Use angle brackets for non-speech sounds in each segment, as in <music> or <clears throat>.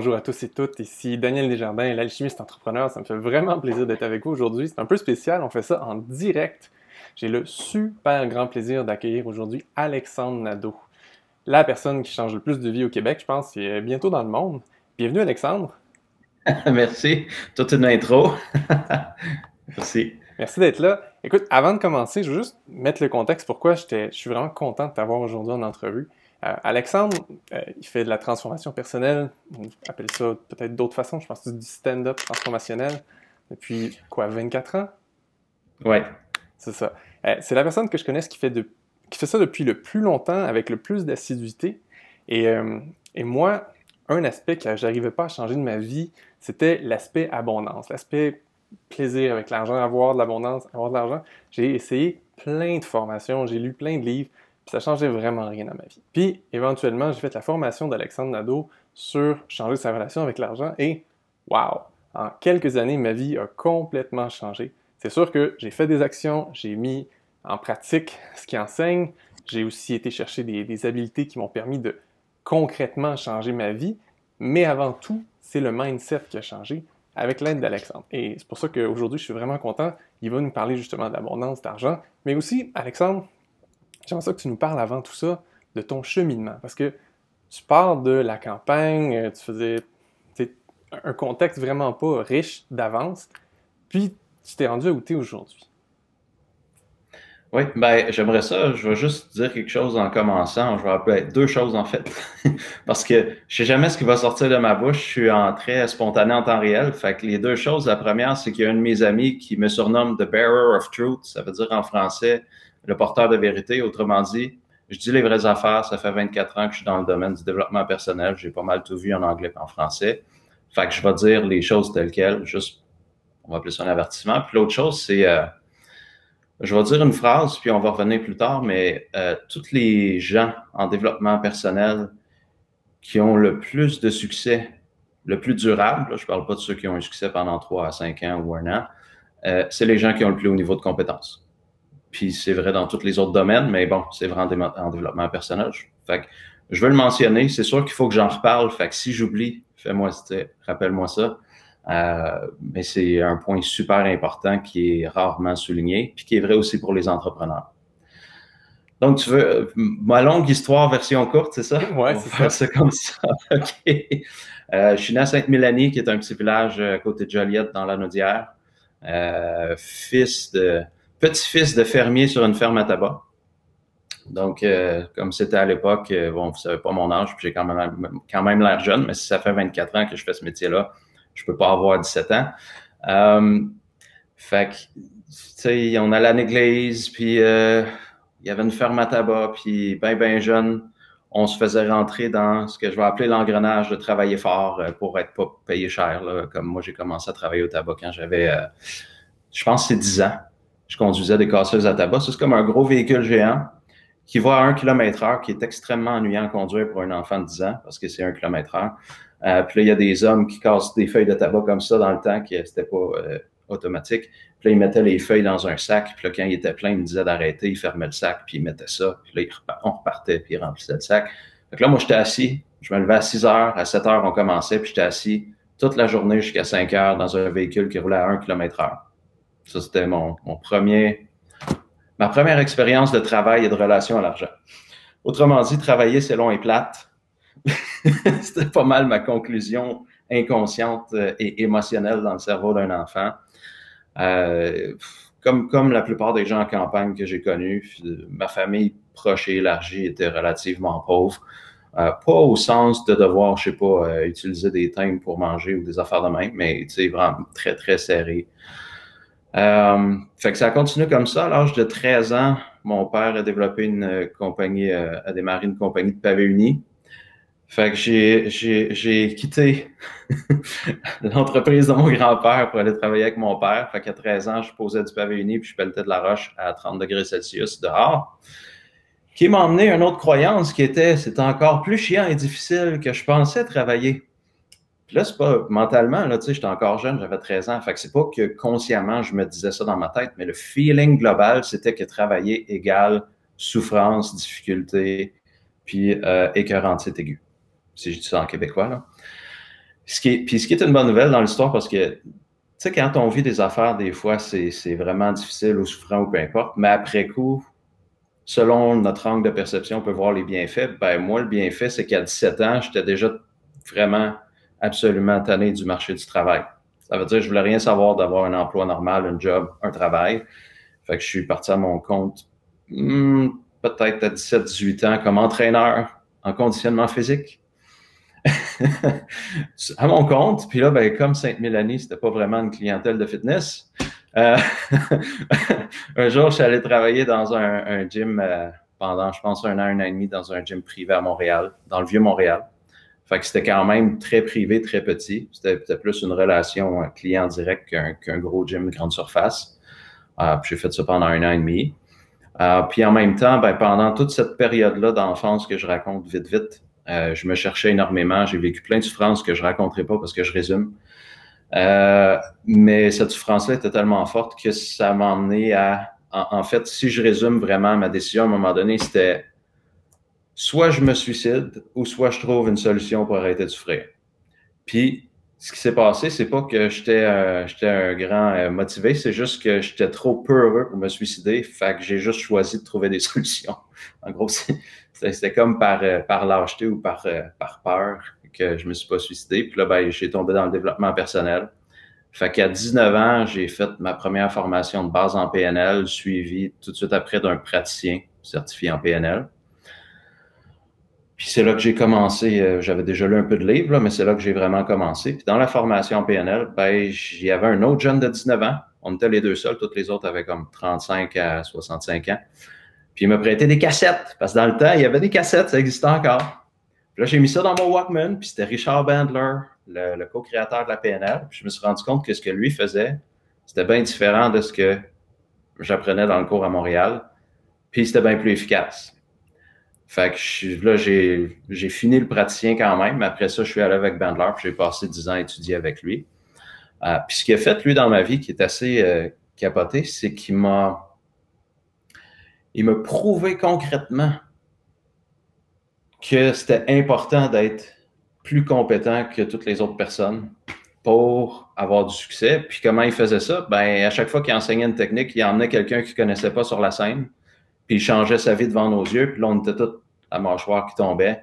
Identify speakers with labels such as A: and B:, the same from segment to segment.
A: bonjour à tous et toutes. Ici Daniel Desjardins, l'alchimiste entrepreneur. Ça me fait vraiment plaisir d'être avec vous aujourd'hui. C'est un peu spécial, on fait ça en direct. J'ai le super grand plaisir d'accueillir aujourd'hui Alexandre Nadeau, la personne qui change le plus de vie au Québec, je pense, et bientôt dans le monde. Bienvenue Alexandre. <laughs>
B: Merci. Toute une intro. <laughs> Merci.
A: Merci d'être là. Écoute, avant de commencer, je veux juste mettre le contexte pourquoi je suis vraiment content de t'avoir aujourd'hui en entrevue. Euh, Alexandre, euh, il fait de la transformation personnelle, on appelle ça peut-être d'autres façons, je pense que c'est du stand-up transformationnel depuis quoi, 24 ans?
B: Ouais.
A: C'est ça. Euh, c'est la personne que je connais qui fait, de, qui fait ça depuis le plus longtemps, avec le plus d'assiduité. Et, et, moi, un aspect que j'arrivais pas à changer de ma vie, c'était l'aspect abondance, l'aspect plaisir avec l'argent, avoir de l'abondance, avoir de l'argent. J'ai essayé plein de formations, j'ai lu plein de livres, ça changeait vraiment rien dans ma vie. Puis, éventuellement, j'ai fait la formation d'Alexandre Nadeau sur changer sa relation avec l'argent et, wow, en quelques années, ma vie a complètement changé. C'est sûr que j'ai fait des actions, j'ai mis en pratique ce qu'il enseigne, j'ai aussi été chercher des, des habiletés qui m'ont permis de concrètement changer ma vie, mais avant tout, c'est le mindset qui a changé avec l'aide d'Alexandre. Et c'est pour ça qu'aujourd'hui, je suis vraiment content. Il va nous parler justement d'abondance, d'argent, mais aussi, Alexandre, J'aimerais ça que tu nous parles avant tout ça de ton cheminement. Parce que tu pars de la campagne, euh, tu faisais un contexte vraiment pas riche d'avance, puis tu t'es rendu où tu es aujourd'hui?
B: Oui, ben j'aimerais ça. Je vais juste dire quelque chose en commençant. Je vais rappeler deux choses en fait. <laughs> Parce que je sais jamais ce qui va sortir de ma bouche. Je suis en très spontané en temps réel. Fait que les deux choses, la première, c'est qu'il y a un de mes amis qui me surnomme The Bearer of Truth. Ça veut dire en français le porteur de vérité. Autrement dit, je dis les vraies affaires. Ça fait 24 ans que je suis dans le domaine du développement personnel. J'ai pas mal tout vu en anglais et en français. Fait que je vais dire les choses telles quelles. Juste, on va appeler ça un avertissement. Puis l'autre chose, c'est, euh, je vais dire une phrase, puis on va revenir plus tard, mais euh, tous les gens en développement personnel qui ont le plus de succès, le plus durable, je parle pas de ceux qui ont un succès pendant 3 à 5 ans ou un an, euh, c'est les gens qui ont le plus haut niveau de compétences. Puis c'est vrai dans tous les autres domaines, mais bon, c'est vrai en, développement personnel. Fait que je veux le mentionner. C'est sûr qu'il faut que j'en reparle. Fait que si j'oublie, fais-moi, rappelle-moi ça. Euh, mais c'est un point super important qui est rarement souligné, puis qui est vrai aussi pour les entrepreneurs. Donc, tu veux ma longue histoire version courte, c'est ça?
A: Oui, c'est ça.
B: comme ça. <laughs> OK. Euh, je suis né à Sainte-Mélanie, qui est un petit village à côté de Joliette, dans la Naudière. Euh, fils de petit-fils de fermier sur une ferme à tabac. Donc, euh, comme c'était à l'époque, euh, bon, vous savez pas mon âge, puis j'ai quand même, quand même l'air jeune, mais si ça fait 24 ans que je fais ce métier-là, je peux pas avoir 17 ans. Euh, fait que, tu sais, on allait à l'église, puis il y avait une ferme à tabac, puis ben, ben jeune, on se faisait rentrer dans ce que je vais appeler l'engrenage de travailler fort pour être pas payé cher. Comme moi, j'ai commencé à travailler au tabac quand j'avais, je pense, c'est 10 ans je conduisais des casseuses à tabac. C'est comme un gros véhicule géant qui va à 1 km heure, qui est extrêmement ennuyant à conduire pour un enfant de 10 ans parce que c'est 1 km heure. Euh, puis là, il y a des hommes qui cassent des feuilles de tabac comme ça dans le temps, qui n'était pas euh, automatique. Puis là, ils mettaient les feuilles dans un sac. Puis là, quand il était plein, ils me disaient d'arrêter. Ils fermaient le sac, puis ils mettaient ça. Puis là, on repartait, puis ils remplissaient le sac. Donc là, moi, j'étais assis. Je me levais à 6 heures. À 7 heures, on commençait, puis j'étais assis toute la journée jusqu'à 5 heures dans un véhicule qui roulait à 1 km heure. Ça, c'était mon, premier, ma première expérience de travail et de relation à l'argent. Autrement dit, travailler, c'est long et plate. <laughs> c'était pas mal ma conclusion inconsciente euh, et émotionnelle dans le cerveau d'un enfant. Euh, comme, comme la plupart des gens en campagne que j'ai connus, ma famille proche et élargie était relativement pauvre. Euh, pas au sens de devoir, je sais pas, utiliser des thèmes pour manger ou des affaires de même, mais tu sais, vraiment très, très serré. Euh, fait que ça continue comme ça. À l'âge de 13 ans, mon père a développé une euh, compagnie, euh, a démarré une compagnie de pavés unis. Fait que j'ai quitté <laughs> l'entreprise de mon grand-père pour aller travailler avec mon père. Fait qu'à 13 ans, je posais du pavé uni puis je pelletais de la roche à 30 degrés Celsius dehors. Qui m'a emmené une autre croyance qui était, c'était encore plus chiant et difficile que je pensais travailler. Puis là, c'est pas mentalement, là, tu sais, j'étais encore jeune, j'avais 13 ans. Fait que c'est pas que consciemment je me disais ça dans ma tête, mais le feeling global, c'était que travailler égale souffrance, difficulté, puis euh, aiguë. Si je dis ça en québécois, là. Ce, qui est, puis ce qui est une bonne nouvelle dans l'histoire, parce que, tu sais, quand on vit des affaires, des fois, c'est vraiment difficile ou souffrant ou peu importe, mais après coup, selon notre angle de perception, on peut voir les bienfaits. Ben, moi, le bienfait, c'est qu'à 17 ans, j'étais déjà vraiment absolument tanné du marché du travail. Ça veut dire que je voulais rien savoir d'avoir un emploi normal, un job, un travail. Fait que je suis parti à mon compte hmm, peut-être à 17-18 ans comme entraîneur en conditionnement physique. <laughs> à mon compte. Puis là, ben, comme Sainte-Mélanie, c'était pas vraiment une clientèle de fitness. Euh, <laughs> un jour, je suis allé travailler dans un, gym euh, pendant, je pense, un an, un an et demi dans un gym privé à Montréal, dans le vieux Montréal. Fait que c'était quand même très privé, très petit. C'était plus une relation client direct qu'un gros gym grande surface. Euh, j'ai fait ça pendant un an et demi. Euh, puis en même temps, ben, pendant toute cette période-là d'enfance que je raconte vite, vite, euh, je me cherchais énormément. J'ai vécu plein de souffrances que je raconterai pas parce que je résume. mais cette souffrance-là était tellement forte que ça m'a emmené à... en, fait, si je résume vraiment ma décision à un moment donné, c'était soit je me suicide ou soit je trouve une solution pour arrêter de souffrir. Puis, ce qui s'est passé, c'est pas que j'étais euh, un grand euh, motivé, c'est juste que j'étais trop peu pour me suicider, fait que j'ai juste choisi de trouver des <laughs> solutions. En gros, c'était comme par, euh, par lâcheté ou par, par peur que je me suis pas suicidé. Puis là, ben, j'ai tombé dans le développement personnel. Fait qu'à 19 ans, j'ai fait ma première formation de base en PNL, suivi tout de suite après d'un praticien certifié en PNL. Puis c'est là que j'ai commencé, euh, j'avais déjà lu un peu de livres, mais c'est là que j'ai vraiment commencé. Puis dans la formation PNL, ben, il y avait un autre jeune de 19 ans. On était les deux seuls, toutes les autres avaient comme 35 à 65 ans. Puis il m'a prêté des cassettes, parce que dans le temps, il y avait des cassettes, ça existait encore. Puis là, j'ai mis ça dans mon Walkman, puis c'était Richard Bandler, le, co-créateur de la PNL. Puis je me suis rendu compte que ce que lui faisait, c'était bien différent de ce que j'apprenais dans le cours à Montréal. Puis c'était bien plus efficace. Fait que là, j'ai fini le praticien quand même, après ça, je suis allé avec Bandler, puis j'ai passé 10 ans à étudier avec lui. Euh, puis ce qu'il a fait, lui, dans ma vie, qui est assez euh, capoté, c'est qu'il m'a il prouvé concrètement que c'était important d'être plus compétent que toutes les autres personnes pour avoir du succès. Puis comment il faisait ça? Ben, à chaque fois qu'il enseignait une technique, il emmenait quelqu'un qu'il ne connaissait pas sur la scène puis il changeait sa vie devant nos yeux, puis là, on était tous à mâchoire qui tombait.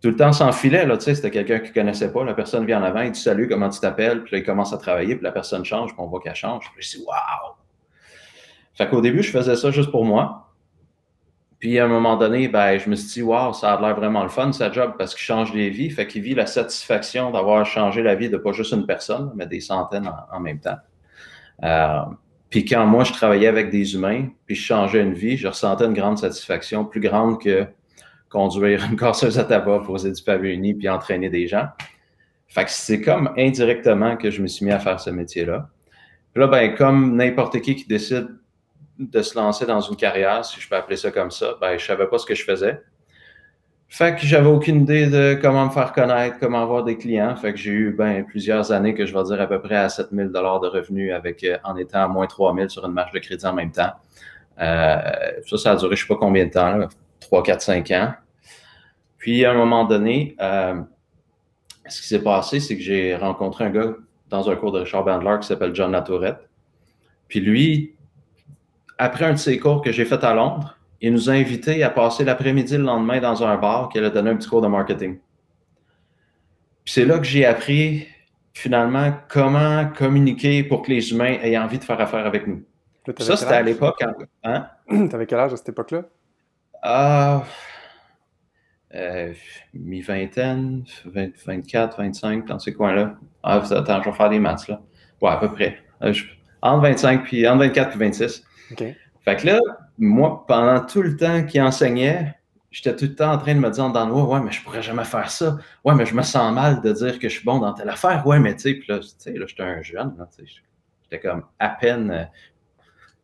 B: Tout le temps s'enfilait, là, tu sais, c'était quelqu'un qui connaissait pas, la personne vient en avant, il dit salut, comment tu t'appelles, puis là, il commence à travailler, puis la personne change, puis on voit qu'elle change, puis je dis waouh! Fait qu'au début, je faisais ça juste pour moi. Puis à un moment donné, ben, je me suis dit, waouh, ça a l'air vraiment le fun, sa job, parce qu'il change des vies. Fait qu'il vit la satisfaction d'avoir changé la vie de pas juste une personne, mais des centaines en, même temps. Euh, puis quand moi, je travaillais avec des humains, puis je changeais une vie, je ressentais une grande satisfaction, plus grande que conduire une casseuse à tabac, poser du pavé uni, puis entraîner des gens. Fait que c'est comme indirectement que je me suis mis à faire ce métier-là. Puis là, ben, comme n'importe qui qui décide de se lancer dans une carrière, si je peux appeler ça comme ça, ben, je savais pas ce que je faisais. Fait que j'avais aucune idée de comment me faire connaître, comment avoir des clients. Fait que j'ai eu ben, plusieurs années que je vais dire à peu près à 7000 dollars de revenus avec euh, en étant à moins 3000 sur une marge de crédit en même temps. Euh, ça, ça a duré je sais pas combien de temps, là, 3, 4, 5 ans. Puis à un moment donné, euh, ce qui s'est passé, c'est que j'ai rencontré un gars dans un cours de Richard Bandler qui s'appelle John Latourette. Puis lui, après un de ses cours que j'ai fait à Londres, il nous a invités à passer l'après-midi le lendemain dans un bar qui allait donner un petit cours de marketing. Puis c'est là que j'ai appris finalement comment communiquer pour que les humains aient envie de faire affaire avec nous. ça, c'était à l'époque. Hein? <clears throat>
A: T'avais quel âge à cette époque-là?
B: Ah, euh, mi-vingtaine, 24, 25, dans ces coins-là. Ah, attends, je vais faire des maths, là. Ouais, à peu près. Euh, entre, 25 puis, entre 24 puis 26. OK. Fait que là, moi, pendant tout le temps qu'il enseignait, j'étais tout le temps en train de me dire dans le ouais, mais je pourrais jamais faire ça. Ouais, mais je me sens mal de dire que je suis bon dans telle affaire. Ouais, mais tu sais, là, j'étais un jeune, j'étais comme à peine,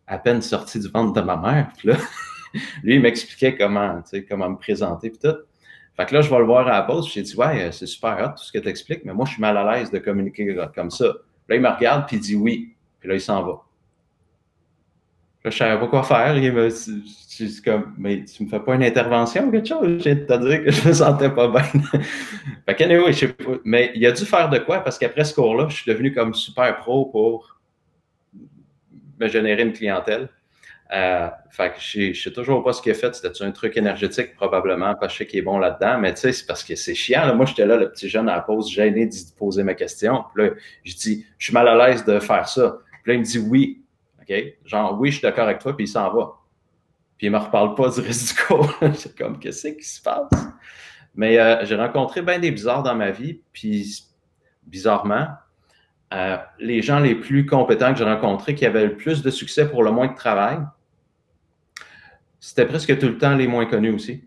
B: à peine sorti du ventre de ma mère. Puis là, <laughs> lui, il m'expliquait comment, comment me présenter, puis tout. Fait que là, je vais le voir à la pause, j'ai dit, ouais, c'est super hot tout ce que tu expliques, mais moi, je suis mal à l'aise de communiquer comme ça. Là, il me regarde, puis il dit oui. Puis là, il s'en va. Là, je savais pas quoi faire. Il me, je comme, mais tu me fais pas une intervention ou quelque chose? J'ai te dire que je me sentais pas bien. <laughs> je sais pas. Mais il a dû faire de quoi? Parce qu'après ce cours-là, je suis devenu comme super pro pour me générer une clientèle. Euh, je sais toujours pas ce qu'il a fait. C'était un truc énergétique, probablement, parce que je sais qu'il est bon là-dedans. Mais tu sais, c'est parce que c'est chiant. Moi, j'étais là, le petit jeune à la pause, gêné de poser ma question. Puis là, je dis, je suis mal à l'aise de faire ça. Puis là, il me dit oui. OK? Genre, oui, je suis d'accord avec toi, puis il s'en va. Puis il me reparle pas du reste du cours. <laughs> c'est comme, qu'est-ce qui se passe? Mais euh, j'ai rencontré bien des bizarres dans ma vie, puis bizarrement, euh, les gens les plus compétents que j'ai rencontrés, qui avaient le plus de succès pour le moins de travail, c'était presque tout le temps les moins connus aussi.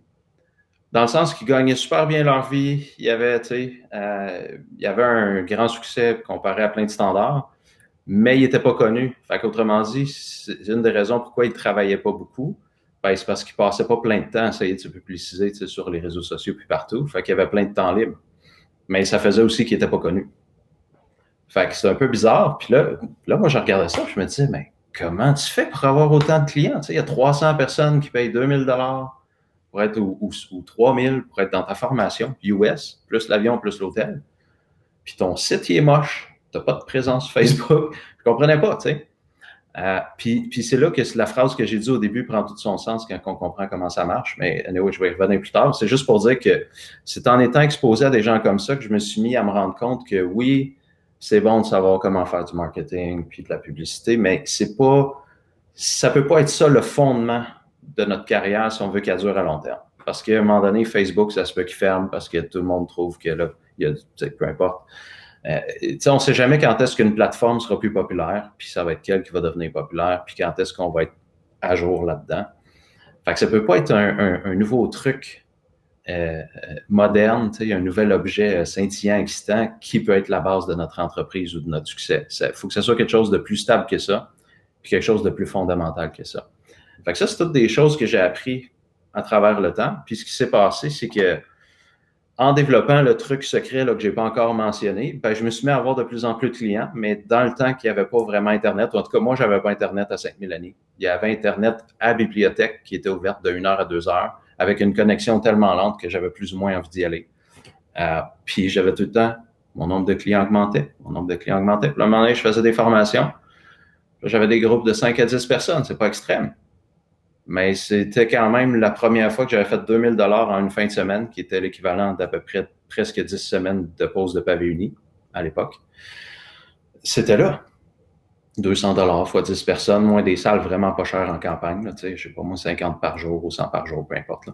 B: Dans le sens qu'ils gagnaient super bien leur vie, il y avait, euh, il y avait un grand succès comparé à plein de standards, mais ils n'étaient pas connus. Fait qu'autrement dit, c'est une des raisons pourquoi ils ne travaillaient pas beaucoup. Ben, c'est parce qu'ils ne passaient pas plein de temps à essayer de se publiciser sur les réseaux sociaux puis partout. Fait qu'il y avait plein de temps libre. Mais ça faisait aussi qu'ils n'étaient pas connus. Fait c'est un peu bizarre. Puis là, là, moi, je regardais ça, je me disais, mais comment tu fais pour avoir autant de clients? Il y a 300 personnes qui payent 2000 dollars pour être ou, ou, 3000 pour être dans ta formation US, plus l'avion, plus l'hôtel. Puis ton site, il est moche. Pas de présence Facebook. Je comprenais pas, tu sais. Euh, puis, puis c'est là que la phrase que j'ai dit au début prend tout son sens quand on comprend comment ça marche. Mais je vais y revenir plus tard. C'est juste pour dire que c'est en étant exposé à des gens comme ça que je me suis mis à me rendre compte que oui, c'est bon de savoir comment faire du marketing puis de la publicité, mais c'est pas, ça peut pas être ça le fondement de notre carrière si on veut qu'elle dure à long terme. Parce qu'à un moment donné, Facebook, ça se peut qu'il ferme parce que tout le monde trouve que là, il y a, peu importe. Euh, on ne sait jamais quand est-ce qu'une plateforme sera plus populaire, puis ça va être quelle qui va devenir populaire, puis quand est-ce qu'on va être à jour là-dedans. Fait que ça peut pas être un nouveau truc euh, moderne, un nouvel objet euh, scintillant, excitant, qui peut être la base de notre entreprise ou de notre succès. Il faut que ce soit quelque chose de plus stable que ça, puis quelque chose de plus fondamental que ça. Fait que ça, c'est toutes des choses que j'ai appris à travers le temps. Puis ce qui s'est passé, c'est que en développant le truc secret là, que je pas encore mentionné, ben, je me suis mis à avoir de plus en plus de clients, mais dans le temps qu'il n'y avait pas vraiment Internet, ou en tout cas, moi, je pas Internet à 5000 années. Il y avait Internet à bibliothèque qui était ouverte de 1 heure à 2 heures avec une connexion tellement lente que j'avais plus ou moins envie d'y aller. Euh, puis j'avais tout le temps, mon nombre de clients augmentait, mon nombre de clients augmentait. Puis à un moment donné, je faisais des formations. J'avais des groupes de 5 à 10 personnes, c'est pas extrême. Mais c'était quand même la première fois que j'avais fait 2000 dollars en une fin de semaine, qui était l'équivalent d'à peu près presque 10 semaines de pause de pavé uni à l'époque. C'était là. 200 dollars fois 10 personnes, moins des salles vraiment pas chères en campagne, là, je sais pas moi, 50 par jour ou 100 par jour, peu importe.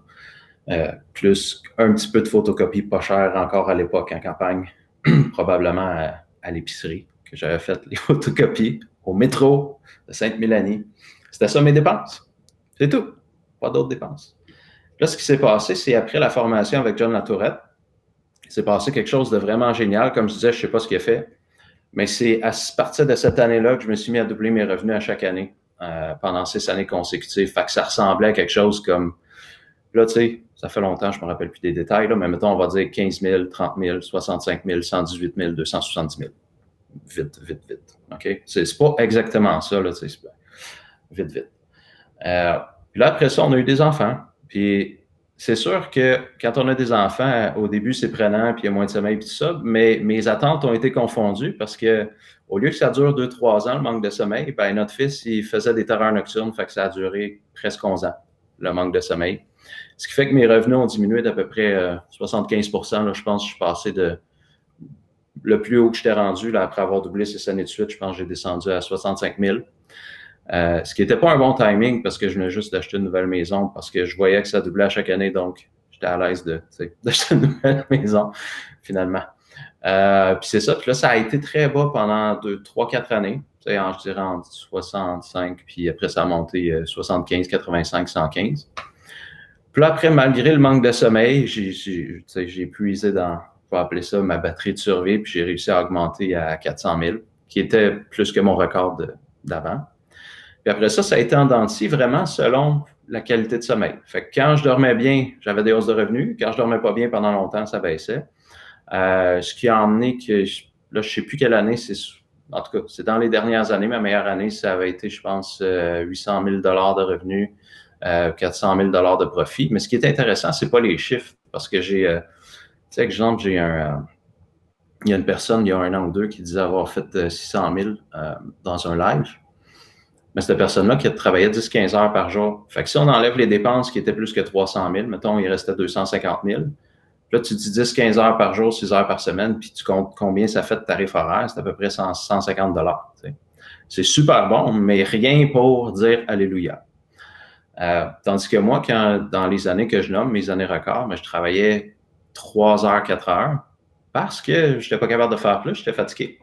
B: Euh, plus un petit peu de photocopie pas cher encore à l'époque en campagne, <clears throat> probablement à, l'épicerie, que j'avais fait les <laughs> photocopies au métro de Sainte-Mélanie. C'était ça mes dépenses. C'est tout. Pas d'autres dépenses. Là, ce qui s'est passé, c'est après la formation avec John Latourette, il s'est passé quelque chose de vraiment génial. Comme je disais, je ne sais pas ce qu'il a fait. Mais c'est à partir de cette année-là que je me suis mis à doubler mes revenus à chaque année euh, pendant six années consécutives. Fait que ça ressemblait à quelque chose comme, là, tu sais, ça fait longtemps, je me rappelle plus des détails, là, mais mettons, on va dire 15 000, 30 000, 65 000, 118 000, 270 000. Vite, vite, vite. OK? C'est pas exactement ça, là, tu sais, vite, vite. Euh, puis là, après ça, on a eu des enfants. Puis c'est sûr que quand on a des enfants, au début, c'est prenant, puis il y a moins de sommeil, puis tout ça, mais mes attentes ont été confondues parce que au lieu que ça dure 2-3 ans, le manque de sommeil, ben, notre fils, il faisait des terreurs nocturnes, fait que ça a duré presque 11 ans, le manque de sommeil. Ce qui fait que mes revenus ont diminué d'à peu près 75% euh, là, Je pense que je suis passé de le plus haut que j'étais rendu, là, après avoir doublé ces années de suite, je pense que j'ai descendu à 65 000. Euh, ce qui n'était pas un bon timing parce que je venais juste d'acheter une nouvelle maison parce que je voyais que ça doublait à chaque année, donc j'étais à l'aise de, <laughs> d'acheter une nouvelle maison finalement. Euh, puis c'est ça. Puis là, ça a été très bas pendant deux, trois, quatre années. Tu sais, je dirais en 65, puis après ça a monté 75, 85, 115. Puis là, après, malgré le manque de sommeil, j'ai, j'ai, j'ai puisé dans, on appeler ça ma batterie de survie, puis j'ai réussi à augmenter à 400 000, qui était plus que mon record d'avant. Puis après ça, ça a été en dents vraiment selon la qualité de sommeil. Fait que quand je dormais bien, j'avais des hausses de revenus. Quand je dormais pas bien pendant longtemps, ça baissait. Euh, ce qui a emmené que, là, je sais plus quelle année, c'est en tout cas, c'est dans les dernières années. Ma meilleure année, ça avait été, je pense, 800 000 dollars de revenus, 400 000 dollars de profit. Mais ce qui est intéressant, c'est pas les chiffres, parce que j'ai, tu sais, exemple, j'ai un, il y a une personne il y a un an ou deux qui disait avoir fait 600 000 dans un live. Mais cette personne-là qui travaillait 10-15 heures par jour. Fait que si on enlève les dépenses qui étaient plus que 300 000, mettons, il restait 250 000. Là, tu dis 10-15 heures par jour, 6 heures par semaine, puis tu comptes combien ça fait de tarif horaire, c'est à peu près 150 dollars. C'est super bon, mais rien pour dire Alléluia. Euh, tandis que moi, quand, dans les années que je nomme, mes années records, mais je travaillais 3 heures, 4 heures parce que je n'étais pas capable de faire plus, j'étais fatigué.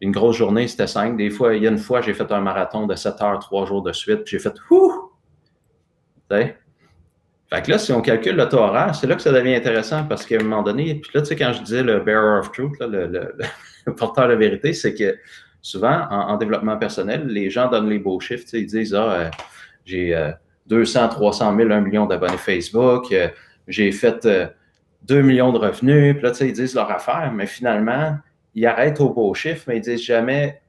B: Une grosse journée, c'était 5. Des fois, il y a une fois, j'ai fait un marathon de 7 heures, 3 jours de suite, j'ai fait Ouh! Fait que là, si on calcule le taux horaire, c'est là que ça devient intéressant parce qu'à un moment donné, puis là, tu sais, quand je disais le bearer of truth, le, <laughs> porteur de vérité, c'est que souvent, en, développement personnel, les gens donnent les beaux chiffres. Ils disent Ah, euh, j'ai 200, 300 000, 1 million d'abonnés Facebook, euh, j'ai fait 2 euh, millions de revenus. Puis là, tu sais, ils disent leur affaire, mais finalement, ils arrêtent au beau chiffre, mais ils disent jamais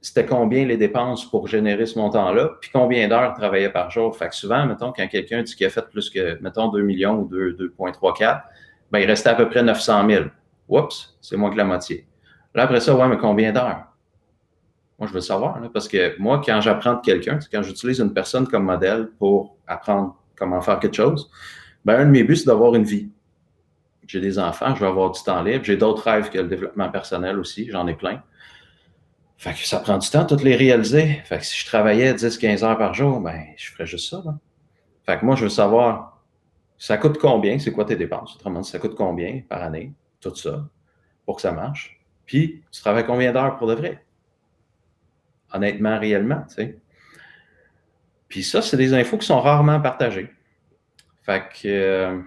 B: c'était combien les dépenses pour générer ce montant-là, puis combien d'heures il travaillait par jour. Fait que souvent, mettons, quand quelqu'un dit qu'il a fait plus que, mettons, 2 millions ou 2,34, ben, il restait à peu près 900 000. Oups, c'est moins que la moitié. Là, après ça, ouais, mais combien d'heures? Moi, je veux savoir, parce que moi, quand j'apprends de quelqu'un, quand j'utilise une personne comme modèle pour apprendre comment faire quelque chose, ben, un de mes buts, c'est d'avoir une vie. J'ai des enfants, je veux avoir du temps libre. J'ai d'autres rêves que le développement personnel aussi, j'en ai plein. Fait que ça prend du temps de toutes les réaliser. Fait que si je travaillais 10-15 heures par jour, ben, je ferais juste ça. Fait que moi, je veux savoir, ça coûte combien, c'est quoi tes dépenses? Autrement dit, ça coûte combien par année, tout ça, pour que ça marche? Puis, tu travailles combien d'heures pour de vrai? Honnêtement, réellement, tu sais. Puis ça, c'est des infos qui sont rarement partagées. Fait que... Euh,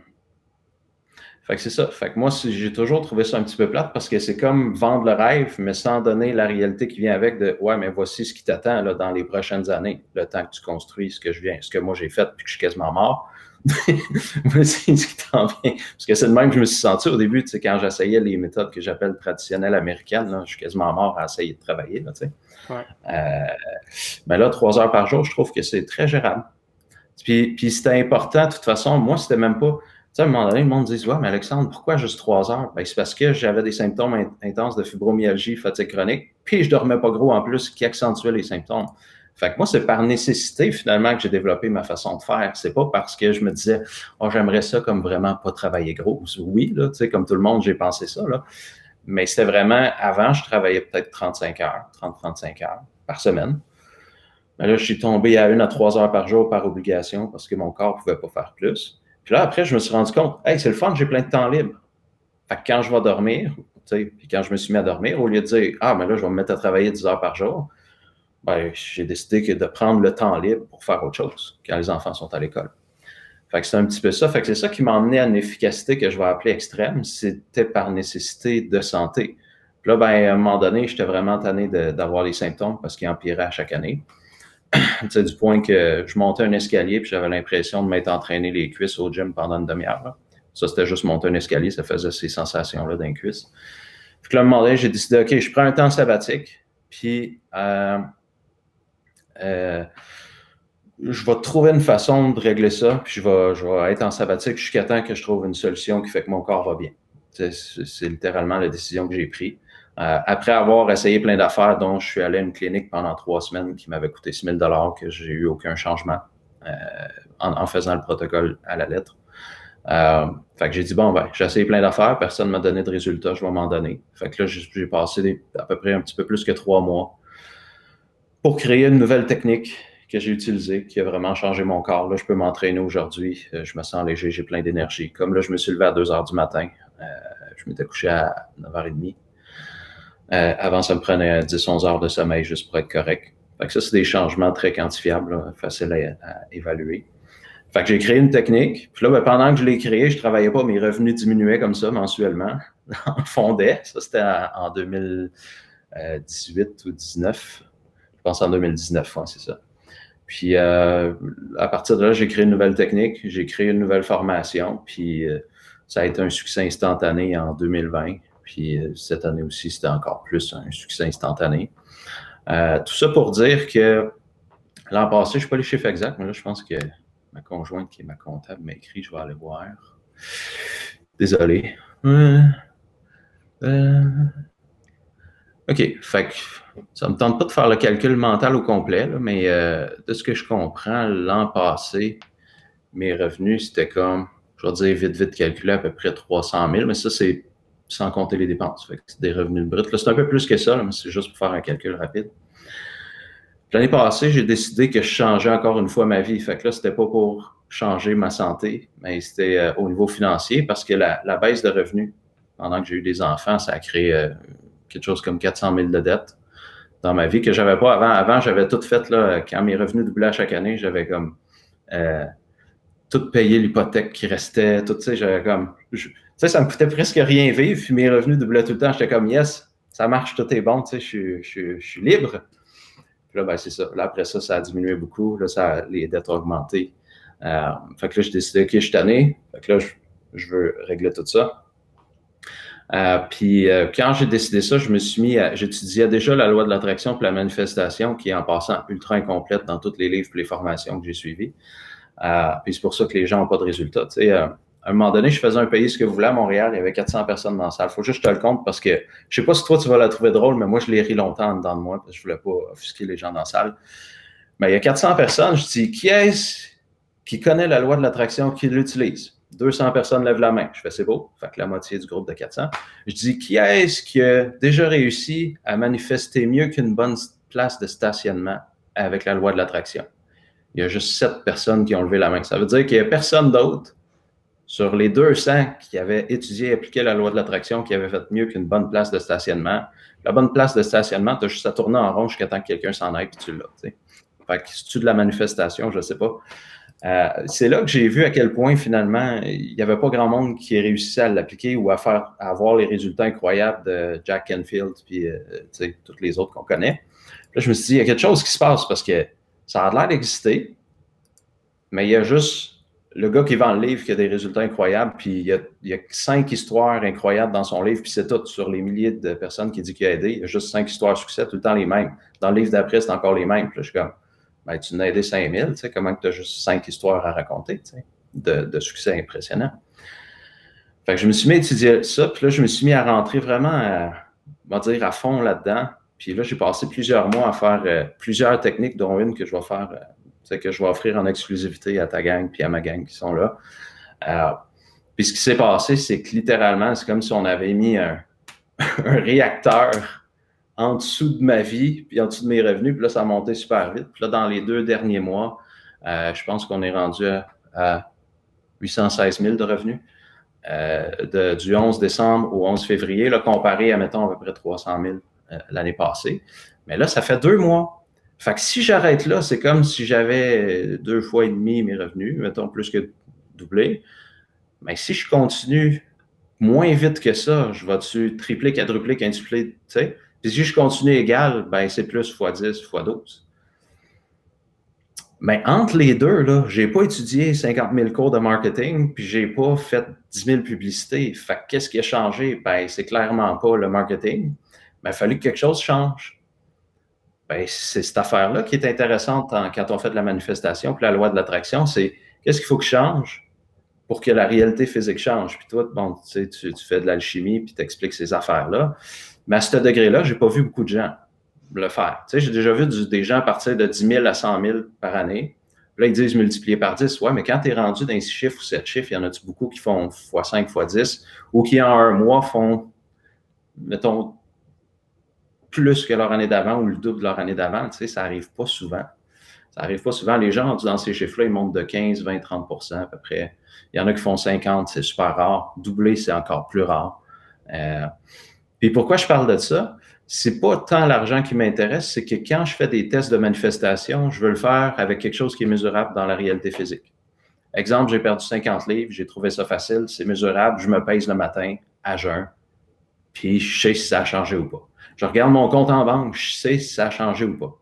B: fait que c'est ça. Fait que moi, j'ai toujours trouvé ça un petit peu plate parce que c'est comme vendre le rêve, mais sans donner la réalité qui vient avec de Ouais, mais voici ce qui t'attend là, dans les prochaines années, le temps que tu construis ce que je viens, ce que moi j'ai fait puis que je suis quasiment mort. <laughs> voici ce qui t'en vient. Parce que c'est le même que je me suis senti au début, tu sais, quand j'essayais les méthodes que j'appelle traditionnelles américaines, là, je suis quasiment mort à essayer de travailler. Là, tu sais. ouais. euh, mais là, trois heures par jour, je trouve que c'est très gérable. Puis, puis c'était important, de toute façon, moi, c'était même pas à un moment donné, le monde dit Ouais, mais Alexandre, pourquoi juste trois heures? Ben, C'est parce que j'avais des symptômes intenses de fibromyalgie, fatigue chronique, puis je dormais pas gros en plus, qui accentuait les symptômes. Fait que moi, c'est par nécessité, finalement, que j'ai développé ma façon de faire. C'est pas parce que je me disais, oh, j'aimerais ça comme vraiment pas travailler gros. Oui, tu sais, comme tout le monde, j'ai pensé ça, là. Mais c'était vraiment, avant, je travaillais peut-être 35 heures, 30-35 heures par semaine. Mais là, je suis tombé à une à trois heures par jour par obligation parce que mon corps pouvait pas faire plus. Puis là, après, je me suis rendu compte, hey, c'est le fun, j'ai plein de temps libre. Fait que quand je vais dormir, puis quand je me suis mis à dormir, au lieu de dire, ah, mais là, je vais me mettre à travailler 10 heures par jour, ben, j'ai décidé de prendre le temps libre pour faire autre chose quand les enfants sont à l'école. Fait que c'est un petit peu ça. Fait que c'est ça qui m'a emmené à une efficacité que je vais appeler extrême. C'était par nécessité de santé. Puis là, ben, à un moment donné, j'étais vraiment tanné d'avoir les symptômes parce qu'ils empiraient à chaque année. Du point que je montais un escalier puis j'avais l'impression de m'être entraîné les cuisses au gym pendant une demi-heure. Ça, c'était juste monter un escalier, ça faisait ces sensations-là d'un cuisse. Puis là, un moment donné, j'ai décidé, OK, je prends un temps sabbatique, puis euh, euh, je vais trouver une façon de régler ça, puis je vais, je vais être en sabbatique jusqu'à temps que je trouve une solution qui fait que mon corps va bien. C'est littéralement la décision que j'ai prise. Euh, après avoir essayé plein d'affaires, dont je suis allé à une clinique pendant trois semaines qui m'avait coûté 6 000 que j'ai eu aucun changement euh, en, faisant le protocole à la lettre. Euh, fait que j'ai dit, bon, ben, j'ai essayé plein d'affaires, personne ne m'a donné de résultats, je vais m'en donner. Fait que là, j'ai passé à peu près un petit peu plus que trois mois pour créer une nouvelle technique que j'ai utilisée, qui a vraiment changé mon corps. Là, je peux m'entraîner aujourd'hui, je me sens léger, j'ai plein d'énergie. Comme là, je me suis levé à 2 heures du matin, je m'étais couché à 9h30. Euh, avant, ça me prenait 10-11 heures de sommeil juste pour être correct. Fait que ça, c'est des changements très quantifiables, faciles à, évaluer. Fait que j'ai créé une technique. Puis là, ben, pendant que je l'ai créé, je travaillais pas, mes revenus diminuaient comme ça mensuellement. <laughs> en fondait. Ça, c'était en 2018 ou 2019. Je pense en 2019, c'est ça. Puis euh, à partir de là, j'ai créé une nouvelle technique, j'ai créé une nouvelle formation, puis euh, ça a été un succès instantané en 2020. Puis cette année aussi, c'était encore plus un succès instantané. tout ça pour dire que l'an passé, je ne sais pas les chiffres exacts, mais là, je pense que ma conjointe qui est ma comptable m'a écrit, je vais aller voir. Désolé. OK. Fait que ça ne me tente pas de faire le calcul mental au complet, mais euh, de ce que je comprends, l'an passé, mes revenus, c'était comme, je vais dire vite, vite calculé, à peu près 300 000, mais ça, c'est sans compter les dépenses. C'est des revenus bruts. C'est un peu plus que ça, mais c'est juste pour faire un calcul rapide. L'année passée, j'ai décidé que je changeais encore une fois ma vie. Fait que là, c'était pas pour changer ma santé, mais c'était euh, au niveau financier parce que la, baisse de revenus pendant que j'ai eu des enfants, ça a créé euh, quelque chose comme 400 000 de dettes dans ma vie que j'avais pas avant. Avant, j'avais tout fait, là, quand mes revenus doublaient chaque année, j'avais comme euh, tout payé l'hypothèque qui restait, tout, sais, j'avais comme, sais, ça me coûtait presque rien vivre, puis mes revenus doublaient tout le temps. J'étais comme, yes, ça marche, tout est bon, tu sais, je, je, je suis libre. Puis là, ben, c'est ça. Là, après ça, ça a diminué beaucoup. Là, ça, les dettes ont augmenté. Euh, fait que là, j'ai décidé, OK, je suis tanné. Fait que là, je, veux régler tout ça. Euh, puis euh, quand j'ai décidé ça, je me suis mis à, j'étudiais déjà la loi de l'attraction pour la manifestation, qui est en passant ultra incomplète dans tous les livres et les formations que j'ai suivies. puis c'est pour ça que les gens n'ont pas de résultats. Tu sais, à un moment donné, je faisais un pays ce que vous voulez à Montréal, il y avait 400 personnes dans la salle. Faut juste que je te le compte parce que je sais pas si toi tu vas la trouver drôle, mais moi je l'ai ri longtemps dedans de moi parce que je voulais pas offusquer les gens dans la salle. Mais il y a 400 personnes, je dis qui est-ce qui connaît la loi de l'attraction, qui l'utilise? 200 personnes lèvent la main. Je fais c'est beau, fait que la moitié du groupe de 400. Je dis qui est-ce qui a déjà réussi à manifester mieux qu'une bonne place de stationnement avec la loi de l'attraction? Il y a juste 7 personnes qui ont levé la main. Ça veut dire qu'il n'y a personne d'autre sur les 200 qui avaient étudié et appliqué la loi de l'attraction qui avait fait mieux qu'une bonne place de stationnement. La bonne place de stationnement, tu as juste à tourner en rond jusqu'à temps que quelqu'un s'en aille et tu l'as. Fait que si tu de la manifestation, je ne sais pas. Euh, c'est là que j'ai vu à quel point finalement il n'y avait pas grand monde qui réussissait à l'appliquer ou à faire avoir les résultats incroyables de Jack Canfield puis euh, tous les autres qu'on connaît. Là, je me suis dit, il y a quelque chose qui se passe parce que ça a l'air d'exister, mais il y a juste le gars qui vend le livre qui a des résultats incroyables, puis il y, a, cinq histoires incroyables dans son livre, puis c'est tout sur les milliers de personnes qui dit qu'il a aidé. Il y a juste cinq histoires de succès, tout le temps les mêmes. Dans le livre d'après, c'est encore les mêmes. Puis là, je suis comme, ben, tu n'as aidé 5000, tu sais, comment tu as juste cinq histoires à raconter, de, succès impressionnant? Fait que je me suis mis à étudier ça, puis là, je me suis mis à rentrer vraiment, à, on va dire, à fond là-dedans. Puis là, j'ai passé plusieurs mois à faire euh, plusieurs techniques, dont une que je vais faire, euh, que je vais offrir en exclusivité à ta gang puis à ma gang qui sont là. Euh, puis ce qui s'est passé, c'est que littéralement, c'est comme si on avait mis <laughs> un, réacteur en dessous de ma vie, puis en dessous de mes revenus, puis là, ça a monté super vite. Puis là, dans les deux derniers mois, euh, je pense qu'on est rendu à, 816 000 de revenus. Euh, du 11 décembre au 11 février, là, comparé à, mettons, à peu près 300 000 euh, l'année passée. Mais là, ça fait deux mois. Fait que si j'arrête là, c'est comme si j'avais deux fois et demi mes revenus, mettons plus que doublé. Mais si je continue moins vite que ça, je vais-tu tripler, quadrupler, quintupler, tu sais? Puis si je continue égal, ben c'est plus x 10, x 12. Mais entre les deux, là, j'ai pas étudié 50 000 cours de marketing, puis j'ai pas fait 10 000 publicités. Fait qu'est-ce qui a changé? Ben, c'est clairement pas le marketing. Mais il a fallu que quelque chose change. Ben, c'est cette affaire-là qui est intéressante quand on fait de la manifestation, puis la loi de l'attraction, c'est qu'est-ce qu'il faut que change pour que la réalité physique change? Puis toi, bon, tu, fais de l'alchimie, puis tu expliques ces affaires-là. Mais à ce degré-là, je n'ai pas vu beaucoup de gens le faire. Tu sais, j'ai déjà vu des gens partir de 10 000 à 100 000 par année. Là, ils disent multiplier par 10. Ouais, mais quand tu es rendu dans 6 chiffres ou 7 chiffres, il y en a beaucoup qui font x5, x10 ou qui en un mois font, mettons, plus que leur année d'avant ou le double de leur année d'avant. Tu sais, ça n'arrive pas souvent. Ça n'arrive pas souvent. Les gens dans ces chiffres-là, ils montent de 15, 20, 30% à peu près. Il y en a qui font 50, c'est super rare. Doubler, c'est encore plus rare. Euh, puis pourquoi je parle de ça? C'est pas tant l'argent qui m'intéresse, c'est que quand je fais des tests de manifestation, je veux le faire avec quelque chose qui est mesurable dans la réalité physique. Exemple, j'ai perdu 50 livres, j'ai trouvé ça facile, c'est mesurable, je me pèse le matin à jeun, puis je sais si ça a changé ou pas. Je regarde mon compte en banque, je sais si ça a changé ou pas.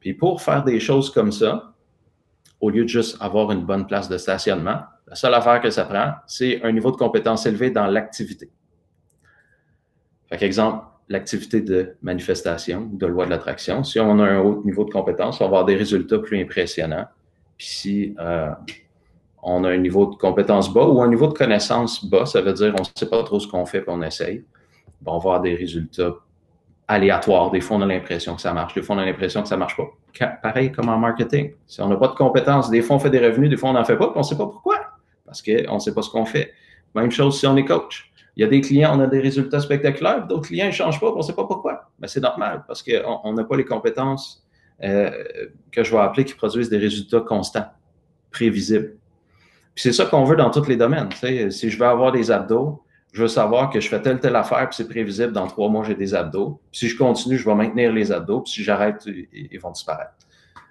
B: Puis pour faire des choses comme ça, au lieu de juste avoir une bonne place de stationnement, la seule affaire que ça prend, c'est un niveau de compétence élevé dans l'activité. Par exemple, l'activité de manifestation ou de loi de l'attraction. Si on a un haut niveau de compétence, on va avoir des résultats plus impressionnants. Puis si euh, on a un niveau de compétence bas ou un niveau de connaissance bas, ça veut dire on ne sait pas trop ce qu'on fait, puis on essaye, on va avoir des résultats aléatoires. Des fois, on a l'impression que ça marche. Des fois, on a l'impression que ça marche pas. Pareil comme en marketing. Si on n'a pas de compétences, des fois, on fait des revenus, des fois, on n'en fait pas, on ne sait pas pourquoi. Parce qu'on ne sait pas ce qu'on fait. Même chose si on est coach. Il y a des clients, on a des résultats spectaculaires, d'autres clients ne changent pas, on ne sait pas pourquoi. Mais c'est normal parce qu'on n'a pas les compétences euh, que je vais appeler qui produisent des résultats constants, prévisibles. C'est ça qu'on veut dans tous les domaines. Si je veux avoir des abdos, je veux savoir que je fais telle, telle affaire, puis c'est prévisible, dans trois mois, j'ai des abdos. Puis si je continue, je vais maintenir les abdos, puis si j'arrête, ils vont disparaître.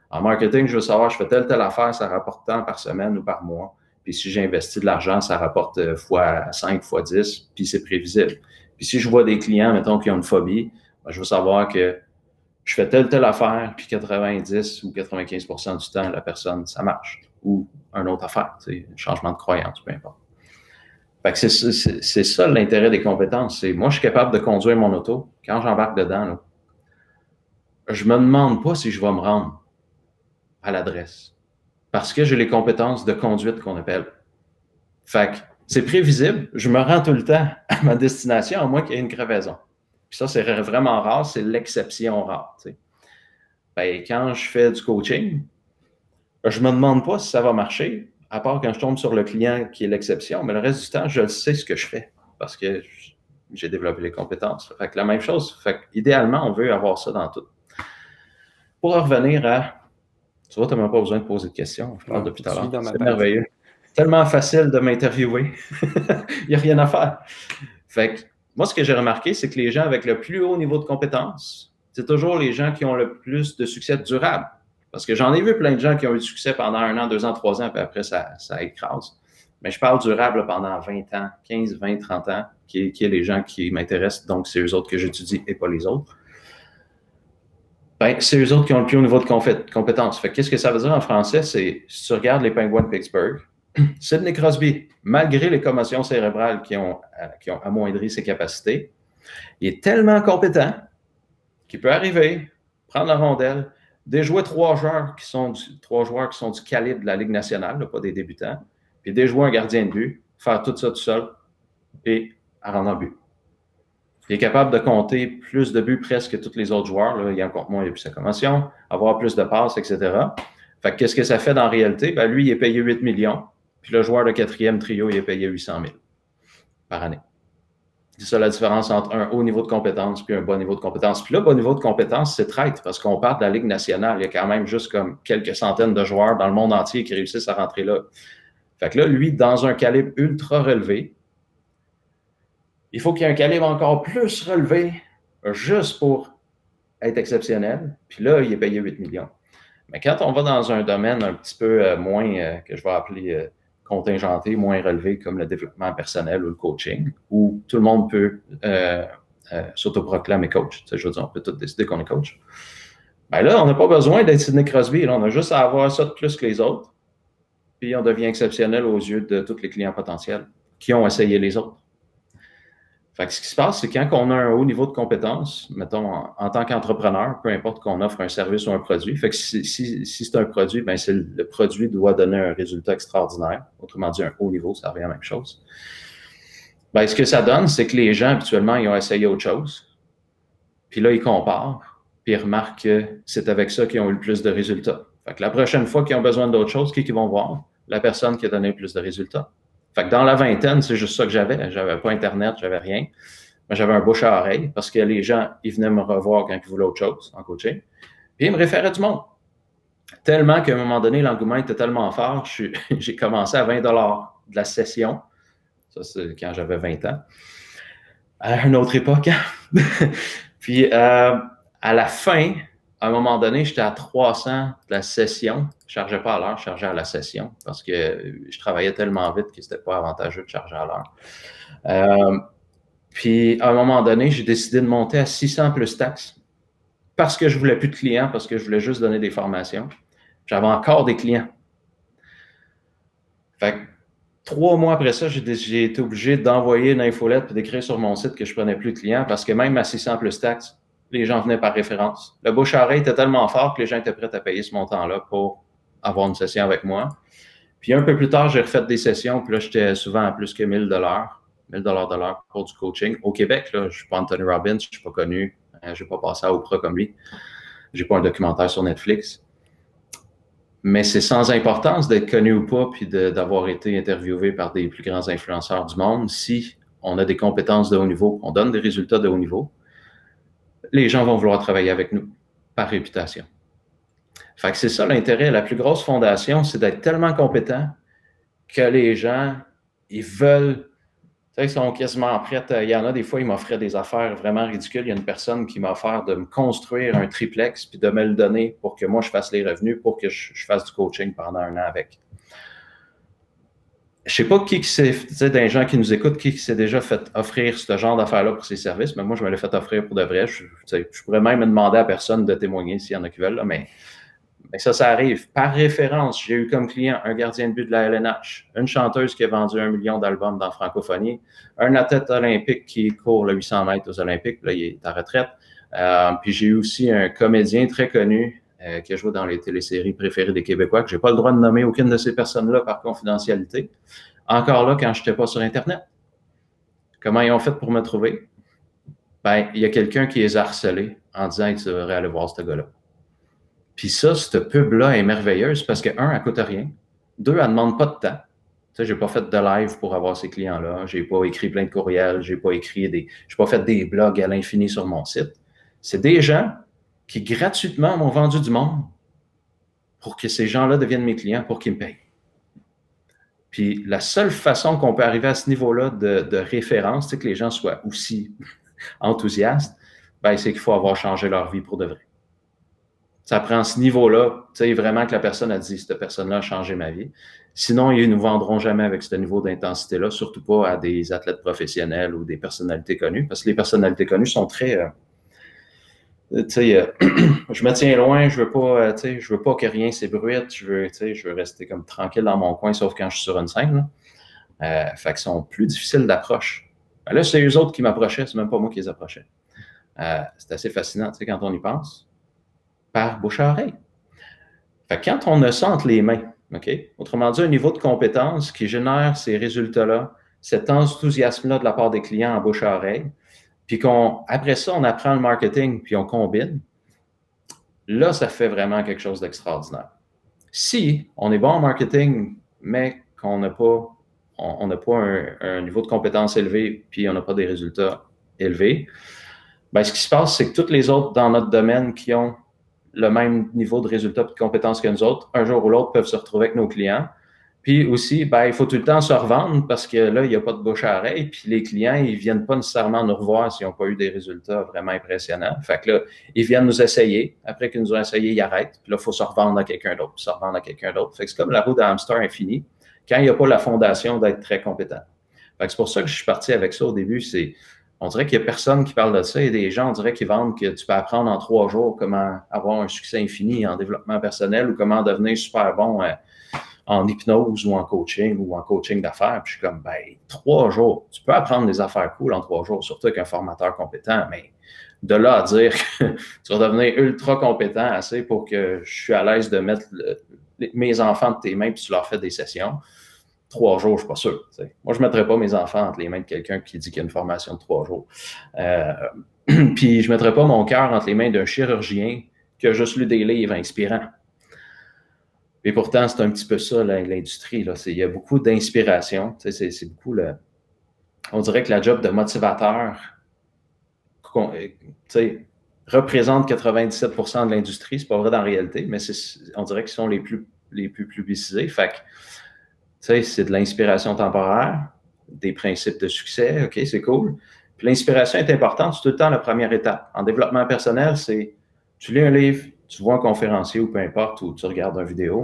B: En marketing, je veux savoir, je fais telle, telle affaire, ça rapporte tant par semaine ou par mois. Puis si j'investis de l'argent, ça rapporte euh, fois 5, fois 10, puis c'est prévisible. Puis si je vois des clients, mettons, qui ont une phobie, ben, je veux savoir que je fais telle, telle affaire, puis 90 ou 95% du temps, la personne, ça marche. Ou une autre affaire, un changement de croyance, peu importe. C'est ça l'intérêt des compétences. C'est moi, je suis capable de conduire mon auto. Quand j'embarque dedans, là, je me demande pas si je vais me rendre à l'adresse parce que j'ai les compétences de conduite qu'on appelle. Fait que c'est prévisible, je me rends tout le temps à ma destination, à moins qu'il y ait une crevaison. Puis ça, c'est vraiment rare, c'est l'exception rare. Ben, quand je fais du coaching, je me demande pas si ça va marcher, à part quand je tombe sur le client qui est l'exception, mais le reste du temps, je sais ce que je fais parce que j'ai développé les compétences. Fait que la même chose, fait idéalement, on veut avoir ça dans tout. Pour revenir à tu vois, tu n'as même pas besoin de poser de questions. Je parle depuis tout à l'heure. C'est merveilleux. Tellement facile de m'interviewer. <laughs> Il n'y a rien à faire. Fait que, moi, ce que j'ai remarqué, c'est que les gens avec le plus haut niveau de compétence, c'est toujours les gens qui ont le plus de succès durable. Parce que j'en ai vu plein de gens qui ont eu du succès pendant un an, deux ans, trois ans, puis après, ça, ça écrase. Mais je parle durable pendant 20 ans, 15, 20, 30 ans, qui est, les gens qui m'intéressent. Donc, c'est eux autres que j'étudie et pas les autres. Ben, c'est eux autres qui ont le plus haut niveau de compétence. qu'est-ce que ça veut dire en français? C'est, si tu regardes les Penguins de Pittsburgh, <clears throat> Sidney Crosby, malgré les commotions cérébrales euh, qui ont amoindri ses capacités, il est tellement compétent qu'il peut arriver, prendre la rondelle, déjouer trois joueurs qui sont du, trois joueurs qui sont du calibre de la Ligue nationale, pas des débutants, puis déjouer un gardien de but, faire tout ça tout seul et rendre en but. Il est capable de compter plus de buts presque que tous les autres joueurs. Là. Il en compte moins depuis sa commotion, avoir plus de passes, etc. Fait qu'est-ce que ça fait dans la réalité? Ben, lui, il est payé 8 millions. Puis le joueur de quatrième trio, il est payé 800 000 par année. C'est ça la différence entre un haut niveau de compétence puis un bas niveau de compétence. Puis là, bas niveau de compétence, c'est traite parce qu'on parle de la Ligue nationale. Il y a quand même juste comme quelques centaines de joueurs dans le monde entier qui réussissent à rentrer là. Fait que là, lui, dans un calibre ultra relevé, il faut qu'il y ait un calibre encore plus relevé juste pour être exceptionnel. Puis là, il est payé 8 millions. Mais quand on va dans un domaine un petit peu euh, moins, euh, que je vais appeler euh, contingenté, moins relevé, comme le développement personnel ou le coaching, où tout le monde peut s'autoproclamer coach. je veux dire, on peut tout décider qu'on est coach. Ben là, on n'a pas besoin d'être Sidney Crosby. on a juste à avoir ça de plus que les autres. Puis on devient exceptionnel aux yeux de tous les clients potentiels qui ont essayé les autres. Fait ce qui se passe, c'est quand on a un haut niveau de compétence, mettons en, tant qu'entrepreneur, peu importe qu'on offre un service ou un produit, fait que si, c'est un produit, ben le, produit doit donner un résultat extraordinaire. Autrement dit, un haut niveau, ça revient à la même chose. Ben, ce que ça donne, c'est que les gens, habituellement, ils ont essayé autre chose. Puis là, ils comparent, puis ils remarquent que c'est avec ça qu'ils ont eu le plus de résultats. Fait que la prochaine fois qu'ils ont besoin d'autre chose, qui qu'ils vont voir? La personne qui a donné le plus de résultats. Fait que dans la vingtaine, c'est juste ça que j'avais. J'avais pas Internet, j'avais rien. Mais j'avais un bouche à oreille parce que les gens, ils venaient me revoir quand ils voulaient autre chose en coaching. Puis ils me référaient du monde. Tellement qu'à un moment donné, l'engouement était tellement fort, <laughs> j'ai commencé à 20 de la session. Ça, c'est quand j'avais 20 ans. À une autre époque. Hein. <laughs> Puis euh, à la fin, à un moment donné, j'étais à 300 de la session. Je ne chargeais pas à l'heure, je chargeais à la session parce que je travaillais tellement vite que ce n'était pas avantageux de charger à l'heure. Euh, puis, à un moment donné, j'ai décidé de monter à 600 plus taxes parce que je voulais plus de clients, parce que je voulais juste donner des formations. J'avais encore des clients. Fait trois mois après ça, j'ai été obligé d'envoyer une infolette et d'écrire sur mon site que je prenais plus de clients parce que même à 600 plus taxes, les gens venaient par référence. Le bouche à était tellement fort que les gens étaient prêts à payer ce montant-là pour avoir une session avec moi. Puis un peu plus tard, j'ai refait des sessions, puis là, j'étais souvent à plus que 1000 dollars, 1000 dollars de l'heure pour du coaching. Au Québec, là, je suis pas Anthony Robbins, je suis pas connu, euh, je n'ai pas passé à Oprah comme lui. J'ai pas un documentaire sur Netflix. Mais c'est sans importance d'être connu ou pas, puis d'avoir été interviewé par des plus grands influenceurs du monde. Si on a des compétences de haut niveau, on donne des résultats de haut niveau, les gens vont vouloir travailler avec nous par réputation. C'est ça l'intérêt. La plus grosse fondation, c'est d'être tellement compétent que les gens, ils veulent ils sont quasiment prêts. Il y en a des fois, ils m'offraient des affaires vraiment ridicules. Il y a une personne qui m'a offert de me construire un triplex puis de me le donner pour que moi, je fasse les revenus pour que je, fasse du coaching pendant un an avec. Je sais pas qui, qui s'est, des gens qui nous écoutent, qui, s'est déjà fait offrir ce genre d'affaires-là pour ses services, mais moi, je me l'ai fait offrir pour de vrai. Je, pourrais même demander à personne de témoigner s'il y en a qui veulent, mais ça, ça arrive. Par référence, j'ai eu comme client un gardien de but de la LNH, une chanteuse qui a vendu un million d'albums dans francophonie, un athlète olympique qui court le 800 mètres aux Olympiques, là, il est à retraite. Euh, puis j'ai eu aussi un comédien très connu euh, qui a dans les téléséries préférées des Québécois, que j'ai pas le droit de nommer aucune de ces personnes-là par confidentialité. Encore là, quand je n'étais pas sur Internet. Comment ils ont fait pour me trouver? Ben, il y a quelqu'un qui les a harcelés en disant qu'il devrait aller voir ce gars-là. Puis ça, cette pub-là est merveilleuse parce que, un, elle coûte rien. Deux, elle ne demande pas de temps. Tu sais, pas fait de live pour avoir ces clients-là. J'ai pas écrit plein de courriels. J'ai pas écrit des, j'ai pas fait des blogs à l'infini sur mon site. C'est des gens qui gratuitement m'ont vendu du monde pour que ces gens-là deviennent mes clients pour qu'ils me payent. Puis la seule façon qu'on peut arriver à ce niveau-là de, référence, c'est que les gens soient aussi <laughs> enthousiastes, ben, c'est qu'il faut avoir changé leur vie pour de vrai ça prend ce niveau-là, tu sais, vraiment que la personne a dit, cette personne-là a changé ma vie. Sinon, ils ne nous vendront jamais avec ce niveau d'intensité-là, surtout pas à des athlètes professionnels ou des personnalités connues, parce que les personnalités connues sont très, euh, tu sais, euh, <clears throat> je me tiens loin, je veux pas, euh, je veux pas que rien s'ébruite, je veux, je veux rester comme tranquille dans mon coin, sauf quand je suis sur une scène. Fait qu'ils sont plus difficiles d'approche. Ben là, c'est eux autres qui m'approchaient, c'est même pas moi qui les approchais. c'est assez fascinant, quand on y pense par bouche à oreille. quand on a ça les mains, OK? Autrement dit, un niveau de compétence qui génère ces résultats-là, cet enthousiasme-là de la part des clients en bouche à oreille, puis qu'après ça, on apprend le marketing, puis on combine, là, ça fait vraiment quelque chose d'extraordinaire. Si on est bon en marketing, mais qu'on n'a pas, on, pas un, niveau de compétence élevé, puis on n'a pas des résultats élevés, bien, ce qui se passe, c'est que toutes les autres dans notre domaine qui ont le même niveau de résultats et de compétences que nous autres, un jour ou l'autre, peuvent se retrouver avec nos clients. Puis aussi, ben, il faut tout le temps se revendre parce que là, il n'y a pas de bouche à oreille. Puis les clients, ils viennent pas nécessairement nous revoir s'ils n'ont pas eu des résultats vraiment impressionnants. Fait que là, ils viennent nous essayer. Après qu'ils nous ont essayé, ils arrêtent. Puis là, il faut se revendre à quelqu'un d'autre, se revendre à quelqu'un d'autre. Fait que c'est comme la roue d'un hamster infinie quand il n'y a pas la fondation d'être très compétent. Fait que c'est pour ça que je suis parti avec ça au début. C'est on dirait qu'il n'y a personne qui parle de ça. Et des gens, on dirait qu'ils vendent que tu peux apprendre en trois jours comment avoir un succès infini en développement personnel ou comment devenir super bon euh, en hypnose ou en coaching ou en coaching d'affaires. Puis je suis comme, ben, trois jours. Tu peux apprendre des affaires cool en trois jours, surtout avec un formateur compétent, mais de là à dire que <laughs> tu vas devenir ultra compétent assez pour que je suis à l'aise de mettre mes enfants de tes mains puis tu leur fais des sessions trois jours, je suis pas sûr. Moi, je ne mettrais pas mes enfants entre les mains de quelqu'un qui dit qu'il y a une formation de trois jours. Euh, <clears throat> puis je ne mettrais pas mon cœur entre les mains d'un chirurgien qui a juste lu des livres inspirants. Et pourtant, c'est un petit peu ça, l'industrie. Il y a beaucoup d'inspiration. C'est beaucoup le. On dirait que la job de motivateur euh, représente 97% de l'industrie. C'est pas vrai dans la réalité, mais on dirait qu'ils sont les plus, les plus publicisés. C'est de l'inspiration temporaire, des principes de succès, OK, c'est cool. Puis l'inspiration est importante, c'est tout le temps la première étape. En développement personnel, c'est tu lis un livre, tu vois un conférencier ou peu importe, ou tu regardes une vidéo.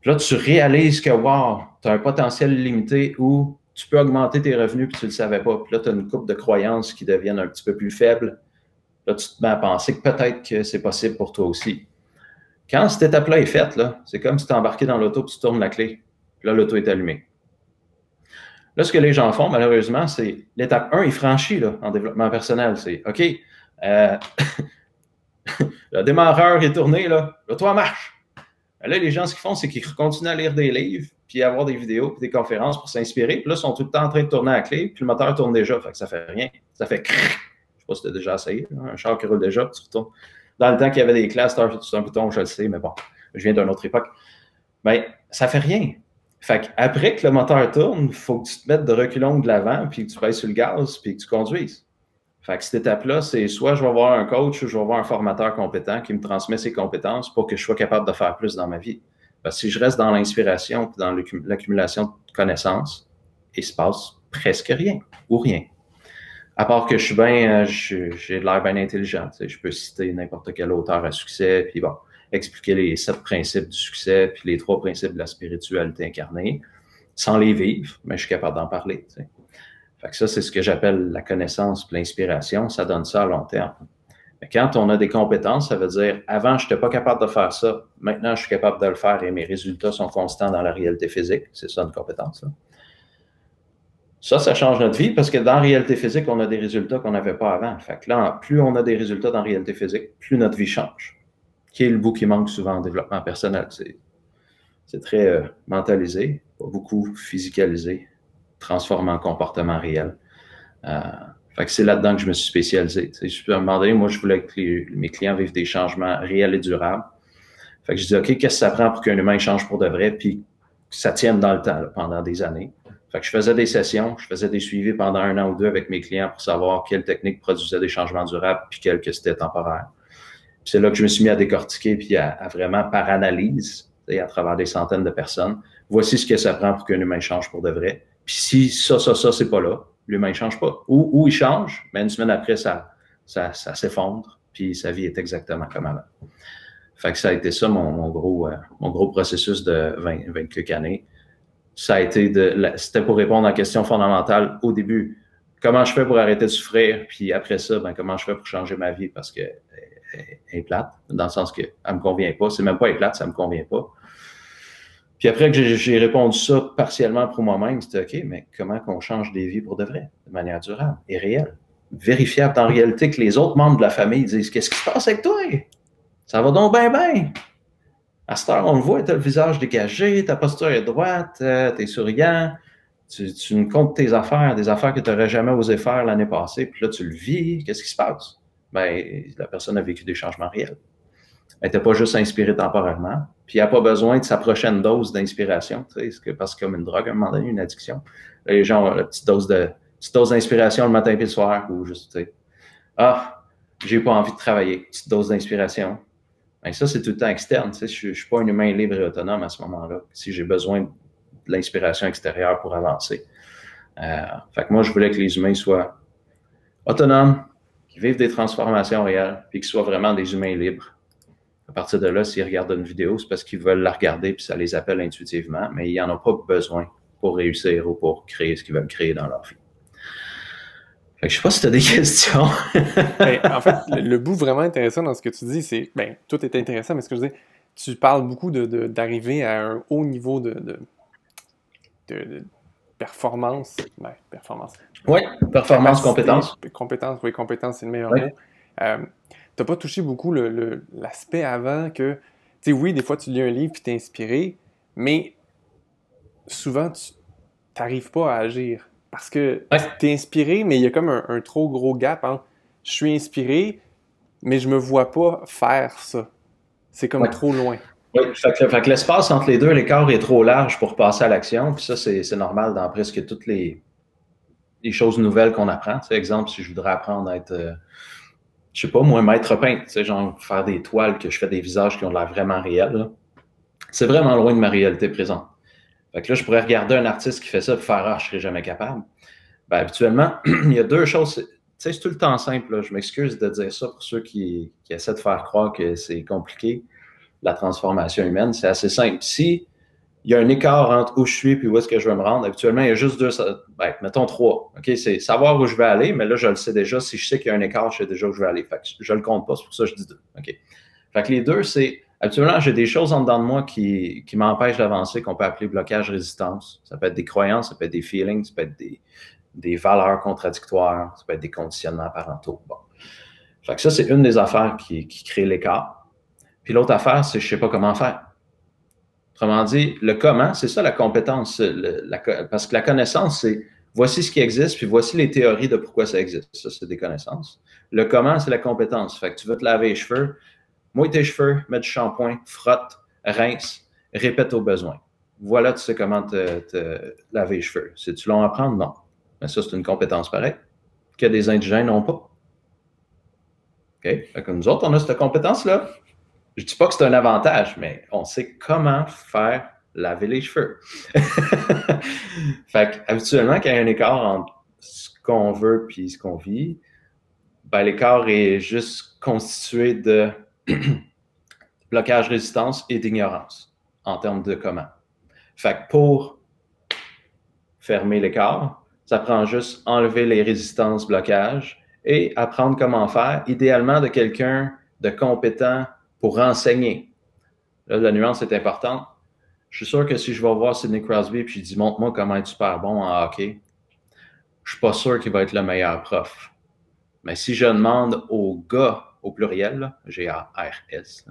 B: Puis là, tu réalises que, wow, tu as un potentiel limité où tu peux augmenter tes revenus puis tu ne le savais pas. Puis là, tu as une coupe de croyances qui deviennent un petit peu plus faibles. Là, tu te mets à penser que peut-être que c'est possible pour toi aussi. Quand cette étape-là est faite, c'est comme si tu embarqué dans l'auto et tu tournes la clé là, l'auto est allumée. Là, ce que les gens font, malheureusement, c'est l'étape 1 est franchie là, en développement personnel. C'est OK, euh, <laughs> <laughs> le démarreur est tourné, là, là, toi, marche. Là, les gens, ce qu'ils font, c'est qu'ils continuent à lire des livres, puis avoir des vidéos, puis des conférences pour s'inspirer. Puis là, ils sont tout le temps en train de tourner à la clé, puis le moteur tourne déjà. Fait que ça fait rien. Ça fait crrr. Je sais pas si tu as déjà essayé. Un char qui roule déjà, puis tu retournes. Dans le temps qu'il y avait des classes, c'est un bouton, je le sais, mais bon, je viens d'une autre époque. Mais ben, ça fait rien. Fait après que le moteur tourne, il faut que tu te mettes de reculons de l'avant, puis que tu pèses sur le gaz, puis que tu conduises. Fait que cette étape-là, c'est soit je vais avoir un coach ou je vais avoir un formateur compétent qui me transmet ses compétences pour que je sois capable de faire plus dans ma vie. Parce que si je reste dans l'inspiration et dans l'accumulation de connaissances, il se passe presque rien ou rien. À part que je suis bien, euh, j'ai l'air bien intelligent. Je peux citer n'importe quel auteur à succès, puis bon, expliquer les sept principes du succès, puis les trois principes de la spiritualité incarnée, sans les vivre, mais je suis capable d'en parler. Fait que ça, c'est ce que j'appelle la connaissance l'inspiration. Ça donne ça à long terme. Mais quand on a des compétences, ça veut dire avant, je n'étais pas capable de faire ça. Maintenant, je suis capable de le faire et mes résultats sont constants dans la réalité physique. C'est ça une compétence. Ça, ça change notre vie parce que dans la réalité physique, on a des résultats qu'on n'avait pas avant. Fait que là, plus on a des résultats dans la réalité physique, plus notre vie change. Qui est le bout qui manque souvent en développement personnel? C'est très euh, mentalisé, pas beaucoup physicalisé transformer en comportement réel. Euh, fait que c'est là-dedans que je me suis spécialisé. je peux me demander, moi, je voulais que mes clients vivent des changements réels et durables. Fait que je dis, OK, qu'est-ce que ça prend pour qu'un humain change pour de vrai, puis que ça tienne dans le temps, pendant des années? Fait que je faisais des sessions, je faisais des suivis pendant un an ou deux avec mes clients pour savoir quelle technique produisait des changements durables, puis quelle que c'était temporaire. c'est là que je me suis mis à décortiquer, puis à, à vraiment, par analyse, à travers des centaines de personnes, voici ce que ça prend pour qu'un humain change pour de vrai. Puis si ça, ça, ça, c'est pas là, l'humain ne change pas. Ou, ou il change, mais une semaine après, ça, ça, ça s'effondre, puis sa vie est exactement comme avant. Fait que ça a été ça mon, mon gros, euh, mon gros processus de 20, 20 quelques années. Ça a été de, c'était pour répondre à la question fondamentale au début. Comment je fais pour arrêter de souffrir? Puis après ça, ben, comment je fais pour changer ma vie? Parce que elle est plate, dans le sens qu'elle me convient pas. C'est même pas elle plate, ça me convient pas. Puis après que j'ai répondu ça partiellement pour moi-même, c'était OK, mais comment qu'on change des vies pour de vrai, de manière durable et réelle, vérifiable en réalité que les autres membres de la famille disent Qu'est-ce qui se passe avec toi? Ça va donc bien, bien. À cette heure, on le voit, tu as le visage dégagé, ta posture est droite, euh, tu es souriant, tu, tu nous comptes tes affaires, des affaires que tu n'aurais jamais osé faire l'année passée, puis là, tu le vis. Qu'est-ce qui se passe? Bien, la personne a vécu des changements réels. Elle n'était pas juste inspirée temporairement. Puis, elle n'a pas besoin de sa prochaine dose d'inspiration, parce que comme une drogue, à un moment donné, une addiction, les gens ont la petite dose de petite dose d'inspiration le matin et le soir, ou juste, tu sais, ah, j'ai pas envie de travailler, petite dose d'inspiration. Ben, ça, c'est tout le temps externe. Je ne suis pas un humain libre et autonome à ce moment-là, si j'ai besoin de l'inspiration extérieure pour avancer. Euh, fait que moi, je voulais que les humains soient autonomes, qu'ils vivent des transformations réelles, puis qu'ils soient vraiment des humains libres à partir de là, s'ils regardent une vidéo, c'est parce qu'ils veulent la regarder puis ça les appelle intuitivement, mais ils n'en ont pas besoin pour réussir ou pour créer ce qu'ils veulent créer dans leur vie. Fait que je sais pas si tu as des <laughs> questions.
A: Ben, en fait, le, bout vraiment intéressant dans ce que tu dis, c'est, ben, tout est intéressant, mais ce que je dis, tu parles beaucoup d'arriver de, à un haut niveau de, de performance. Ben, performance.
B: Oui, performance, compétence.
A: Compétence, oui, compétence, c'est le meilleur mot. Euh, t'as pas touché beaucoup l'aspect avant que, tu sais, oui, des fois tu lis un livre puis t'es inspiré, mais souvent tu n'arrives pas à agir parce que tu es inspiré, mais il y a comme un, trop gros gap entre je suis inspiré, mais je me vois pas faire ça. C'est comme trop loin.
B: Oui, fait que, l'espace entre les deux, l'écart est trop large pour passer à l'action. Puis ça, c'est normal dans presque toutes les, les choses nouvelles qu'on apprend. Tu sais, exemple, si je voudrais apprendre à être euh, je sais pas, moi, maître peintre, tu sais, genre faire des toiles que je fais des visages qui ont l'air vraiment réels, c'est vraiment loin de ma réalité présente. Fait que là, je pourrais regarder un artiste qui fait ça et faire Ah, je serais jamais capable. Ben, habituellement, <clears throat> il y a deux choses. C'est tout le temps simple. Je m'excuse de dire ça pour ceux qui, qui, essaient de faire croire que c'est compliqué, la transformation humaine. C'est assez simple. Si il y a un écart entre où je suis et où est-ce que je veux me rendre. Habituellement, il y a juste deux, ben, mettons trois. C'est savoir où je vais aller, mais là, je le sais déjà. Si je sais qu'il y a un écart, je sais déjà où je vais aller. Fait que je le compte pas, c'est pour ça que je dis deux. Fait que les deux, c'est Actuellement, j'ai des choses en dedans de moi qui, qui m'empêchent d'avancer, qu'on peut appeler blocage résistance. Ça peut être des croyances, ça peut être des feelings, ça peut être des, des valeurs contradictoires, ça peut être des conditionnements parentaux. Bon. Fait que ça, c'est une des affaires qui, qui crée l'écart. Puis l'autre affaire, c'est je ne sais pas comment faire. Autrement dit, le comment, c'est ça la compétence. parce que la connaissance, c'est voici ce qui existe, puis voici les théories de pourquoi ça existe. Ça, c'est des connaissances. Le comment, c'est la compétence. Fait que tu veux te laver les cheveux, mouille tes cheveux, mets du shampoing, frotte, rince, répète au besoin. Voilà, tu sais comment te, laver les cheveux. C'est-tu long à apprendre? Non. Mais ça, c'est une compétence pareille que des indigènes n'ont pas. OK? Fait que nous autres, on a cette compétence-là. Je ne dis pas que c'est un avantage, mais on sait comment faire laver les cheveux. <laughs> fait habituellement, quand il y a un écart entre ce qu'on veut et ce qu'on vit, ben, l'écart est juste constitué de <clears throat> blocage, résistance et d'ignorance en termes de comment. Fait pour fermer l'écart, ça prend juste enlever les résistances, blocages et apprendre comment faire, idéalement de quelqu'un de compétent pour enseigner. Là, la nuance est importante. Je suis sûr que si je vais voir Sidney Crosby et je dis montre-moi comment être super bon en hockey, je suis pas sûr qu'il va être le meilleur prof. Mais si je demande au gars au pluriel, G-A-R-S,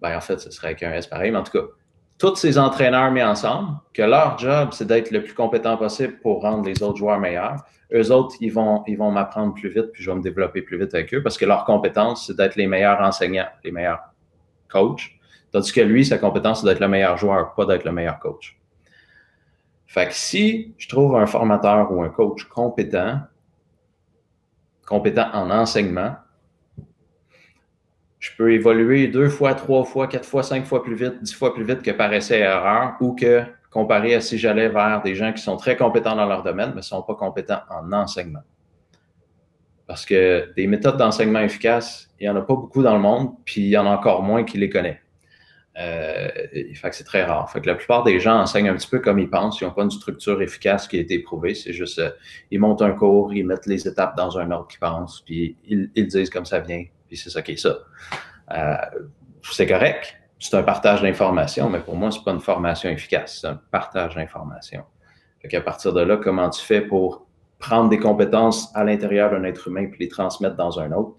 B: ben en fait, ce serait qu'un S pareil, mais en tout cas, tous ces entraîneurs mis ensemble, que leur job, c'est d'être le plus compétent possible pour rendre les autres joueurs meilleurs. Eux autres, ils vont, ils vont m'apprendre plus vite, puis je vais me développer plus vite avec eux, parce que leur compétence, c'est d'être les meilleurs enseignants, les meilleurs coachs. Tandis que lui, sa compétence, c'est d'être le meilleur joueur, pas d'être le meilleur coach. Fait que si je trouve un formateur ou un coach compétent, compétent en enseignement, je peux évoluer deux fois, trois fois, quatre fois, cinq fois plus vite, dix fois plus vite que par essai erreur ou que comparé à si j'allais vers des gens qui sont très compétents dans leur domaine, mais ne sont pas compétents en enseignement. Parce que des méthodes d'enseignement efficaces, il n'y en a pas beaucoup dans le monde, puis il y en a encore moins qui les connaissent. Euh, fait que c'est très rare. Fait que la plupart des gens enseignent un petit peu comme ils pensent. Ils n'ont pas une structure efficace qui a été prouvée. C'est juste, euh, ils montent un cours, ils mettent les étapes dans un ordre qu'ils pensent, puis ils, ils, disent comme ça vient, puis c'est ça qui est ça. Euh, c'est correct. C'est un partage d'informations, mais pour moi, c'est pas une formation efficace. C'est un partage d'informations. Fait qu'à partir de là, comment tu fais pour prendre des compétences à l'intérieur d'un être humain puis les transmettre dans un autre?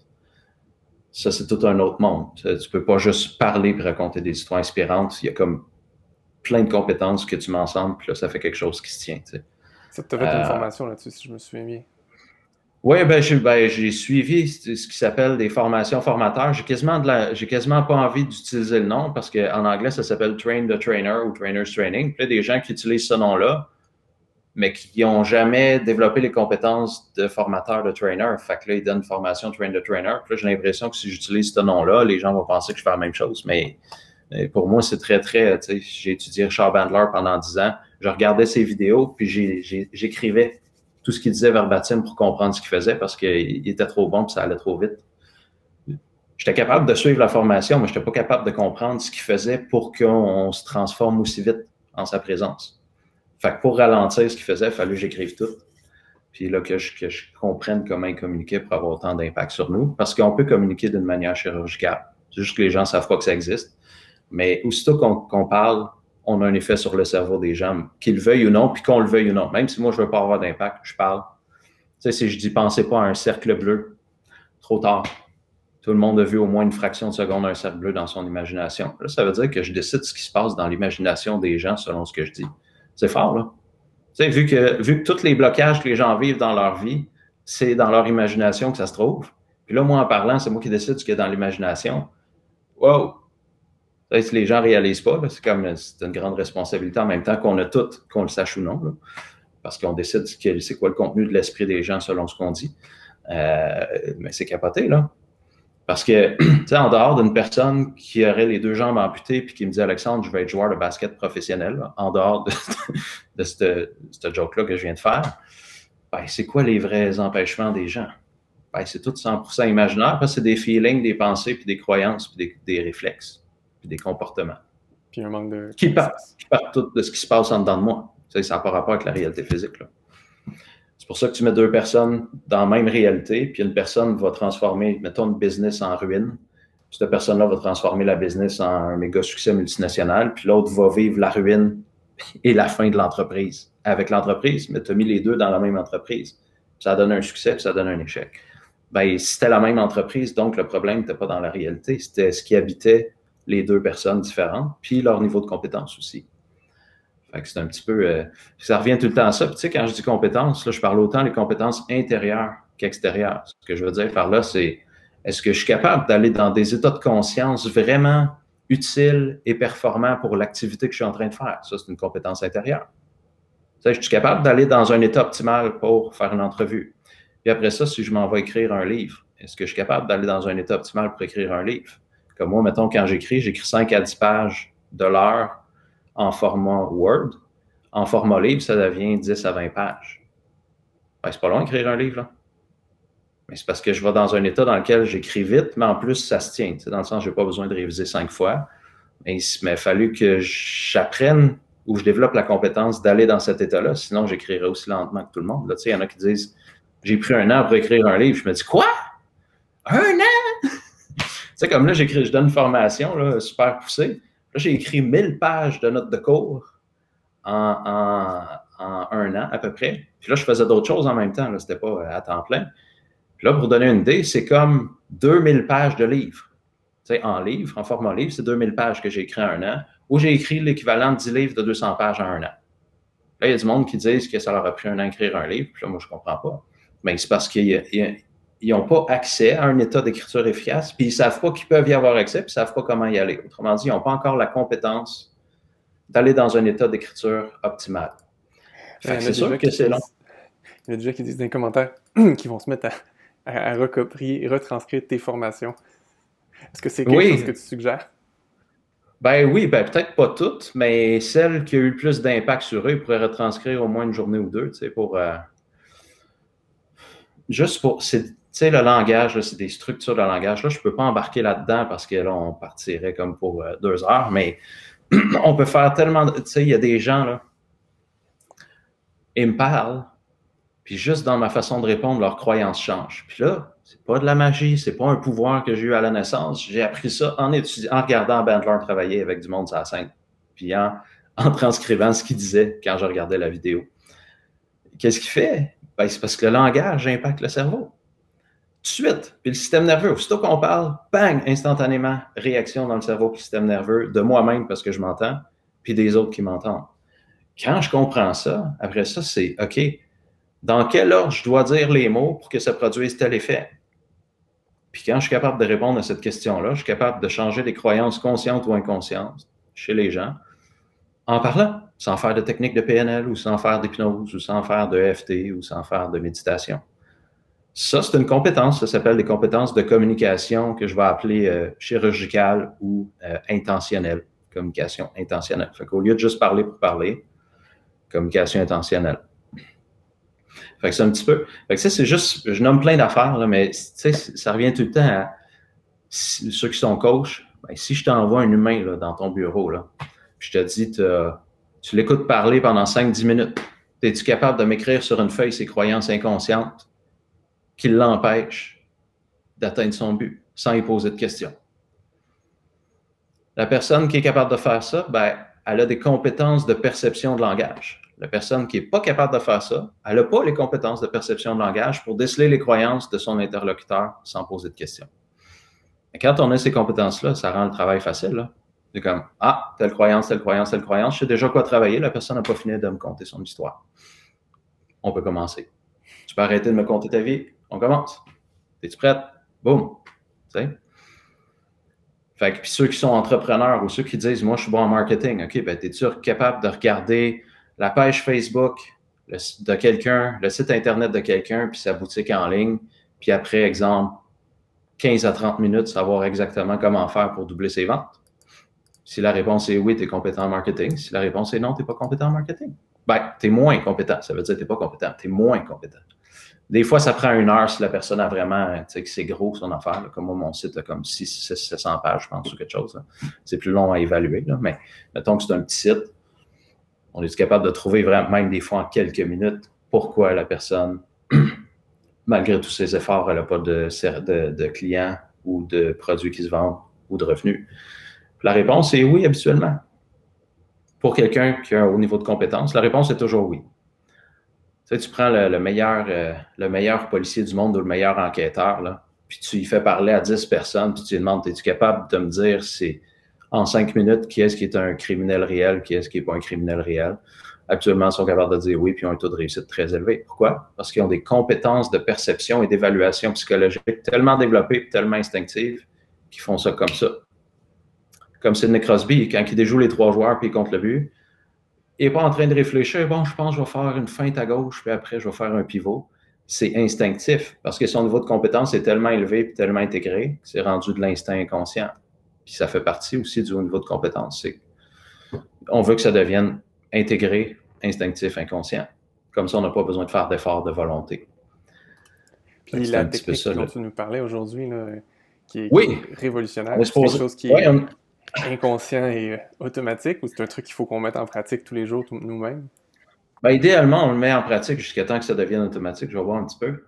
B: ça, c'est tout un autre monde. Tu peux pas juste parler et raconter des histoires inspirantes. Il y a comme plein de compétences que tu m'ensembles, puis là, ça fait quelque chose qui se tient. Tu sais.
A: Ça t'a fait une euh, formation là-dessus, si je me souviens bien.
B: Oui, ben, j'ai ben, suivi ce qui s'appelle des formations formateurs. J'ai quasiment, de la, quasiment pas envie d'utiliser le nom parce qu'en anglais, ça s'appelle Train the Trainer ou Trainer's Training. Puis là, des gens qui utilisent ce nom-là, mais qui n'ont jamais développé les compétences de formateur de trainer. Fait que là, ils donnent formation train de trainer. Puis là, j'ai l'impression que si j'utilise ce nom-là, les gens vont penser que je fais la même chose. Mais pour moi, c'est très, très, j'ai étudié Richard Bandler pendant dix ans. Je regardais ses vidéos, puis j'écrivais tout ce qu'il disait verbatim pour comprendre ce qu'il faisait parce qu'il était trop bon, puis ça allait trop vite. J'étais capable de suivre la formation, mais je n'étais pas capable de comprendre ce qu'il faisait pour qu'on se transforme aussi vite en sa présence. Fait que pour ralentir ce qu'il faisait, il fallait que j'écrive tout. Puis là, que je, que je, comprenne comment il communiquait pour avoir autant d'impact sur nous. Parce qu'on peut communiquer d'une manière chirurgicale. C'est juste que les gens ne savent pas que ça existe. Mais aussitôt qu'on parle, on a un effet sur le cerveau des gens, qu'ils veuillent ou non, puis qu'on le veuille ou non. Même si moi, je ne veux pas avoir d'impact, je parle. Tu sais, si je dis pensez pas à un cercle bleu, trop tard. Tout le monde a vu au moins une fraction de seconde un cercle bleu dans son imagination. Là, ça veut dire que je décide ce qui se passe dans l'imagination des gens selon ce que je dis. C'est fort, là. Tu sais, vu que, vu tous les blocages que les gens vivent dans leur vie, c'est dans leur imagination que ça se trouve. Puis là, moi, en parlant, c'est moi qui décide ce qu'il y a dans l'imagination. Wow! Les gens ne réalisent pas, c'est comme c'est une grande responsabilité en même temps qu'on a tout, qu'on le sache ou non. parce qu'on décide c'est quoi le contenu de l'esprit des gens selon ce qu'on dit. Euh, mais c'est capoté, là. Parce que, <clears throat> tu sais, en dehors d'une personne qui aurait les deux jambes amputées puis qui me dit Alexandre, je vais être joueur de basket professionnel, en dehors de, <laughs> de ce joke-là que je viens de faire, ben, c'est quoi les vrais empêchements des gens? Ben, c'est tout 100% imaginaire parce que c'est des feelings, des pensées, puis des croyances, puis des, des réflexes, puis des comportements.
A: Puis un manque de.
B: Qui partent part tout de ce qui se passe en dedans de moi. Ça n'a pas rapport avec la réalité physique. Là. C'est pour ça que tu mets deux personnes dans la même réalité, puis une personne va transformer, mettons, une business en ruine. cette personne-là va transformer la business en un méga succès multinational, puis l'autre va vivre la ruine et la fin de l'entreprise avec l'entreprise, mais tu as mis les deux dans la même entreprise. Ça donne un succès, puis ça donne un échec. Ben, c'était la même entreprise, donc le problème n'était pas dans la réalité, c'était ce qui habitait les deux personnes différentes, puis leur niveau de compétence aussi. C'est un petit peu. Euh, ça revient tout le temps à ça. Puis, tu sais, quand je dis compétences, là, je parle autant des compétences intérieures qu'extérieures. Ce que je veux dire par là, c'est est-ce que je suis capable d'aller dans des états de conscience vraiment utiles et performants pour l'activité que je suis en train de faire? Ça, c'est une compétence intérieure. Tu sais, je suis capable d'aller dans un état optimal pour faire une entrevue. Puis après ça, si je m'en vais écrire un livre, est-ce que je suis capable d'aller dans un état optimal pour écrire un livre? Comme moi, mettons, quand j'écris, j'écris 5 à 10 pages de l'heure en format Word. En format livre, ça devient 10 à 20 pages. Ben, c'est pas long d'écrire un livre. Mais c'est parce que je vais dans un état dans lequel j'écris vite, mais en plus, ça se tient. Dans le sens, je n'ai pas besoin de réviser cinq fois. Mais il m'a fallu que j'apprenne ou je développe la compétence d'aller dans cet état-là. Sinon, j'écrirais aussi lentement que tout le monde. il y en a qui disent J'ai pris un an pour écrire un livre. Je me dis Quoi? Un an? <laughs> Tu sais, comme là, j'écris, je donne une formation super poussée. J'ai écrit 1000 pages de notes de cours en, un an à peu près. Puis là, je faisais d'autres choses en même temps. Ce n'était pas à temps plein. Puis là, pour donner une idée, c'est comme 2000 pages de livres. Tu sais, en livre, en format livre, c'est 2000 pages que j'ai écrit en un an, ou j'ai écrit l'équivalent de 10 livres de 200 pages en un an. Là, il y a du monde qui disent que ça leur a pris un an d'écrire un livre, puis là, moi, je ne comprends pas. Mais c'est parce qu'ils n'ont pas accès à un état d'écriture efficace, puis ils ne savent pas qu'ils peuvent y avoir accès, puis ils ne savent pas comment y aller. Autrement dit, ils n'ont pas encore la compétence d'aller dans un état d'écriture optimal.
A: c'est sûr que c'est long. Il y a des gens qui disent dans les commentaires <clears throat> qu'ils vont se mettre à, à, recopier, retranscrire tes formations. Est-ce que c'est quelque chose que tu suggères?
B: Ben oui, ben peut-être pas toutes, mais celles qui ont eu le plus d'impact sur eux, ils pourraient retranscrire au moins une journée ou deux, tu sais, pour... Euh, juste pour... Tu sais, le langage, c'est des structures de langage. Là, je ne peux pas embarquer là-dedans parce que là, on partirait comme pour euh, deux heures, mais <clears throat> on peut faire tellement... Tu sais, il y a des gens, là, ils me parlent, puis juste dans ma façon de répondre, leurs croyances changent. Puis là, c'est pas de la magie, c'est pas un pouvoir que j'ai eu à la naissance. J'ai appris ça en étudiant, en regardant Bandler travailler avec du monde sur la scène, puis en, transcrivant ce qu'il disait quand je regardais la vidéo. Qu'est-ce qu'il fait? Ben, c'est parce que le langage impacte le cerveau. Suite. Puis le système nerveux, aussitôt qu'on parle, bang, instantanément, réaction dans le cerveau, puis le système nerveux, de moi-même parce que je m'entends, puis des autres qui m'entendent. Quand je comprends ça, après ça, c'est OK, dans quel ordre je dois dire les mots pour que ça produise tel effet? Puis quand je suis capable de répondre à cette question-là, je suis capable de changer les croyances conscientes ou inconscientes chez les gens en parlant, sans faire de technique de PNL ou sans faire d'hypnose ou sans faire de FT ou sans faire de méditation. Ça, c'est une compétence, ça s'appelle des compétences de communication que je vais appeler euh, chirurgicale ou euh, intentionnelle. Communication intentionnelle. Fait qu'au lieu de juste parler pour parler, communication intentionnelle. Fait que c'est un petit peu. Fait que ça, c'est juste, je nomme plein d'affaires, mais ça revient tout le temps à ceux qui sont coachs. Ben, si je t'envoie un humain là, dans ton bureau, là, je te dis, tu l'écoutes parler pendant 5-10 minutes, es-tu capable de m'écrire sur une feuille ses croyances inconscientes? Qui l'empêchent d'atteindre son but sans y poser de questions? La personne qui est capable de faire ça, ben, elle a des compétences de perception de langage. La personne qui n'est pas capable de faire ça, elle n'a pas les compétences de perception de langage pour déceler les croyances de son interlocuteur sans poser de questions. Quand on a ces compétences-là, ça rend le travail facile. C'est comme, ah, telle croyance, telle croyance, telle croyance, je sais déjà quoi travailler, la personne n'a pas fini de me conter son histoire. On peut commencer. Tu peux arrêter de me conter ta vie, on commence. Es-tu prête? Boum. Fait que, puis ceux qui sont entrepreneurs ou ceux qui disent, moi, je suis bon en marketing, OK, ben, es-tu capable de regarder la page Facebook de quelqu'un, le site Internet de quelqu'un, puis sa boutique en ligne, puis après, exemple, 15 à 30 minutes, savoir exactement comment faire pour doubler ses ventes? Si la réponse est oui, tu es compétent en marketing. Si la réponse est non, tu n'es pas compétent en marketing. Ben, tu es moins compétent. Ça veut dire que tu n'es pas compétent. Tu es moins compétent. Des fois, ça prend une heure si la personne a vraiment, tu sais, que c'est gros son affaire. Comme moi, mon site a comme 600, 700 pages, je pense, ou quelque chose. C'est plus long à évaluer. Mais mettons que c'est un petit site, on est capable de trouver vraiment, même des fois en quelques minutes, pourquoi la personne, <clears throat> malgré tous ses efforts, elle n'a pas de, de, de clients ou de produits qui se vendent ou de revenus? La réponse est oui, habituellement. Pour quelqu'un qui a un haut niveau de compétence, la réponse est toujours oui. Tu sais, tu prends le, meilleur, euh, le meilleur policier du monde ou le meilleur enquêteur, là, puis tu y fais parler à 10 personnes, puis tu lui demandes, es-tu capable de me dire si, en 5 minutes qui est-ce qui est un criminel réel, qui est-ce qui n'est pas un criminel réel? Actuellement, ils sont capables de dire oui, puis ils ont un taux de réussite très élevé. Pourquoi? Parce qu'ils ont des compétences de perception et d'évaluation psychologique tellement développées, tellement instinctives, qu'ils font ça comme ça. Comme Sidney Crosby, quand il déjoue les trois joueurs puis il compte le but, n'est pas en train de réfléchir, bon, je pense que je vais faire une feinte à gauche, puis après, je vais faire un pivot. C'est instinctif parce que son niveau de compétence est tellement élevé et tellement intégré que c'est rendu de l'instinct inconscient. Puis ça fait partie aussi du haut niveau de compétence. On veut que ça devienne intégré, instinctif, inconscient. Comme ça, on n'a pas besoin de faire d'efforts de volonté.
A: Puis la technique dont tu nous parlais aujourd'hui, qui est, révolutionnaire, c'est quelque chose qui est inconscient et euh, automatique ou c'est un truc qu'il faut qu'on mette en pratique tous les jours nous-mêmes?
B: Ben, idéalement, on le met en pratique jusqu'à temps que ça devienne automatique. Je vais voir un petit peu.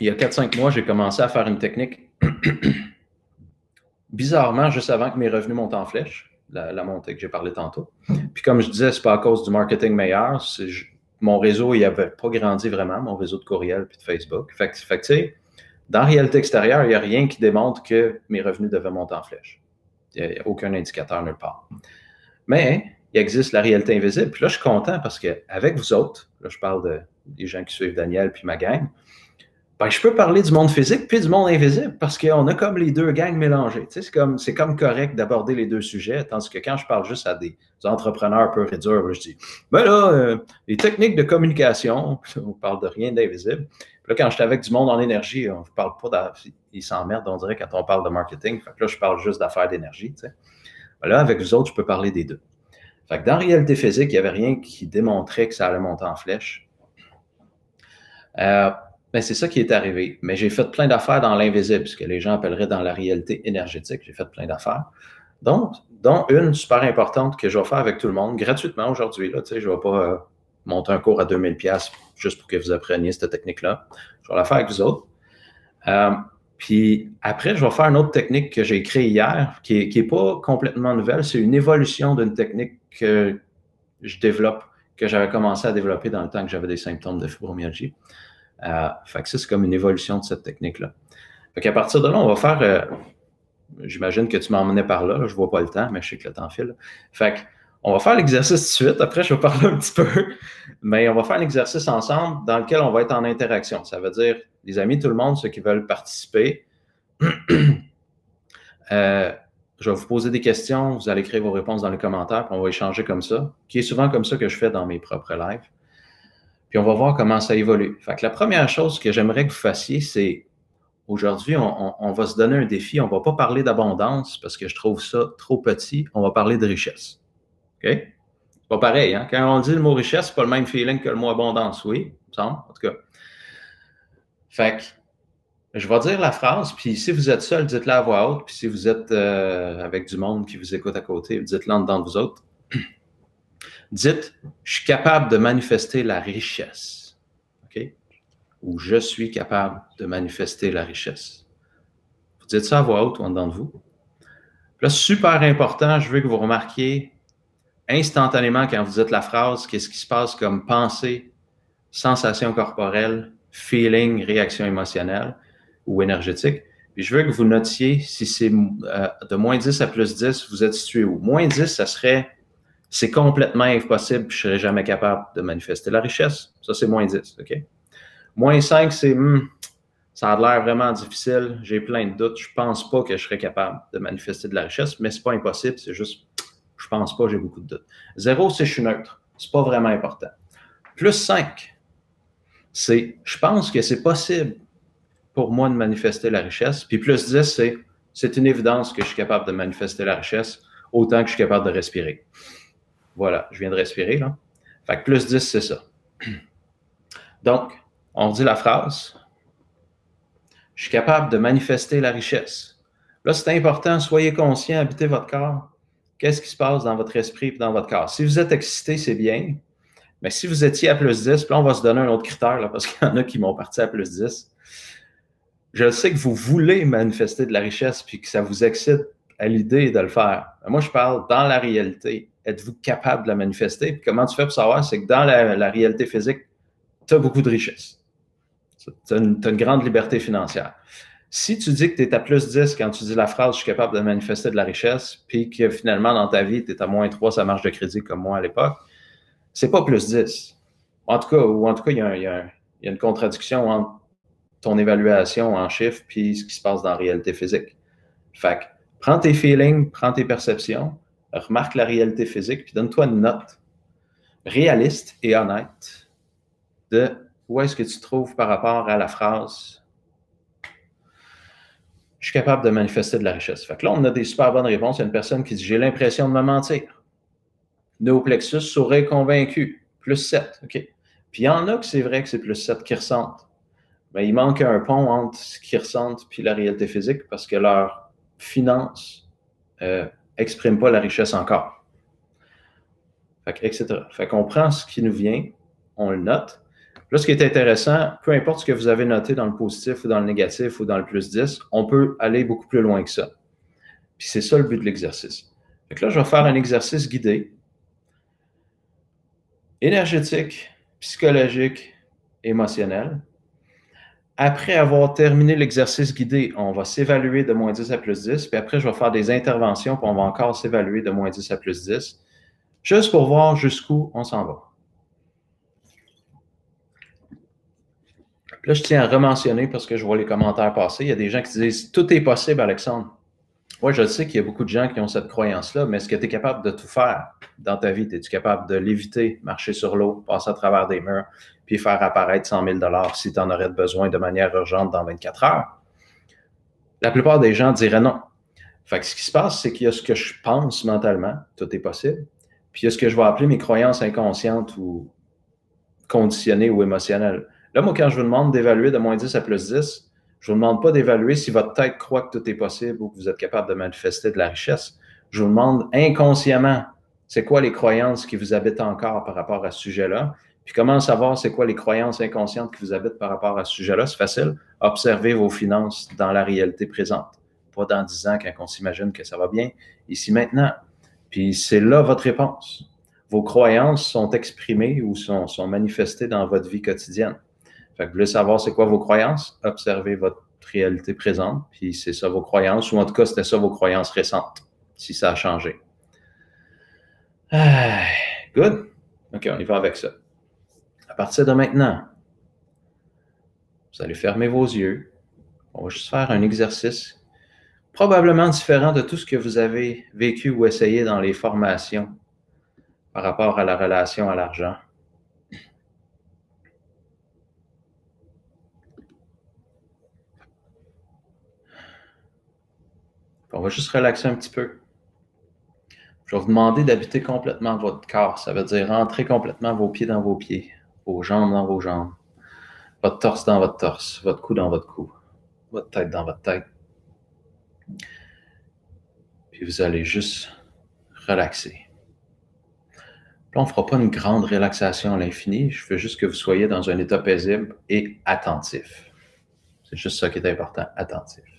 B: Il y a 4-5 mois, j'ai commencé à faire une technique <coughs> bizarrement juste avant que mes revenus montent en flèche la, montée que j'ai parlé tantôt. Puis comme je disais, c'est pas à cause du marketing meilleur. mon réseau, il n'avait pas grandi vraiment, mon réseau de courriel puis de Facebook. Fait, sais, dans la réalité extérieure, il n'y a rien qui démontre que mes revenus devaient monter en flèche. Il n'y a, aucun indicateur nulle part. Mais il existe la réalité invisible. Puis là, je suis content parce qu'avec vous autres, là, je parle des gens qui suivent Daniel puis ma gang, ben, je peux parler du monde physique puis du monde invisible parce qu'on a comme les deux gangs mélangés. Tu sais, c'est comme, c'est comme correct d'aborder les deux sujets, tandis que quand je parle juste à des, entrepreneurs peu réduire, je dis, ben là, euh, les techniques de communication, <laughs> on parle de rien d'invisible. Là, quand je suis avec du monde en énergie, on ne parle pas, ils s'emmerdent, on dirait, quand on parle de marketing. Là, je parle juste d'affaires d'énergie. Là, avec vous autres, je peux parler des deux. Fait que dans réalité physique, il n'y avait rien qui démontrait que ça allait monter en flèche. Euh, ben, c'est ça qui est arrivé. Mais j'ai fait plein d'affaires dans l'invisible, ce que les gens appelleraient dans la réalité énergétique. J'ai fait plein d'affaires. Donc, dont une super importante que je vais faire avec tout le monde gratuitement aujourd'hui. je ne vais pas euh, monter un cours à 2000$ juste pour que vous appreniez cette technique-là. Je vais la faire avec vous autres. Euh, puis après, je vais faire une autre technique que j'ai créée hier, qui n'est est pas complètement nouvelle. C'est une évolution d'une technique que je développe, que j'avais commencé à développer dans le temps que j'avais des symptômes de fibromyalgie. Euh, fait que ça, c'est comme une évolution de cette technique-là. Fait qu'à partir de là, on va faire. Euh, j'imagine que tu m'emmenais par là, je vois pas le temps, mais je sais que le temps file. Fait que, on va faire l'exercice tout de suite. Après, je vais parler un petit peu. Mais on va faire un exercice ensemble dans lequel on va être en interaction. Ça veut dire, les amis, tout le monde, ceux qui veulent participer, <clears throat> euh, je vais vous poser des questions. Vous allez écrire vos réponses dans les commentaires, puis on va échanger comme ça, qui est souvent comme ça que je fais dans mes propres lives. Puis on va voir comment ça évolue. Fait que la première chose que j'aimerais que vous fassiez, c'est aujourd'hui, on, va se donner un défi. On ne va pas parler d'abondance parce que je trouve ça trop petit. On va parler de richesse. OK? Pas pareil, hein? Quand on dit le mot richesse, c'est pas le même feeling que le mot abondance, oui, me semble, en tout cas. Fait que je vais dire la phrase, puis si vous êtes seul, dites-la à voix haute, puis si vous êtes euh, avec du monde qui vous écoute à côté, dites-la en dedans de vous autres. <clears throat> Dites, je suis capable de manifester la richesse. OK? Ou je suis capable de manifester la richesse. Vous dites ça à voix haute ou en dedans de vous. Là, super important, je veux que vous remarquiez instantanément quand vous dites la phrase, qu'est-ce qui se passe comme pensée, sensation corporelle, feeling, réaction émotionnelle ou énergétique? Puis je veux que vous notiez si c'est euh, de moins 10 à plus 10, vous êtes situé où. Moins 10, ça serait c'est complètement impossible, je ne serai jamais capable de manifester la richesse. Ça, c'est moins 10, OK? Moins 5, c'est hmm, ça a l'air vraiment difficile, j'ai plein de doutes, je ne pense pas que je serais capable de manifester de la richesse, mais ce n'est pas impossible, c'est juste je pense pas, j'ai beaucoup de doutes. 0, c'est je suis neutre. Ce n'est pas vraiment important. Plus 5, c'est je pense que c'est possible pour moi de manifester la richesse. Puis plus 10, c'est c'est une évidence que je suis capable de manifester la richesse autant que je suis capable de respirer. Voilà, je viens de respirer là. Fait que plus 10, c'est ça. <clears throat> Donc, on dit la phrase Je suis capable de manifester la richesse. Là, c'est important, soyez conscient, habitez votre corps. Qu'est-ce qui se passe dans votre esprit et dans votre corps? Si vous êtes excité, c'est bien. Mais si vous étiez à plus 10, puis là, on va se donner un autre critère, là, parce qu'il y en a qui m'ont parti à plus 10. je sais que vous voulez manifester de la richesse puis que ça vous excite à l'idée de le faire. Moi, je parle dans la réalité. Êtes-vous capable de la manifester? Puis comment tu fais pour savoir? C'est que dans la, réalité physique, tu as beaucoup de richesse. Tu as, une, grande liberté financière. Si tu dis que tu es à plus 10 quand tu dis la phrase je suis capable de manifester de la richesse, puis que finalement dans ta vie, tu es à moins 3 sa marge de crédit comme moi à l'époque, c'est pas plus 10. En tout cas, en tout cas, il y a, une contradiction entre ton évaluation en chiffres puis ce qui se passe dans la réalité physique. Fait que, prends tes feelings, prends tes perceptions, remarque la réalité physique, puis donne-toi une note réaliste et honnête de où est-ce que tu trouves par rapport à la phrase je suis capable de manifester de la richesse. Fait que là, on a des super bonnes réponses. Il y a une personne qui dit J'ai l'impression de me mentir. Néoplexus serait convaincu. Plus 7. OK? Puis il y en a que c'est vrai que c'est plus 7 qui ressentent. Mais il manque un pont entre ce qu'ils ressentent et la réalité physique parce que leur finance n'exprime euh, pas la richesse encore. Fait que, etc. Fait qu'on prend ce qui nous vient, on le note. Là, ce qui est intéressant, peu importe ce que vous avez noté dans le positif ou dans le négatif ou dans le plus 10, on peut aller beaucoup plus loin que ça. Puis c'est ça le but de l'exercice. Que là, je vais faire un exercice guidé, énergétique, psychologique, émotionnel. Après avoir terminé l'exercice guidé, on va s'évaluer de moins 10 à plus 10. Puis après, je vais faire des interventions, puis on va encore s'évaluer de moins 10 à plus 10, juste pour voir jusqu'où on s'en va. Là, je tiens à rementionner parce que je vois les commentaires passer. Il y a des gens qui disent Tout est possible, Alexandre. Oui, je sais qu'il y a beaucoup de gens qui ont cette croyance-là, mais est-ce que tu es capable de tout faire dans ta vie? Es-tu capable de l'éviter, marcher sur l'eau, passer à travers des murs, puis faire apparaître 100 000 si tu en aurais besoin de manière urgente dans 24 heures? La plupart des gens diraient non. Fait que ce qui se passe, c'est qu'il y a ce que je pense mentalement, tout est possible, puis il y a ce que je vais appeler mes croyances inconscientes ou conditionnées ou émotionnelles. Là, moi, quand je vous demande d'évaluer de moins 10 à plus 10, je ne vous demande pas d'évaluer si votre tête croit que tout est possible ou que vous êtes capable de manifester de la richesse. Je vous demande inconsciemment, c'est quoi les croyances qui vous habitent encore par rapport à ce sujet-là? Puis comment savoir c'est quoi les croyances inconscientes qui vous habitent par rapport à ce sujet-là? C'est facile. Observez vos finances dans la réalité présente. Pas dans 10 ans quand on s'imagine que ça va bien. Ici maintenant. Puis c'est là votre réponse. Vos croyances sont exprimées ou sont, sont manifestées dans votre vie quotidienne. Vous voulez savoir c'est quoi vos croyances? Observez votre réalité présente, puis c'est ça vos croyances, ou en tout cas, c'était ça vos croyances récentes, si ça a changé. Ah, good. OK, on y va avec ça. À partir de maintenant, vous allez fermer vos yeux. On va juste faire un exercice probablement différent de tout ce que vous avez vécu ou essayé dans les formations par rapport à la relation à l'argent. On va juste relaxer un petit peu. Je vais vous demander d'habiter complètement votre corps. Ça veut dire rentrer complètement vos pieds dans vos pieds, vos jambes dans vos jambes, votre torse dans votre torse, votre cou dans votre cou, votre tête dans votre tête. Puis vous allez juste relaxer. Là, on ne fera pas une grande relaxation à l'infini. Je veux juste que vous soyez dans un état paisible et attentif. C'est juste ça qui est important, attentif.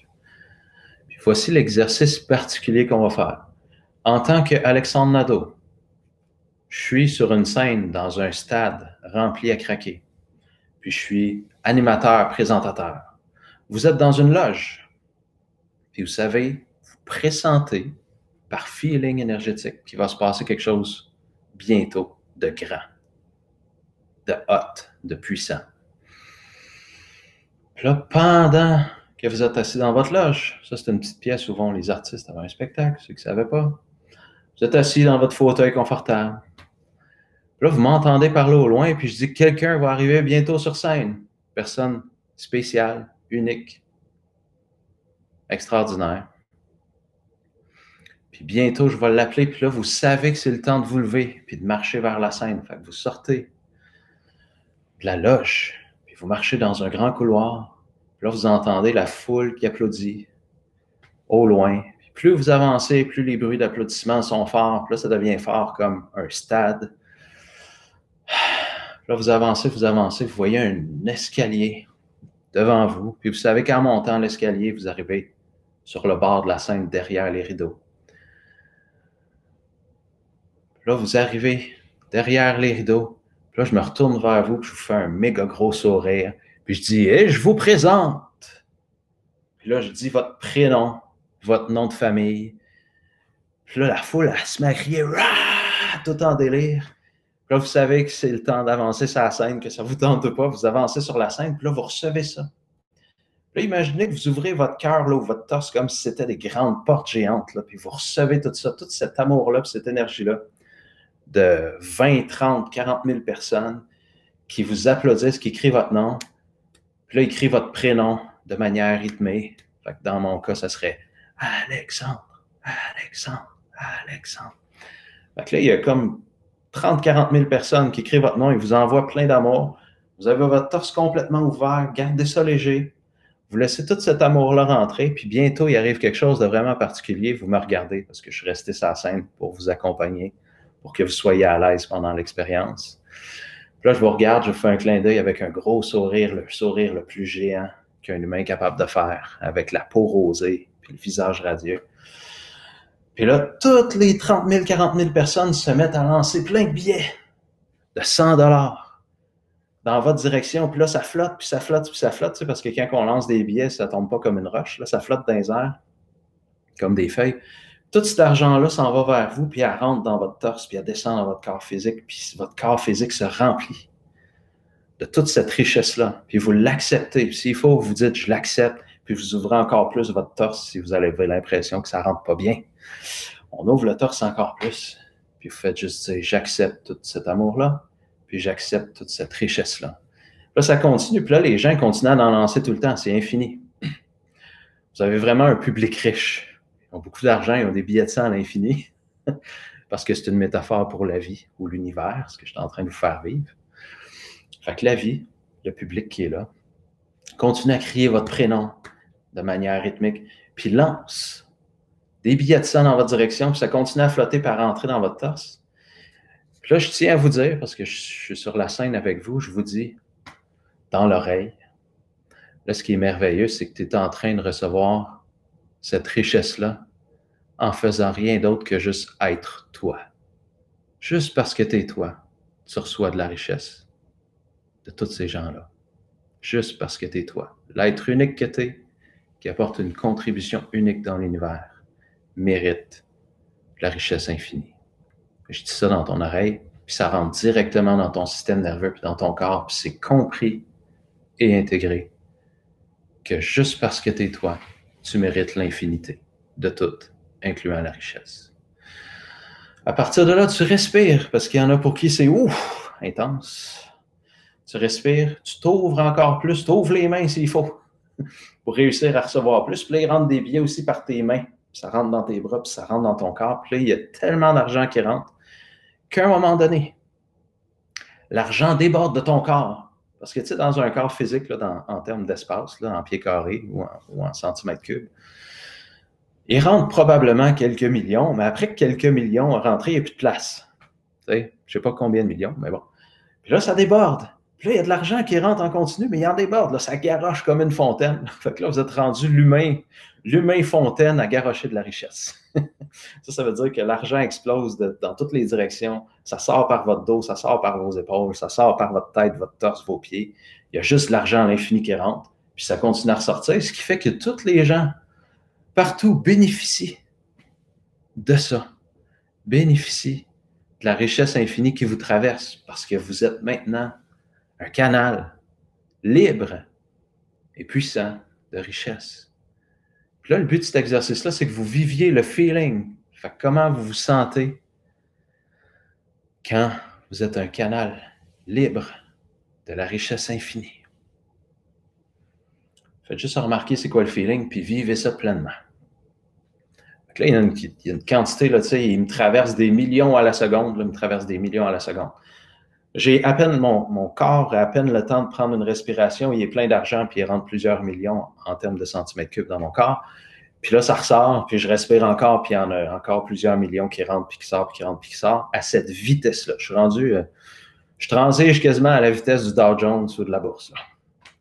B: Voici l'exercice particulier qu'on va faire. En tant qu'Alexandre Nadeau, je suis sur une scène dans un stade rempli à craquer. Puis je suis animateur, présentateur. Vous êtes dans une loge. Puis vous savez, vous pressentez par feeling énergétique qu'il va se passer quelque chose bientôt de grand, de hot, de puissant. Puis pendant que vous êtes assis dans votre loge. Ça, c'est une petite pièce où vont les artistes avant un spectacle, ceux qui ne savaient pas. Vous êtes assis dans votre fauteuil confortable. là, vous m'entendez parler au loin, puis je dis que quelqu'un va arriver bientôt sur scène. Personne spéciale, unique, extraordinaire. Puis bientôt, je vais l'appeler, puis là, vous savez que c'est le temps de vous lever, puis de marcher vers la scène. Fait que vous sortez de la loge, puis vous marchez dans un grand couloir, là, vous entendez la foule qui applaudit au loin. plus vous avancez, plus les bruits d'applaudissements sont forts. Puis là, ça devient fort comme un stade. <sighs> là, vous avancez, vous avancez, vous voyez un escalier devant vous, puis vous savez qu'en montant l'escalier, vous arrivez sur le bord de la scène derrière les rideaux. Là, vous arrivez derrière les rideaux. Puis là, je me retourne vers vous, puis je vous fais un méga gros sourire. Puis je dis, je vous présente. Puis là, je dis votre prénom, votre nom de famille. Puis là, la foule, elle se met à crier, tout en délire. Puis là, vous savez que c'est le temps d'avancer sur la scène, que ça ne vous tente pas. Vous avancez sur la scène, puis là, vous recevez ça. Puis là, imaginez que vous ouvrez votre cœur ou votre torse comme si c'était des grandes portes géantes, là, puis vous recevez tout ça, tout cet amour-là, cette énergie-là de 20, 30, 40 000 personnes qui vous applaudissent, qui crient votre nom. Puis là, crient votre prénom de manière rythmée. Dans mon cas, ça serait Alexandre, Alexandre, Alexandre. Fait que là, il y a comme 30, 40 000 personnes qui crient votre nom, ils vous envoient plein d'amour. Vous avez votre torse complètement ouvert, gardez ça léger. Vous laissez tout cet amour-là rentrer, puis bientôt, il arrive quelque chose de vraiment particulier. Vous me regardez parce que je suis resté sur scène pour vous accompagner pour que vous soyez à l'aise pendant l'expérience. Puis là, je vous regarde, je fais un clin d'œil avec un gros sourire, le sourire le plus géant qu'un humain est capable de faire, avec la peau rosée, puis le visage radieux. Puis là, toutes les 30 000, 40 000 personnes se mettent à lancer plein de billets de 100 dollars dans votre direction. Puis là, ça flotte, puis ça flotte, puis ça flotte, parce que quand on lance des billets, ça tombe pas comme une roche. Là, ça flotte dans les airs, comme des feuilles tout cet argent-là s'en va vers vous, puis elle rentre dans votre torse, puis elle descend dans votre corps physique, puis votre corps physique se remplit de toute cette richesse-là, puis vous l'acceptez. Puis s'il faut, vous dites, je l'accepte, puis vous ouvrez encore plus votre torse si vous avez l'impression que ça rentre pas bien. On ouvre le torse encore plus, puis vous faites juste dire, j'accepte tout cet amour-là, puis j'accepte toute cette richesse-là. Là, ça continue, puis là, les gens continuent à en lancer tout le temps, c'est infini. Vous avez vraiment un public riche ont beaucoup d'argent, ils ont des billets de sang à l'infini, <laughs> parce que c'est une métaphore pour la vie ou l'univers, ce que je suis en train de vous faire vivre. Fait que la vie, le public qui est là, continue à crier votre prénom de manière rythmique, puis lance des billets de sang dans votre direction, puis ça continue à flotter par rentrer dans votre torse. Puis là, je tiens à vous dire, parce que je suis sur la scène avec vous, je vous dis dans l'oreille, là, ce qui est merveilleux, c'est que tu es en train de recevoir cette richesse-là en faisant rien d'autre que juste être toi. Juste parce que tu es toi, tu reçois de la richesse de tous ces gens-là. Juste parce que tu es toi. L'être unique que tu es, qui apporte une contribution unique dans l'univers, mérite la richesse infinie. Je dis ça dans ton oreille, puis ça rentre directement dans ton système nerveux, puis dans ton corps, puis c'est compris et intégré que juste parce que tu es toi, tu mérites l'infinité de tout, incluant la richesse. À partir de là, tu respires, parce qu'il y en a pour qui c'est ouf, intense. Tu respires, tu t'ouvres encore plus, tu ouvres les mains s'il faut, <laughs> pour réussir à recevoir plus. Puis là, il rentre des billets aussi par tes mains. ça rentre dans tes bras, puis ça rentre dans ton corps. Puis là, il y a tellement d'argent qui rentre qu'à un moment donné, l'argent déborde de ton corps. Parce que, tu sais, dans un corps physique, là, en termes d'espace, en pieds carrés ou en, centimètres cubes, il rentre probablement quelques millions, mais après que quelques millions ont rentré, il n'y a plus de place. Je ne sais pas combien de millions, mais bon. Puis là, ça déborde. Là, il y a de l'argent qui rentre en continu, mais il y en déborde. Là, ça garoche comme une fontaine. <laughs> Fait là, vous êtes rendu l'humain, l'humain fontaine à garocher de la richesse. <laughs> ça, ça veut dire que l'argent explose dans toutes les directions. Ça sort par votre dos, ça sort par vos épaules, ça sort par votre tête, votre torse, vos pieds. Il y a juste l'argent à l'infini qui rentre. Puis ça continue à ressortir, ce qui fait que tous les gens partout bénéficient de ça. Bénéficient de la richesse infinie qui vous traverse parce que vous êtes maintenant un canal libre et puissant de richesse. Puis là, le but de cet exercice-là, c'est que vous viviez le feeling. Fait comment vous vous sentez quand vous êtes un canal libre de la richesse infinie? Faites juste remarquer c'est quoi le feeling, puis vivez ça pleinement. là, il y, a une, il y a une quantité, il me traverse des millions à la seconde, là, il me traverse des millions à la seconde. J'ai à peine, mon, mon, corps à peine le temps de prendre une respiration, il est plein d'argent, puis il rentre plusieurs millions en termes de centimètres cubes dans mon corps. Puis là, ça ressort, puis je respire encore, puis il y en a encore plusieurs millions qui rentrent, puis qui sortent, puis qui rentrent, puis qui sortent, à cette vitesse-là. Je suis rendu, euh, je transige quasiment à la vitesse du Dow Jones ou de la bourse.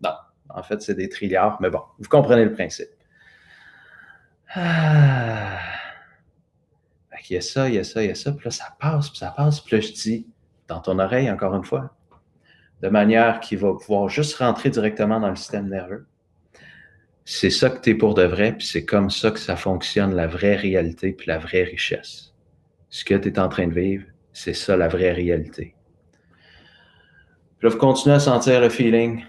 B: Non, En fait, c'est des trilliards, mais bon, vous comprenez le principe. Ah. Il y a ça, il y a ça, il y a ça, puis là, ça passe, puis ça passe, puis là, je dis, dans ton oreille, encore une fois, de manière qui va pouvoir juste rentrer directement dans le système nerveux. C'est ça que tu es pour de vrai, puis c'est comme ça que ça fonctionne, la vraie réalité, puis la vraie richesse. Ce que tu es en train de vivre, c'est ça la vraie réalité. Puis là, vous continuez à sentir le feeling.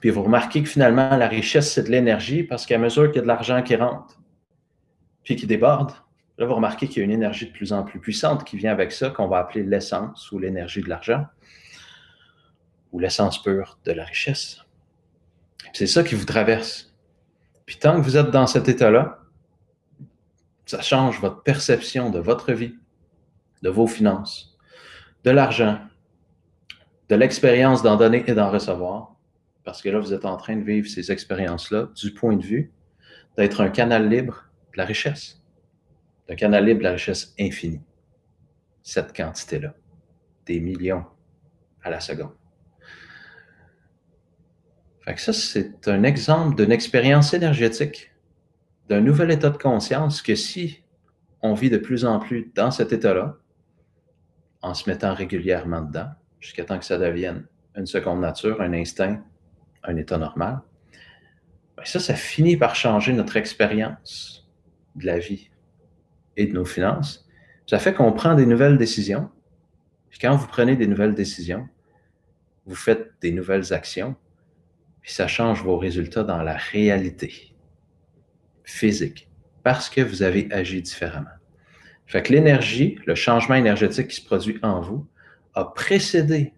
B: Puis vous remarquez que finalement, la richesse, c'est de l'énergie parce qu'à mesure qu'il y a de l'argent qui rentre, puis qui déborde, là, vous remarquez qu'il y a une énergie de plus en plus puissante qui vient avec ça, qu'on va appeler l'essence ou l'énergie de l'argent, ou l'essence pure de la richesse. C'est ça qui vous traverse. Puis tant que vous êtes dans cet état-là, ça change votre perception de votre vie, de vos finances, de l'argent, de l'expérience d'en donner et d'en recevoir, parce que là, vous êtes en train de vivre ces expériences-là du point de vue d'être un canal libre de la richesse, un canal libre de la richesse infinie. Cette quantité-là, des millions à la seconde. Ça, c'est un exemple d'une expérience énergétique, d'un nouvel état de conscience que si on vit de plus en plus dans cet état-là, en se mettant régulièrement dedans, jusqu'à temps que ça devienne une seconde nature, un instinct, un état normal, bien ça, ça finit par changer notre expérience de la vie et de nos finances. Ça fait qu'on prend des nouvelles décisions. Puis quand vous prenez des nouvelles décisions, vous faites des nouvelles actions, puis ça change vos résultats dans la réalité physique, parce que vous avez agi différemment. Fait que l'énergie, le changement énergétique qui se produit en vous, a précédé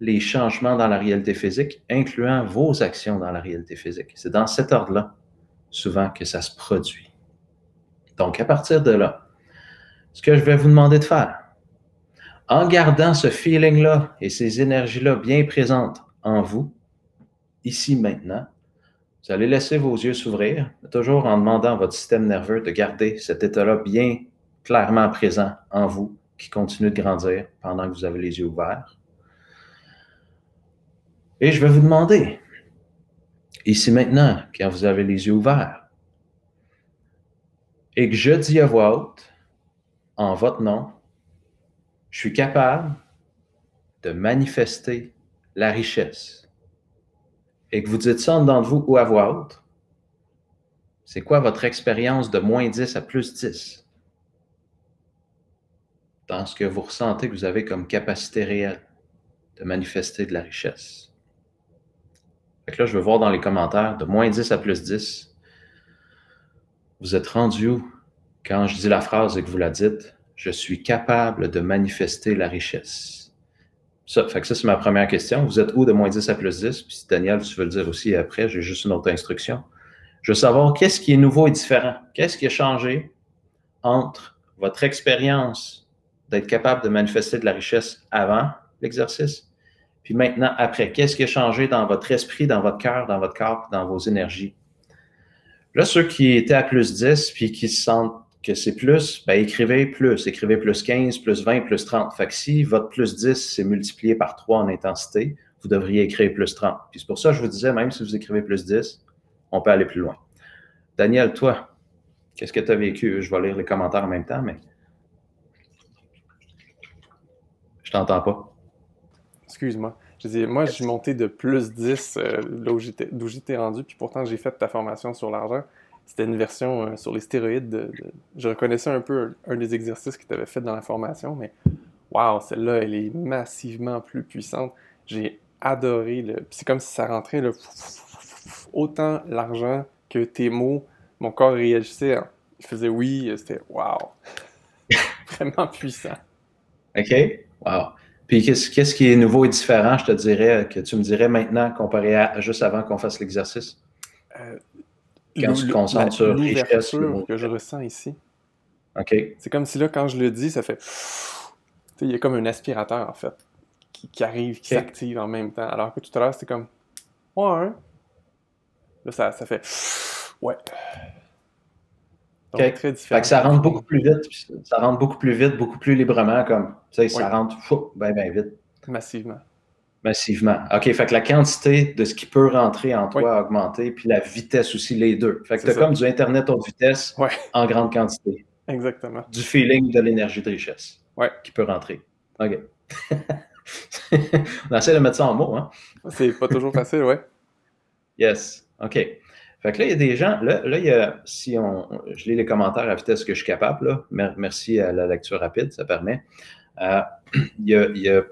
B: les changements dans la réalité physique, incluant vos actions dans la réalité physique. C'est dans cet ordre-là, souvent, que ça se produit. Donc, à partir de là, ce que je vais vous demander de faire, en gardant ce feeling-là et ces énergies-là bien présentes en vous, ici maintenant, vous allez laisser vos yeux s'ouvrir, toujours en demandant à votre système nerveux de garder cet état-là bien clairement présent en vous, qui continue de grandir pendant que vous avez les yeux ouverts. Et je vais vous demander, ici maintenant, quand vous avez les yeux ouverts, et que je dis à voix haute, en votre nom, je suis capable de manifester la richesse et que vous dites ça en dedans de vous ou à voix haute, c'est quoi votre expérience de moins 10 à plus 10 dans ce que vous ressentez que vous avez comme capacité réelle de manifester de la richesse? Fait que là, je veux voir dans les commentaires de moins 10 à plus 10. Vous êtes rendu où? Quand je dis la phrase et que vous la dites? Je suis capable de manifester la richesse. Ça, fait que ça, c'est ma première question. Vous êtes où de moins 10 à plus 10? Puis Daniel, tu veux le dire aussi après, j'ai juste une autre instruction. Je veux savoir qu'est-ce qui est nouveau et différent? Qu'est-ce qui a changé entre votre expérience d'être capable de manifester de la richesse avant l'exercice, puis maintenant après? Qu'est-ce qui a changé dans votre esprit, dans votre cœur, dans votre corps, dans vos énergies? Là, ceux qui étaient à plus 10 puis qui se sentent que c'est plus, ben, écrivez plus. Écrivez plus 15, plus 20, plus 30. Fait que si votre plus 10, c'est multiplié par 3 en intensité, vous devriez écrire plus 30. Puis c'est pour ça que je vous disais, même si vous écrivez plus 10, on peut aller plus loin. Daniel, toi, qu'est-ce que tu as vécu? Je vais lire les commentaires en même temps, mais je t'entends pas.
A: Excuse-moi. Je dis, moi, j'ai monté de plus 10 euh, d'où j'étais rendu, puis pourtant, j'ai fait ta formation sur l'argent. C'était une version euh, sur les stéroïdes. je reconnaissais un peu un, des exercices que tu avais fait dans la formation, mais waouh, celle-là, elle est massivement plus puissante. J'ai adoré. Le... C'est comme si ça rentrait autant l'argent que tes mots. Mon corps réagissait. Il faisait oui, c'était waouh. <laughs> Vraiment puissant.
B: OK. Wow. Puis qu'est-ce qui est nouveau et différent, je te dirais, que tu me dirais maintenant comparé à juste avant qu'on fasse l'exercice?
A: Euh, quand tu te concentres sur l'ouverture que je ressens ici.
B: OK.
A: C'est comme si là, quand je le dis, ça fait. Il y a comme un aspirateur, en fait, qui, arrive, qui s'active en même temps. Alors que tout à l'heure, c'était comme. Ouais. Là, ça, ça fait. Ouais.
B: Très. Fait que ça rentre beaucoup plus vite. Ça rentre beaucoup plus vite, beaucoup plus librement, comme. Sais, ça rentre bien, bien vite.
A: Massivement.
B: Massivement. OK, fait que la quantité de ce qui peut rentrer en toi a augmenté, puis la vitesse aussi, les deux. Fait que tu comme du Internet haute vitesse en grande quantité.
A: Exactement.
B: Du feeling de l'énergie de richesse qui peut rentrer. OK. <laughs> on essaie de mettre ça en mots, hein?
A: C'est pas toujours facile, ouais.
B: Yes. OK. Fait que là, il y a des gens, là, là il y a, si on, je lis les commentaires à vitesse que je suis capable, merci à la lecture rapide, ça permet. Euh, <clears throat> il, y a,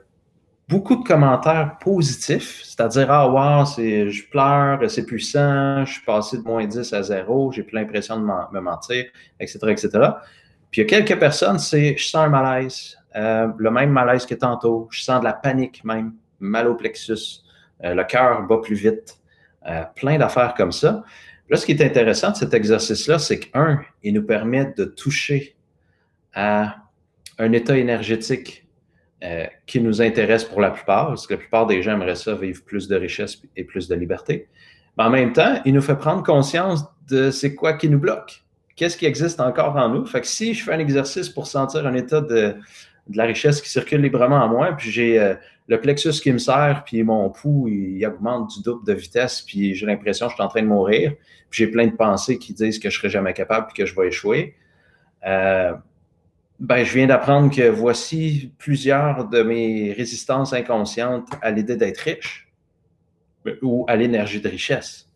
B: beaucoup de commentaires positifs, c'est-à-dire, ah, wow, je pleure, c'est puissant, je suis passé de moins 10 à 0, j'ai plus l'impression de me mentir, etc., etc. Puis il y a quelques personnes, c'est, je sens un malaise, euh, le même malaise que tantôt, je sens de la panique même, mal au plexus, euh, le cœur bat plus vite, plein d'affaires comme ça. Là, ce qui est intéressant de cet exercice-là, c'est qu'un, il nous permet de toucher à un état énergétique euh, qui nous intéresse pour la plupart, parce que la plupart des gens aimeraient ça, vivre plus de richesse et plus de liberté. Mais en même temps, il nous fait prendre conscience de c'est quoi qui nous bloque. Qu'est-ce qui existe encore en nous? Fait que si je fais un exercice pour sentir un état de, la richesse qui circule librement en moi, puis j'ai euh, le plexus qui me sert, puis mon pouls, il, augmente du double de vitesse, puis j'ai l'impression que je suis en train de mourir, puis j'ai plein de pensées qui disent que je serai jamais capable, puis que je vais échouer. Euh, ben, je viens d'apprendre que voici plusieurs de mes résistances inconscientes à l'idée d'être riche ou à l'énergie de richesse.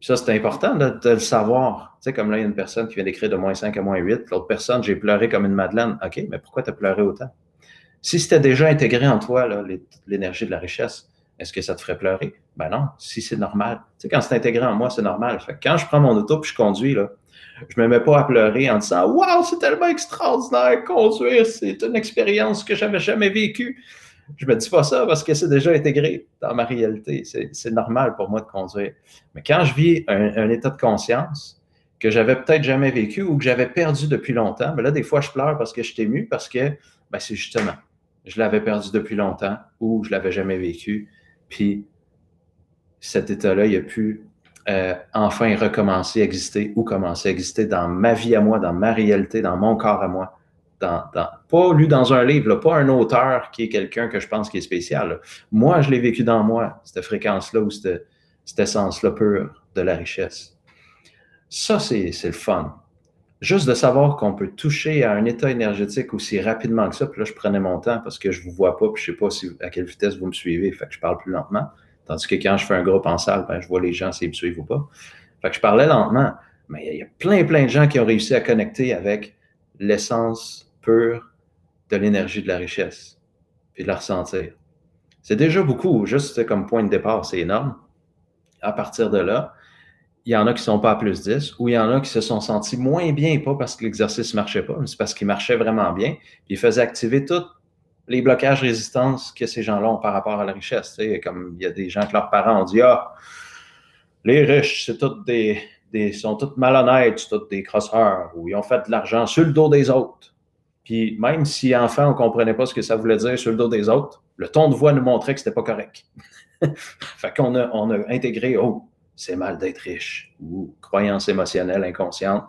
B: ça, c'est important de, le savoir. Tu sais, comme là, il y a une personne qui vient d'écrire de moins 5 à moins 8. L'autre personne, j'ai pleuré comme une madeleine. OK, mais pourquoi tu as pleuré autant? Si c'était déjà intégré en toi, l'énergie de la richesse, est-ce que ça te ferait pleurer? Ben non, si c'est normal. Tu sais, quand c'est intégré en moi, c'est normal. Quand je prends mon auto et je conduis, là, je me mets pas à pleurer en disant Waouh, c'est tellement extraordinaire conduire, c'est une expérience que j'avais jamais vécue. Je me dis pas ça parce que c'est déjà intégré dans ma réalité. C'est normal pour moi de conduire. Mais quand je vis un, état de conscience que j'avais peut-être jamais vécu ou que j'avais perdu depuis longtemps, ben là, des fois, je pleure parce que je suis ému, parce que ben, c'est justement, je l'avais perdu depuis longtemps ou je l'avais jamais vécu. Puis cet état-là, il a pu euh, enfin recommencer à exister ou commencer à exister dans ma vie à moi, dans ma réalité, dans mon corps à moi. Pas lu dans un livre, pas un auteur qui est quelqu'un que je pense qui est spécial. Moi, je l'ai vécu dans moi, cette fréquence-là ou cette, cette essence-là pure de la richesse. Ça, c'est le fun. Juste de savoir qu'on peut toucher à un état énergétique aussi rapidement que ça, puis là, je prenais mon temps parce que je ne vous vois pas, puis je ne sais pas à quelle vitesse vous me suivez, fait que je parle plus lentement. Tandis que quand je fais un groupe en salle, ben, je vois les gens s'ils me suivent ou pas. Fait que je parlais lentement, mais il y a plein, plein de gens qui ont réussi à connecter avec l'essence pure de l'énergie de la richesse, puis de la ressentir. C'est déjà beaucoup, juste comme point de départ, c'est énorme. À partir de là, il y en a qui ne sont pas à plus 10, ou il y en a qui se sont sentis moins bien, pas parce que l'exercice ne marchait pas, mais c'est parce qu'il marchait vraiment bien, puis il faisait activer toutes les blocages résistance que ces gens-là ont par rapport à la richesse. Comme il y a des gens que leurs parents ont dit Ah, les riches, c'est toutes des, des, sont tous malhonnêtes, c'est tous des crosseurs, ou ils ont fait de l'argent sur le dos des autres. Puis même si enfant, on ne comprenait pas ce que ça voulait dire sur le dos des autres, le ton de voix nous montrait que ce n'était pas correct. <laughs> fait qu'on a, on a intégré Oh, c'est mal d'être riche, ou croyance émotionnelle inconsciente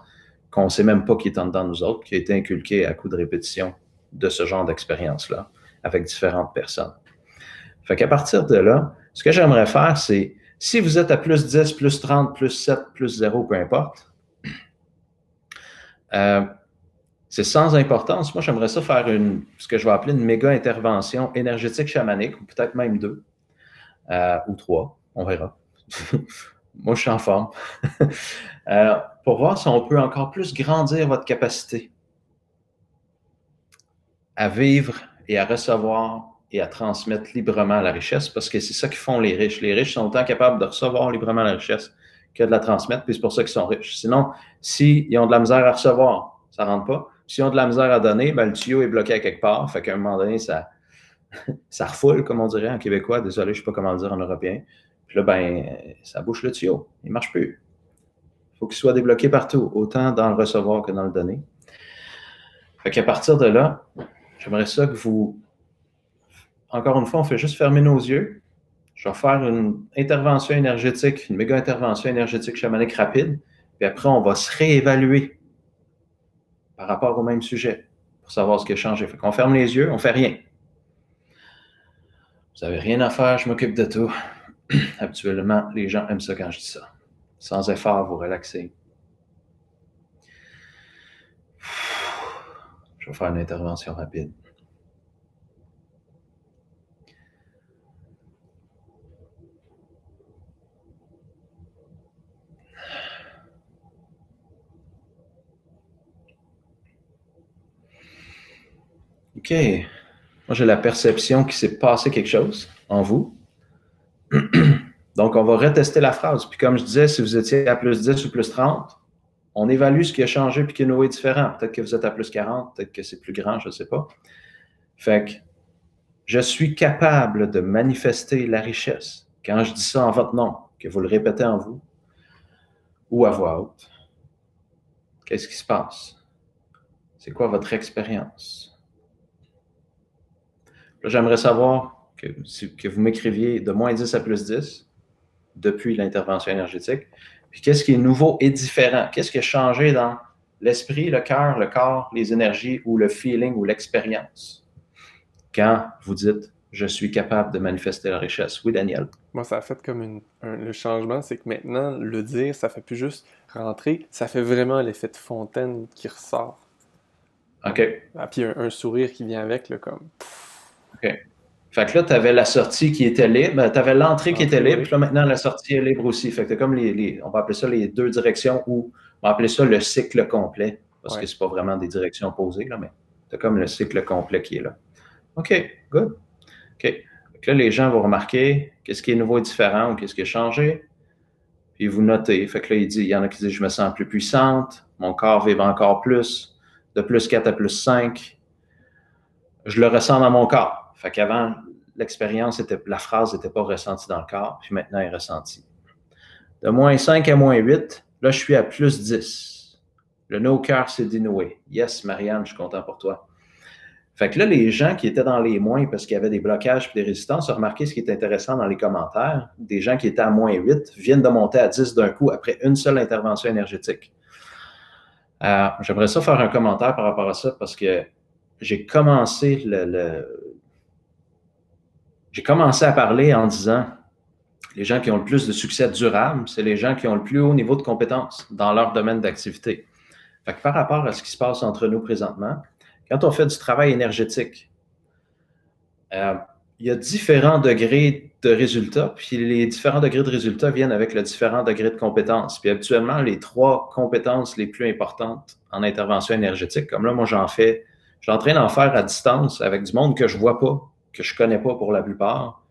B: qu'on ne sait même pas qui est en dedans de nous autres, qui a été inculquée à coup de répétition de ce genre d'expérience-là avec différentes personnes. Fait qu'à partir de là, ce que j'aimerais faire, c'est si vous êtes à plus 10, plus 30, plus 7, plus 0, peu importe, euh, c'est sans importance. Moi, j'aimerais ça faire une, ce que je vais appeler une méga intervention énergétique chamanique, ou peut-être même deux, euh, ou trois, on verra. <laughs> Moi, je suis en forme. <laughs> Euh, pour voir si on peut encore plus grandir votre capacité à vivre et à recevoir et à transmettre librement la richesse parce que c'est ça qui font les riches. Les riches sont autant capables de recevoir librement la richesse que de la transmettre, puis c'est pour ça qu'ils sont riches. Sinon, s'ils ont de la misère à recevoir, ça ne rentre pas. S'ils ont de la misère à donner, ben, le tuyau est bloqué à quelque part. Fait qu'à un moment donné, ça, <laughs> ça refoule, comme on dirait en québécois. Désolé, je ne sais pas comment le dire en européen. Puis là, ben, ça bouche le tuyau. Il ne marche plus. Il faut qu'il soit débloqué partout, autant dans le recevoir que dans le donner. Fait qu'à partir de là, J'aimerais ça que vous, encore une fois, on fait juste fermer nos yeux. Je vais faire une intervention énergétique, une méga intervention énergétique chamanique rapide. Puis après, on va se réévaluer par rapport au même sujet pour savoir ce qui a changé. Fait qu'on ferme les yeux, on fait rien. Vous n'avez rien à faire, je m'occupe de tout. <clears throat> Habituellement, les gens aiment ça quand je dis ça. Sans effort, vous relaxez. Je vais faire une intervention rapide. OK. Moi, j'ai la perception qu'il s'est passé quelque chose en vous. <clears throat> Donc, on va retester la phrase. Puis, comme je disais, si vous étiez à plus 10 ou plus 30, on évalue ce qui a changé puis qui est différent. Peut-être que vous êtes à plus 40, peut-être que c'est plus grand, je ne sais pas. Fait que je suis capable de manifester la richesse. Quand je dis ça en votre nom, que vous le répétez en vous ou à voix haute, qu'est-ce qui se passe? C'est quoi votre expérience? J'aimerais savoir que, que vous m'écriviez de moins 10 à plus 10 depuis l'intervention énergétique. Puis qu'est-ce qui est nouveau et différent? Qu'est-ce qui a changé dans l'esprit, le cœur, le corps, les énergies ou le feeling ou l'expérience? Quand vous dites je suis capable de manifester la richesse. Oui, Daniel.
A: Moi, ça a fait comme une, le changement, c'est que maintenant, le dire, ça fait plus juste rentrer, ça fait vraiment l'effet de fontaine qui ressort.
B: OK.
A: Ah, puis un, sourire qui vient avec, là, comme.
B: OK. Fait que là, tu avais la sortie qui était libre, ben, tu avais l'entrée qui était libre, puis là, maintenant, la sortie est libre aussi. Fait que tu comme les, on va appeler ça les deux directions ou on va appeler ça le cycle complet, parce que c'est pas vraiment des directions posées, là, mais as comme le cycle complet qui est là. OK, good. OK. là, les gens vont remarquer qu'est-ce qui est nouveau et différent ou qu'est-ce qui a changé. Puis vous notez. Fait que là, il, dit, il y en a qui disent je me sens plus puissante, mon corps vibre encore plus, de plus 4 à plus 5. Je le ressens dans mon corps. Fait qu'avant, l'expérience était, la phrase n'était pas ressentie dans le corps, puis maintenant elle est ressentie. De moins 5 à moins 8, là, je suis à plus 10. Le no-cœur s'est dénoué. Yes, Marianne, je suis content pour toi. Fait que là, les gens qui étaient dans les moins parce qu'il y avait des blocages et des résistances ont remarqué ce qui est intéressant dans les commentaires. Des gens qui étaient à moins 8 viennent de monter à 10 d'un coup après une seule intervention énergétique. Euh, j'aimerais ça faire un commentaire par rapport à ça parce que j'ai commencé le j'ai commencé à parler en disant les gens qui ont le plus de succès durable, c'est les gens qui ont le plus haut niveau de compétence dans leur domaine d'activité. par rapport à ce qui se passe entre nous présentement, quand on fait du travail énergétique, euh, il y a différents degrés de résultats, puis les différents degrés de résultats viennent avec le différent degré de compétence. Puis habituellement, les trois compétences les plus importantes en intervention énergétique, comme là, moi j'en fais, je suis en faire à distance avec du monde que je vois pas, que je connais pas pour la plupart.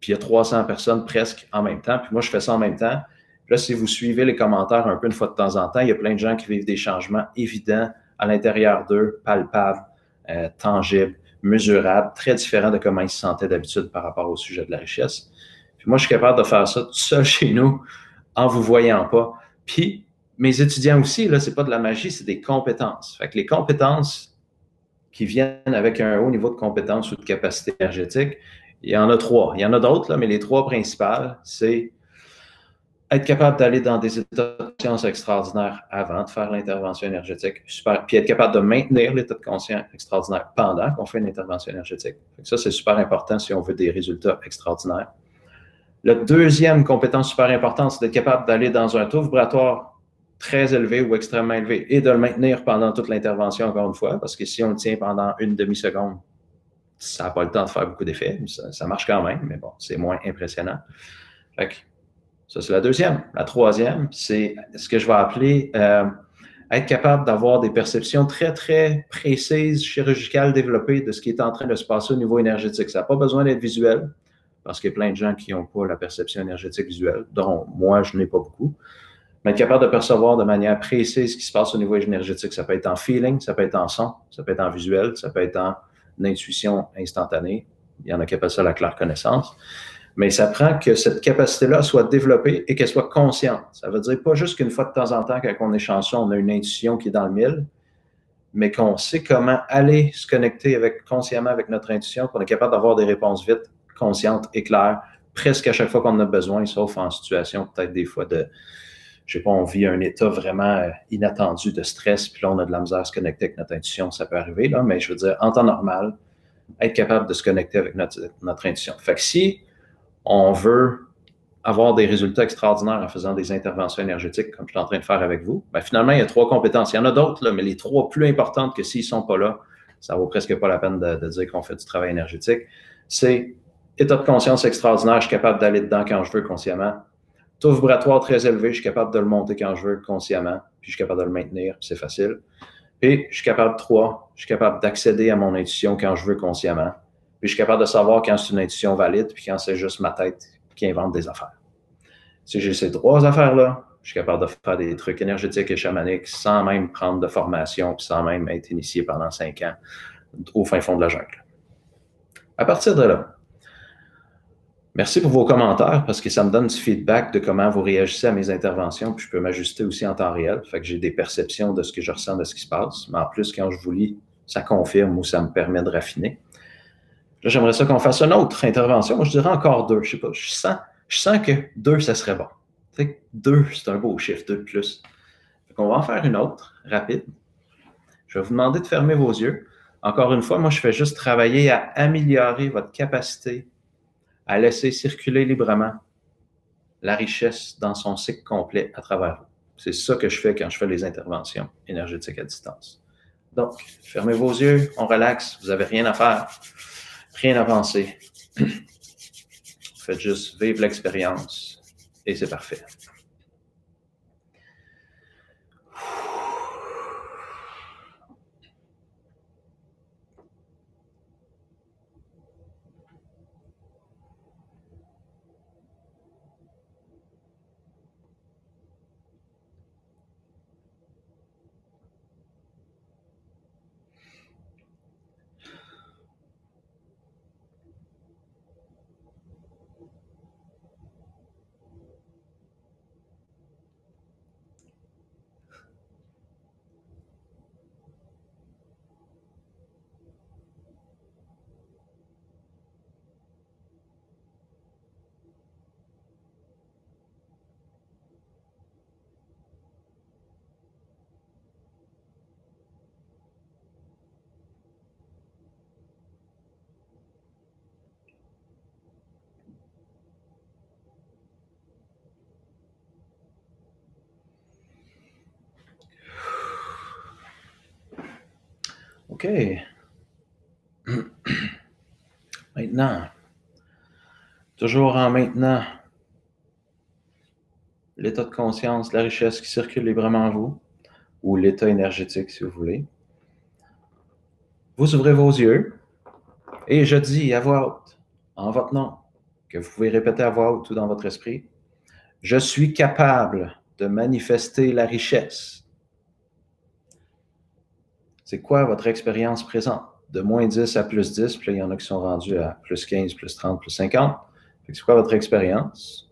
B: Puis il y a 300 personnes presque en même temps. Puis moi, je fais ça en même temps. là, si vous suivez les commentaires un peu une fois de temps en temps, il y a plein de gens qui vivent des changements évidents à l'intérieur d'eux, palpables, euh, tangibles, mesurables, très différents de comment ils se sentaient d'habitude par rapport au sujet de la richesse. Puis moi, je suis capable de faire ça tout seul <laughs> chez nous en vous voyant pas. Puis mes étudiants aussi, là, c'est pas de la magie, c'est des compétences. Fait que les compétences, qui viennent avec un haut niveau de compétence ou de capacité énergétique. Il y en a trois. Il y en a d'autres, mais les trois principales, c'est être capable d'aller dans des états de conscience extraordinaires avant de faire l'intervention énergétique, super, puis être capable de maintenir l'état de conscience extraordinaire pendant qu'on fait une intervention énergétique. Ça, c'est super important si on veut des résultats extraordinaires. La deuxième compétence super importante, c'est d'être capable d'aller dans un taux vibratoire très élevé ou extrêmement élevé et de le maintenir pendant toute l'intervention, encore une fois, parce que si on le tient pendant une demi-seconde, ça n'a pas le temps de faire beaucoup d'effets. Ça, marche quand même, mais bon, c'est moins impressionnant. Fait ça, c'est la deuxième. La troisième, c'est ce que je vais appeler euh, être capable d'avoir des perceptions très, très précises, chirurgicales, développées de ce qui est en train de se passer au niveau énergétique. Ça n'a pas besoin d'être visuel, parce qu'il y a plein de gens qui n'ont pas la perception énergétique visuelle, dont moi, je n'ai pas beaucoup mais être capable de percevoir de manière précise ce qui se passe au niveau énergétique. Ça peut être en feeling, ça peut être en son, ça peut être en visuel, ça peut être en intuition instantanée. Il y en a qui appellent ça la claire connaissance. Mais ça prend que cette capacité-là soit développée et qu'elle soit consciente. Ça veut dire pas juste qu'une fois de temps en temps, quand on est chanceux, on a une intuition qui est dans le mille, mais qu'on sait comment aller se connecter consciemment avec notre intuition, qu'on est capable d'avoir des réponses vite, conscientes et claires, presque à chaque fois qu'on en a besoin, sauf en situation peut-être des fois de, je sais pas, on vit un état vraiment euh, inattendu de stress, puis là, on a de la misère à se connecter avec notre intuition, ça peut arriver, là, mais je veux dire, en temps normal, être capable de se connecter avec notre, intuition. Fait que si on veut avoir des résultats extraordinaires en faisant des interventions énergétiques, comme je suis en train de faire avec vous, ben finalement, il y a trois compétences. Il y en a d'autres, mais les trois plus importantes que s'ils ne sont pas là, ça vaut presque pas la peine de, dire qu'on fait du travail énergétique. C'est état de conscience extraordinaire, je suis capable d'aller dedans quand je veux consciemment. Taux vibratoire très élevé, je suis capable de le monter quand je veux consciemment, puis je suis capable de le maintenir, c'est facile. Puis je suis capable, trois, je suis capable d'accéder à mon intuition quand je veux consciemment. Puis je suis capable de savoir quand c'est une intuition valide, puis quand c'est juste ma tête qui invente des affaires. Si j'ai ces trois affaires-là, je suis capable de faire des trucs énergétiques et chamaniques sans même prendre de formation, puis sans même être initié pendant cinq ans au fin fond de la jungle. À partir de là, merci pour vos commentaires parce que ça me donne du feedback de comment vous réagissez à mes interventions, puis je peux m'ajuster aussi en temps réel. Fait que j'ai des perceptions de ce que je ressens, de ce qui se passe. Mais en plus, quand je vous lis, ça confirme ou ça me permet de raffiner. Là, j'aimerais ça qu'on fasse une autre intervention. Moi, je dirais encore deux. Je sais pas, je sens, je sens que deux, ça serait bon. deux, c'est un beau chiffre, deux de plus. On va en faire une autre, rapide. Je vais vous demander de fermer vos yeux. Encore une fois, moi, je fais juste travailler à améliorer votre capacité à laisser circuler librement la richesse dans son cycle complet à travers vous. C'est ça que je fais quand je fais les interventions énergétiques à distance. Donc, fermez vos yeux, on relaxe, vous n'avez rien à faire. Rien à penser. <clears throat> Faites juste vivre l'expérience et c'est parfait. <clears throat> Maintenant, toujours en maintenant, l'état de conscience, la richesse qui circule librement en vous, ou l'état énergétique si vous voulez. Vous ouvrez vos yeux et je dis à voix haute, en votre nom, que vous pouvez répéter à voix haute ou dans votre esprit, je suis capable de manifester la richesse c'est quoi votre expérience présente? De moins 10 à plus 10, puis là, il y en a qui sont rendus à plus 15, plus 30, plus 50. C'est quoi votre expérience?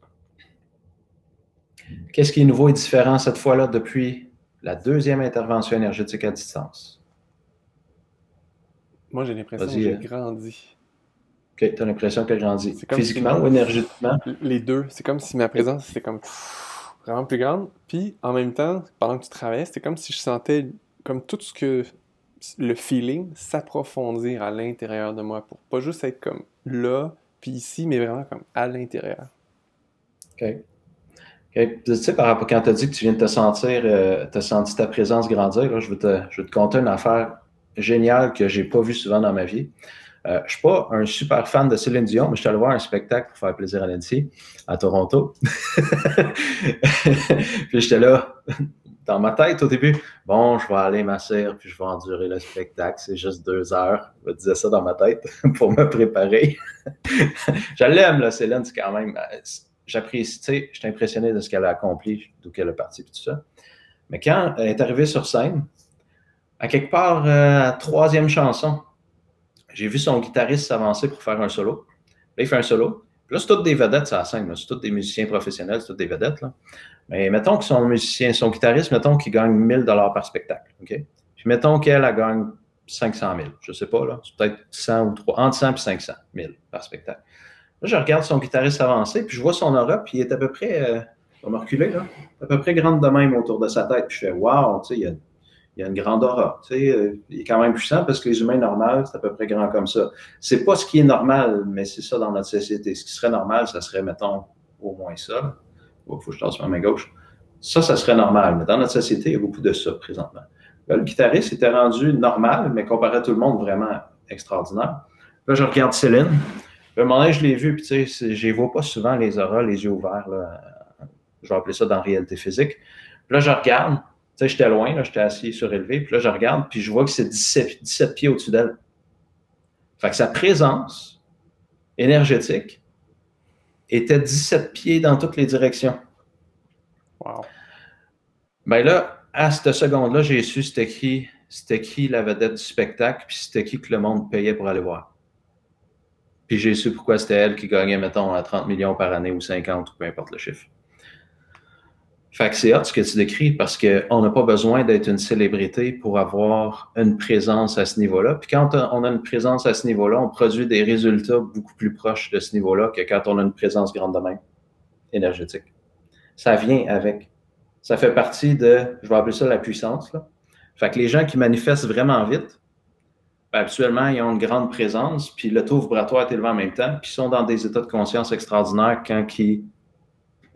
B: Qu'est-ce qui est nouveau et différent cette fois-là depuis la deuxième intervention énergétique à distance?
A: Moi, j'ai l'impression que j'ai euh. grandi.
B: OK, tu as l'impression que j'ai grandi. Physiquement ou énergétiquement? <laughs>
A: Les deux. C'est comme si ma présence, c'était comme vraiment plus grande. Puis, en même temps, pendant que tu travaillais, c'était comme si je sentais comme tout ce que le feeling s'approfondir à l'intérieur de moi pour pas juste être comme là, puis ici, mais vraiment comme à l'intérieur.
B: OK. Tu sais, par rapport quand tu as dit que tu viens de te sentir, euh, tu as senti ta présence grandir, je, vais te, je te conter une affaire géniale que j'ai pas vue souvent dans ma vie. Euh, je ne suis pas un super fan de Céline Dion, mais je suis allé voir un spectacle pour faire plaisir à Nancy à Toronto. <laughs> puis j'étais là, dans ma tête au début, bon, je vais aller m'asseoir puis je vais endurer le spectacle, c'est juste deux heures. Je me disais ça dans ma tête <laughs> pour me préparer. <laughs> je l'aime, Céline, c'est quand même. Euh, j'apprécie, tu sais, je impressionné de ce qu'elle a accompli, d'où qu'elle est partie, puis tout ça. Mais quand elle est arrivée sur scène, à quelque part, euh, troisième chanson, j'ai vu son guitariste s'avancer pour faire un solo. Là, il fait un solo. Puis là, c'est toutes des vedettes, ça scène. C'est tous des musiciens professionnels, c'est toutes des vedettes. Là. Mais mettons que son musicien, son guitariste, mettons qu'il gagne 1000 dollars par spectacle. Puis mettons qu'elle, elle gagne 500 000. Je ne sais pas, là. C'est peut-être 100 ou 3, entre 100 et 500 000 par spectacle. Là, je regarde son guitariste avancer, puis je vois son aura, puis il est à peu près, euh, on va reculer, là, à peu près grande de même autour de sa tête. Puis je fais, wow, tu sais, il y a, il y a une grande aura. Tu sais, euh, il est quand même puissant parce que les humains normaux, c'est à peu près grand comme ça. C'est pas ce qui est normal, mais c'est ça dans notre société. Ce qui serait normal, ça serait, mettons, au moins ça. Il faut que je tasse ma main gauche. Ça, ça serait normal. Mais dans notre société, il y a beaucoup de ça présentement. le guitariste était rendu normal, mais comparé à tout le monde, vraiment extraordinaire. Là, je regarde Céline. À un moment donné, je l'ai vu, puis tu sais, je vois pas souvent les auras, les yeux ouverts. Là. Je vais appeler ça dans la réalité physique. là, je regarde, tu sais, j'étais loin, là, j'étais assis surélevé, puis là, je regarde, puis je vois que c'est 17, 17 pieds au-dessus d'elle. Fait que sa présence énergétique était 17 pieds dans toutes les directions.
A: Wow.
B: Ben là, à cette seconde-là, j'ai su c'était qui, c'était qui la vedette du spectacle, puis c'était qui que le monde payait pour aller voir? Puis j'ai su pourquoi c'était elle qui gagnait, mettons, à 30 millions par année ou 50 ou peu importe le chiffre? Fait que c'est hot ce que tu décris parce qu'on n'a pas besoin d'être une célébrité pour avoir une présence à ce niveau-là. Puis quand on a une présence à ce niveau-là, on produit des résultats beaucoup plus proches de ce niveau-là que quand on a une présence grande de même, énergétique. Ça vient avec. Ça fait partie de, je vais appeler ça la puissance. Là. Fait que les gens qui manifestent vraiment vite, ben, habituellement, ils ont une grande présence, puis le taux vibratoire est élevé en même temps, puis ils sont dans des états de conscience extraordinaires quand ils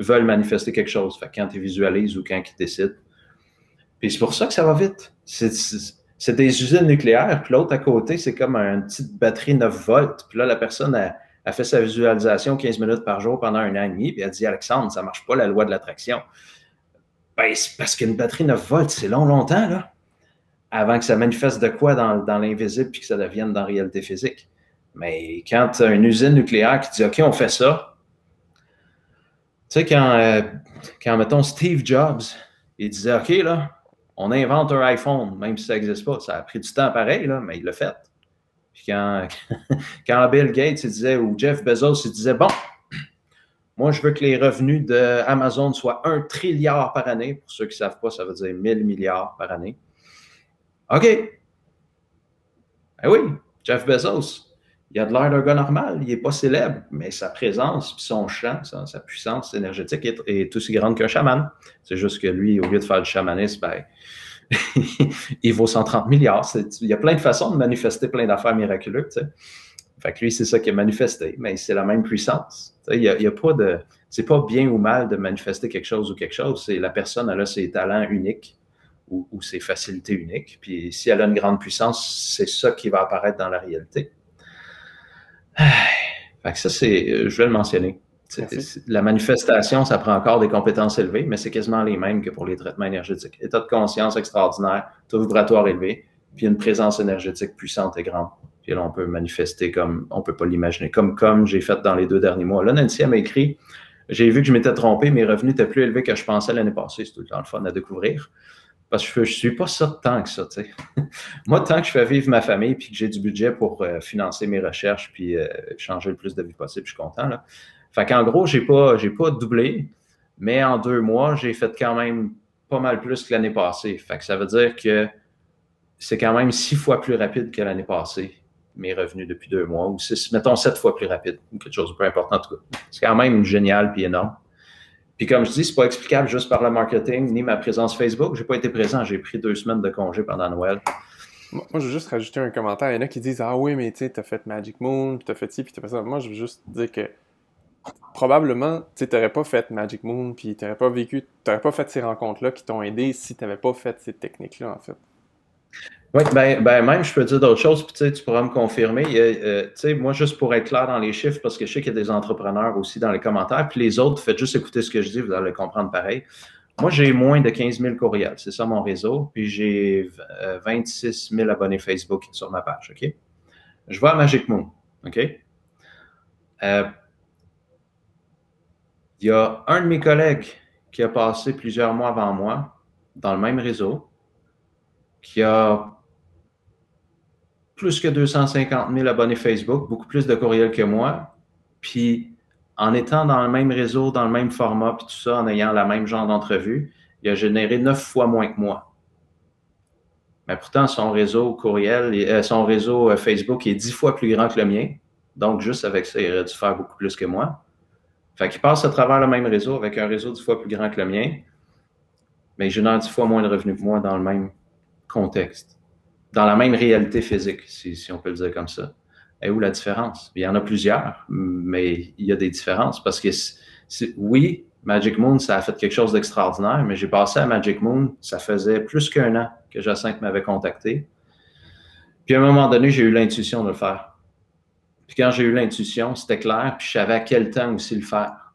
B: veulent manifester quelque chose. Quand ils visualisent ou quand ils décident. Puis c'est pour ça que ça va vite. C'est des usines nucléaires, puis l'autre à côté, c'est comme une petite batterie 9 volts. Puis là, la personne a, fait sa visualisation 15 minutes par jour pendant un an et demi, puis elle dit Alexandre, ça marche pas la loi de l'attraction. Ben, c'est parce qu'une batterie 9 volts, c'est long, longtemps, là. Avant que ça manifeste de quoi dans, l'invisible puis que ça devienne dans la réalité physique. Mais quand as une usine nucléaire qui dit OK, on fait ça, sais, quand, euh, quand, mettons, Steve Jobs, il disait, OK, là, on invente un iPhone, même si ça n'existe pas. Ça a pris du temps pareil, là, mais il l'a fait. Puis quand, <laughs> quand Bill Gates il disait, ou Jeff Bezos, il disait, bon, <clears throat> moi, je veux que les revenus d'Amazon soient un trilliard par année. Pour ceux qui ne savent pas, ça veut dire 1000 milliards par année. OK. Eh oui, Jeff Bezos, il a de l'air d'un gars normal, il n'est pas célèbre, mais sa présence, son chant, sa, puissance énergétique est, aussi grande qu'un chaman. C'est juste que lui, au lieu de faire du chamanisme, ben, <laughs> il vaut 130 milliards. Il y a plein de façons de manifester plein d'affaires miraculeuses. Tu Fait que lui, c'est ça qui est manifesté, mais c'est la même puissance. il n'y a, pas de. C'est pas bien ou mal de manifester quelque chose ou quelque chose. C'est la personne, elle a ses talents uniques ou, ou ses facilités uniques. Puis si elle a une grande puissance, c'est ça qui va apparaître dans la réalité. <sighs> Fait que ça, c'est, je vais le mentionner. La manifestation, ça prend encore des compétences élevées, mais c'est quasiment les mêmes que pour les traitements énergétiques. État de conscience extraordinaire, taux vibratoire élevé, puis une présence énergétique puissante et grande. Puis là, on peut manifester comme on ne peut pas l'imaginer, comme comme j'ai fait dans les deux derniers mois. Là, Nancy m'a écrit J'ai vu que je m'étais trompé, mes revenus étaient plus élevés que je pensais l'année passée. C'est tout le temps le fun à découvrir. Parce que je ne suis pas ça tant que ça. <laughs> Moi, tant que je fais vivre ma famille puis que j'ai du budget pour euh, financer mes recherches puis euh, changer le plus de vie possible, je suis content. Là. Fait qu'en gros, je n'ai pas, doublé, mais en deux mois, j'ai fait quand même pas mal plus que l'année passée. Ça veut dire que c'est quand même six fois plus rapide que l'année passée, mes revenus depuis deux mois, ou six, mettons sept fois plus rapide, ou quelque chose de peu important en tout. C'est quand même génial puis énorme. Puis comme je dis, c'est pas explicable juste par le marketing ni ma présence Facebook. J'ai pas été présent, j'ai pris deux semaines de congé pendant Noël.
A: Moi, je veux juste rajouter un commentaire. Il y en a qui disent Ah oui, mais tu sais, t'as fait Magic Moon, puis t'as fait ci, puis t'as fait ça. Moi, je veux juste dire que probablement, tu t'aurais pas fait Magic Moon, puis t'aurais pas vécu, t'aurais pas fait ces rencontres-là qui t'ont aidé si t'avais pas fait ces techniques-là, en fait.
B: Oui, ben, ben, même, je peux dire d'autres choses, puis tu pourras me confirmer. Euh, sais, moi, juste pour être clair dans les chiffres, parce que je sais qu'il y a des entrepreneurs aussi dans les commentaires, puis les autres, faites juste écouter ce que je dis, vous allez comprendre pareil. Moi, j'ai moins de 15 000 courriels, c'est ça mon réseau, puis j'ai 26 euh, 000 abonnés Facebook sur ma page, OK? Je vois Magic Moon, OK? Euh, il y a un de mes collègues qui a passé plusieurs mois avant moi dans le même réseau, qui a plus que 250 000 abonnés Facebook, beaucoup plus de courriels que moi. Puis en étant dans le même réseau, dans le même format, puis tout ça, en ayant la même genre d'entrevue, il a généré neuf fois moins que moi. Mais pourtant, son réseau courriel, euh, son réseau euh, Facebook est dix fois plus grand que le mien. Donc, juste avec ça, il aurait dû faire beaucoup plus que moi. Fait qu'il passe à travers le même réseau avec un réseau dix fois plus grand que le mien, mais il génère dix fois moins de revenus que moi dans le même contexte, dans la même réalité physique, si, on peut le dire comme ça. Et où la différence? Il y en a plusieurs, mais il y a des différences parce que oui, Magic Moon, ça a fait quelque chose d'extraordinaire, mais j'ai passé à Magic Moon, ça faisait plus qu'un an que Jacinthe m'avait contacté. Puis à un moment donné, j'ai eu l'intuition de le faire. Puis quand j'ai eu l'intuition, c'était clair, puis je savais à quel temps aussi le faire.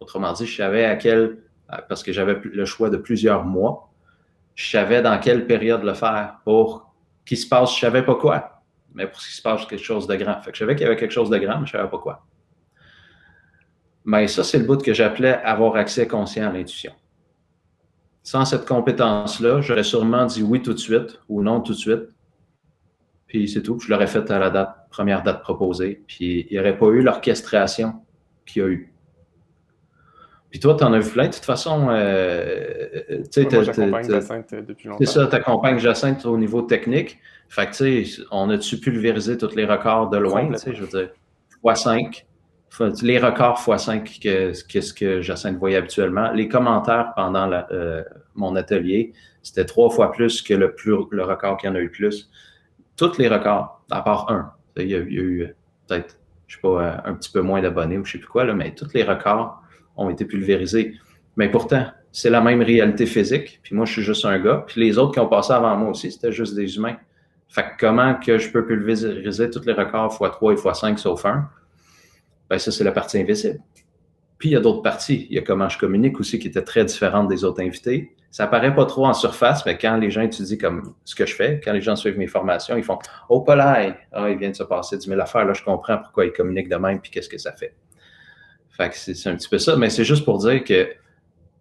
B: Autrement dit, je savais à quel, parce que j'avais le choix de plusieurs mois, je savais dans quelle période le faire pour qu'il se passe, je savais pas quoi, mais pour qu'il se passe quelque chose de grand. Fait que je savais qu'il y avait quelque chose de grand, mais je savais pas quoi. Mais ça, c'est le bout que j'appelais avoir accès conscient à l'intuition. Sans cette compétence-là, j'aurais sûrement dit oui tout de suite ou non tout de suite. Puis c'est tout. Je l'aurais fait à la date, première date proposée. Puis il n'y aurait pas eu l'orchestration qu'il y a eu. Puis toi, tu en as vu plein. De toute façon,
A: euh, tu sais, j'accompagne Jacinthe euh, depuis longtemps.
B: C'est ça, tu accompagnes Jacinthe au niveau technique. Fait que, tu sais, on a-tu pulvérisé tous les records de loin, tu sais, je veux dire, x5 les records x5 que, ce que Jacinthe voyait habituellement. Les commentaires pendant euh, mon atelier, c'était trois fois plus que le, plus, le record qu'il y en a eu plus. Tous les records, à part un. Il y a, eu peut-être, je sais pas, un petit peu moins d'abonnés ou je sais plus quoi, là, mais tous les records ont été pulvérisés. Mais pourtant, c'est la même réalité physique. Puis moi, je suis juste un gars. Puis les autres qui ont passé avant moi aussi, c'était juste des humains. Fait que comment que je peux pulvériser tous les records x3 et x5 sauf un? ben ça, c'est la partie invisible. Puis il y a d'autres parties. Il y a comment je communique aussi qui était très différente des autres invités. Ça apparaît pas trop en surface, mais quand les gens étudient comme ce que je fais, quand les gens suivent mes formations, ils font Oh, Paul, ah, il vient de se passer 10 000 affaires, là, je comprends pourquoi ils communiquent de même, puis qu'est-ce que ça fait. Fait que c'est un petit peu ça, mais c'est juste pour dire que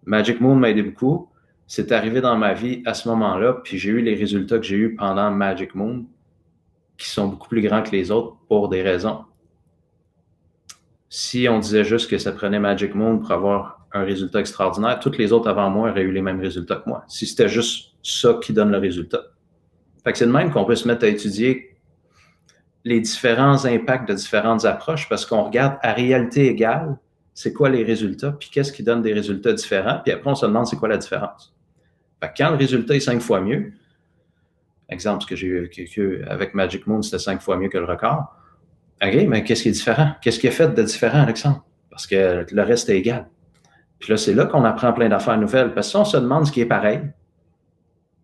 B: Magic Moon m'a aidé beaucoup. C'est arrivé dans ma vie à ce moment-là, puis j'ai eu les résultats que j'ai eus pendant Magic Moon, qui sont beaucoup plus grands que les autres pour des raisons si on disait juste que ça prenait Magic Moon pour avoir un résultat extraordinaire, toutes les autres avant moi auraient eu les mêmes résultats que moi. Si c'était juste ça qui donne le résultat. Fait que c'est de même qu'on peut se mettre à étudier les différents impacts de différentes approches parce qu'on regarde à réalité égale, c'est quoi les résultats, puis qu'est-ce qui donne des résultats différents, puis après on se demande c'est quoi la différence. Quand le résultat est cinq fois mieux, exemple, ce que j'ai eu avec Magic Moon, c'était cinq fois mieux que le record, OK, mais qu'est-ce qui est différent? Qu'est-ce qui est fait de différent, Alexandre? Parce que le reste est égal. Puis là, c'est là qu'on apprend plein d'affaires nouvelles. Parce que si on se demande ce qui est pareil,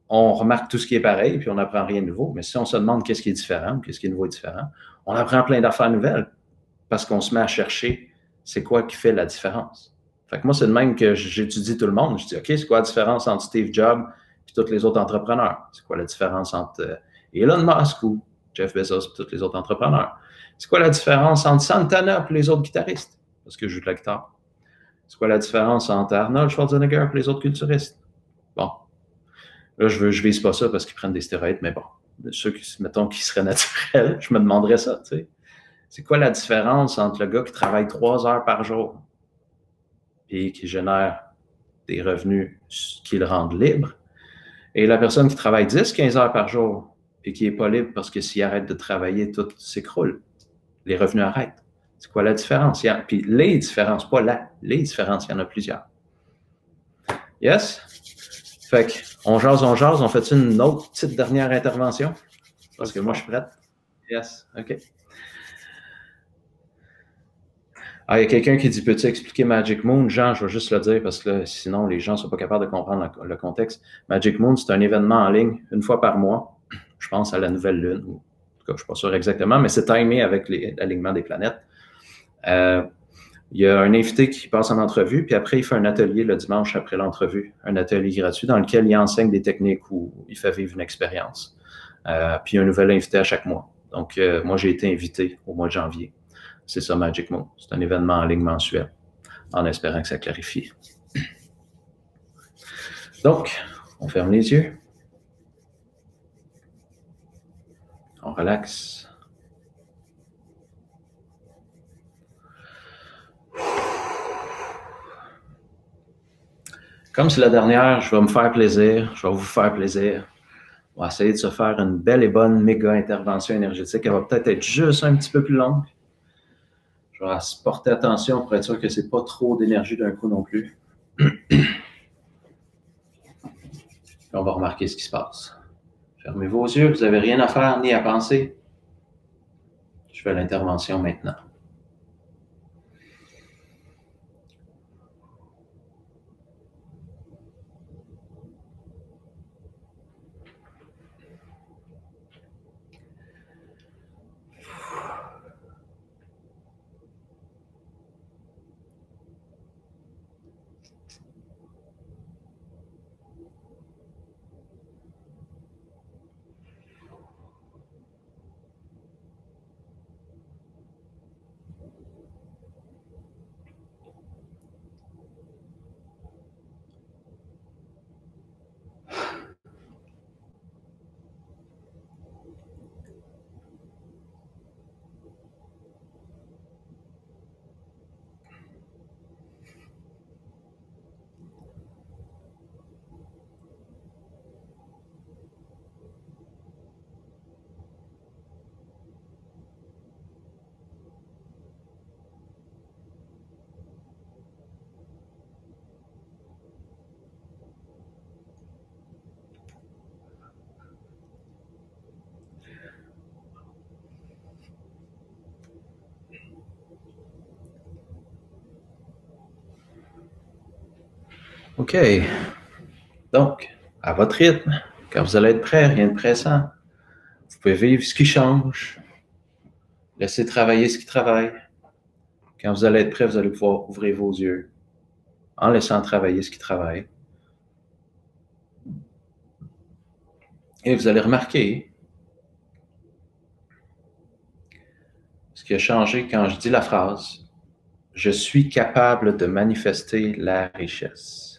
B: on remarque tout ce qui est pareil, puis on n'apprend rien de nouveau. Mais si on se demande qu'est-ce qui est différent, qu'est-ce qui est nouveau et différent, on apprend plein d'affaires nouvelles. Parce qu'on se met à chercher c'est quoi qui fait la différence? Fait que moi, c'est de même que j'étudie tout le monde. Je dis, OK, c'est quoi la différence entre Steve Jobs et tous les autres entrepreneurs? C'est quoi la différence entre euh, Elon Musk ou Jeff Bezos et tous les autres entrepreneurs? C'est quoi la différence entre Santana et les autres guitaristes? Parce que je joue de la guitare. C'est quoi la différence entre Arnold Schwarzenegger et les autres culturistes? Bon. Là, je ne je vise pas ça parce qu'ils prennent des stéroïdes, mais bon. Ceux qui, mettons, qui seraient naturels, <laughs> je me demanderais ça, tu sais. C'est quoi la différence entre le gars qui travaille trois heures par jour et qui génère des revenus qui le rendent libre et la personne qui travaille 10, 15 heures par jour et qui n'est pas libre parce que s'il arrête de travailler, tout s'écroule les revenus arrêtent. C'est quoi la différence? puis les différences, pas là, les différences, il y en a plusieurs. Yes? Fait qu'on jase, on jase, on fait une autre petite dernière intervention? Parce que moi, je suis prête. Yes, OK. Ah, il y a quelqu'un qui dit Peux-tu expliquer Magic Moon? Jean, je vais juste le dire parce que sinon, les gens ne sont pas capables de comprendre le, contexte. Magic Moon, c'est un événement en ligne une fois par mois. Je pense à la nouvelle lune je ne suis pas sûr exactement, mais c'est timé avec l'alignement des planètes. Euh, il y a un invité qui passe en entrevue, puis après, il fait un atelier le dimanche après l'entrevue, un atelier gratuit dans lequel il enseigne des techniques ou il fait vivre une expérience. Euh, puis il y a un nouvel invité à chaque mois. Donc, euh, moi, j'ai été invité au mois de janvier. C'est ça, Magic Moon. C'est un événement en ligne mensuel, en espérant que ça clarifie. Donc, on ferme les yeux. On relaxe. Comme c'est la dernière, je vais me faire plaisir, je vais vous faire plaisir. On va essayer de se faire une belle et bonne méga intervention énergétique. Elle va peut-être être juste un petit peu plus longue. Je vais porter attention pour être sûr que ce n'est pas trop d'énergie d'un coup non plus. on va remarquer ce qui se passe. Fermez vos yeux, vous n'avez rien à faire ni à penser. Je fais l'intervention maintenant. OK. Donc, à votre rythme, quand vous allez être prêt, rien de pressant. Vous pouvez vivre ce qui change. Laissez travailler ce qui travaille. Quand vous allez être prêt, vous allez pouvoir ouvrir vos yeux en laissant travailler ce qui travaille. Et vous allez remarquer ce qui a changé quand je dis la phrase Je suis capable de manifester la richesse.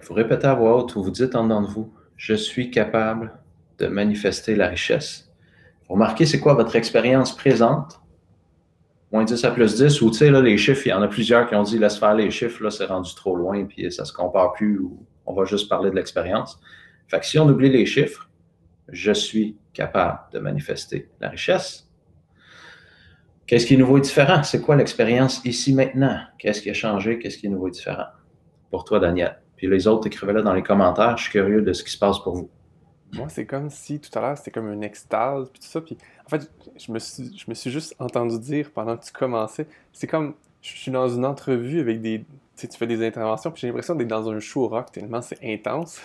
B: Vous répétez à voix haute ou vous dites en dedans de vous, je suis capable de manifester la richesse. Vous remarquez, c'est quoi votre expérience présente? Moins 10 à plus 10, ou tu sais, là, les chiffres, il y en a plusieurs qui ont dit, laisse faire les chiffres, là, c'est rendu trop loin, puis ça se compare plus, ou on va juste parler de l'expérience. Fait que si on oublie les chiffres, je suis capable de manifester la richesse. Qu'est-ce qui est nouveau et différent? C'est quoi l'expérience ici maintenant? Qu'est-ce qui a changé? Qu'est-ce qui est nouveau et différent? Pour toi, Daniel. Puis les autres, écrivez-le dans les commentaires. Je suis curieux de ce qui se passe pour vous.
A: Moi, c'est comme si tout à l'heure, c'était comme une extase, puis tout ça. Puis en fait, je me suis, je me suis juste entendu dire pendant que tu commençais, c'est comme, je suis dans une entrevue avec des. Tu tu fais des interventions, puis j'ai l'impression d'être dans un show rock tellement c'est intense.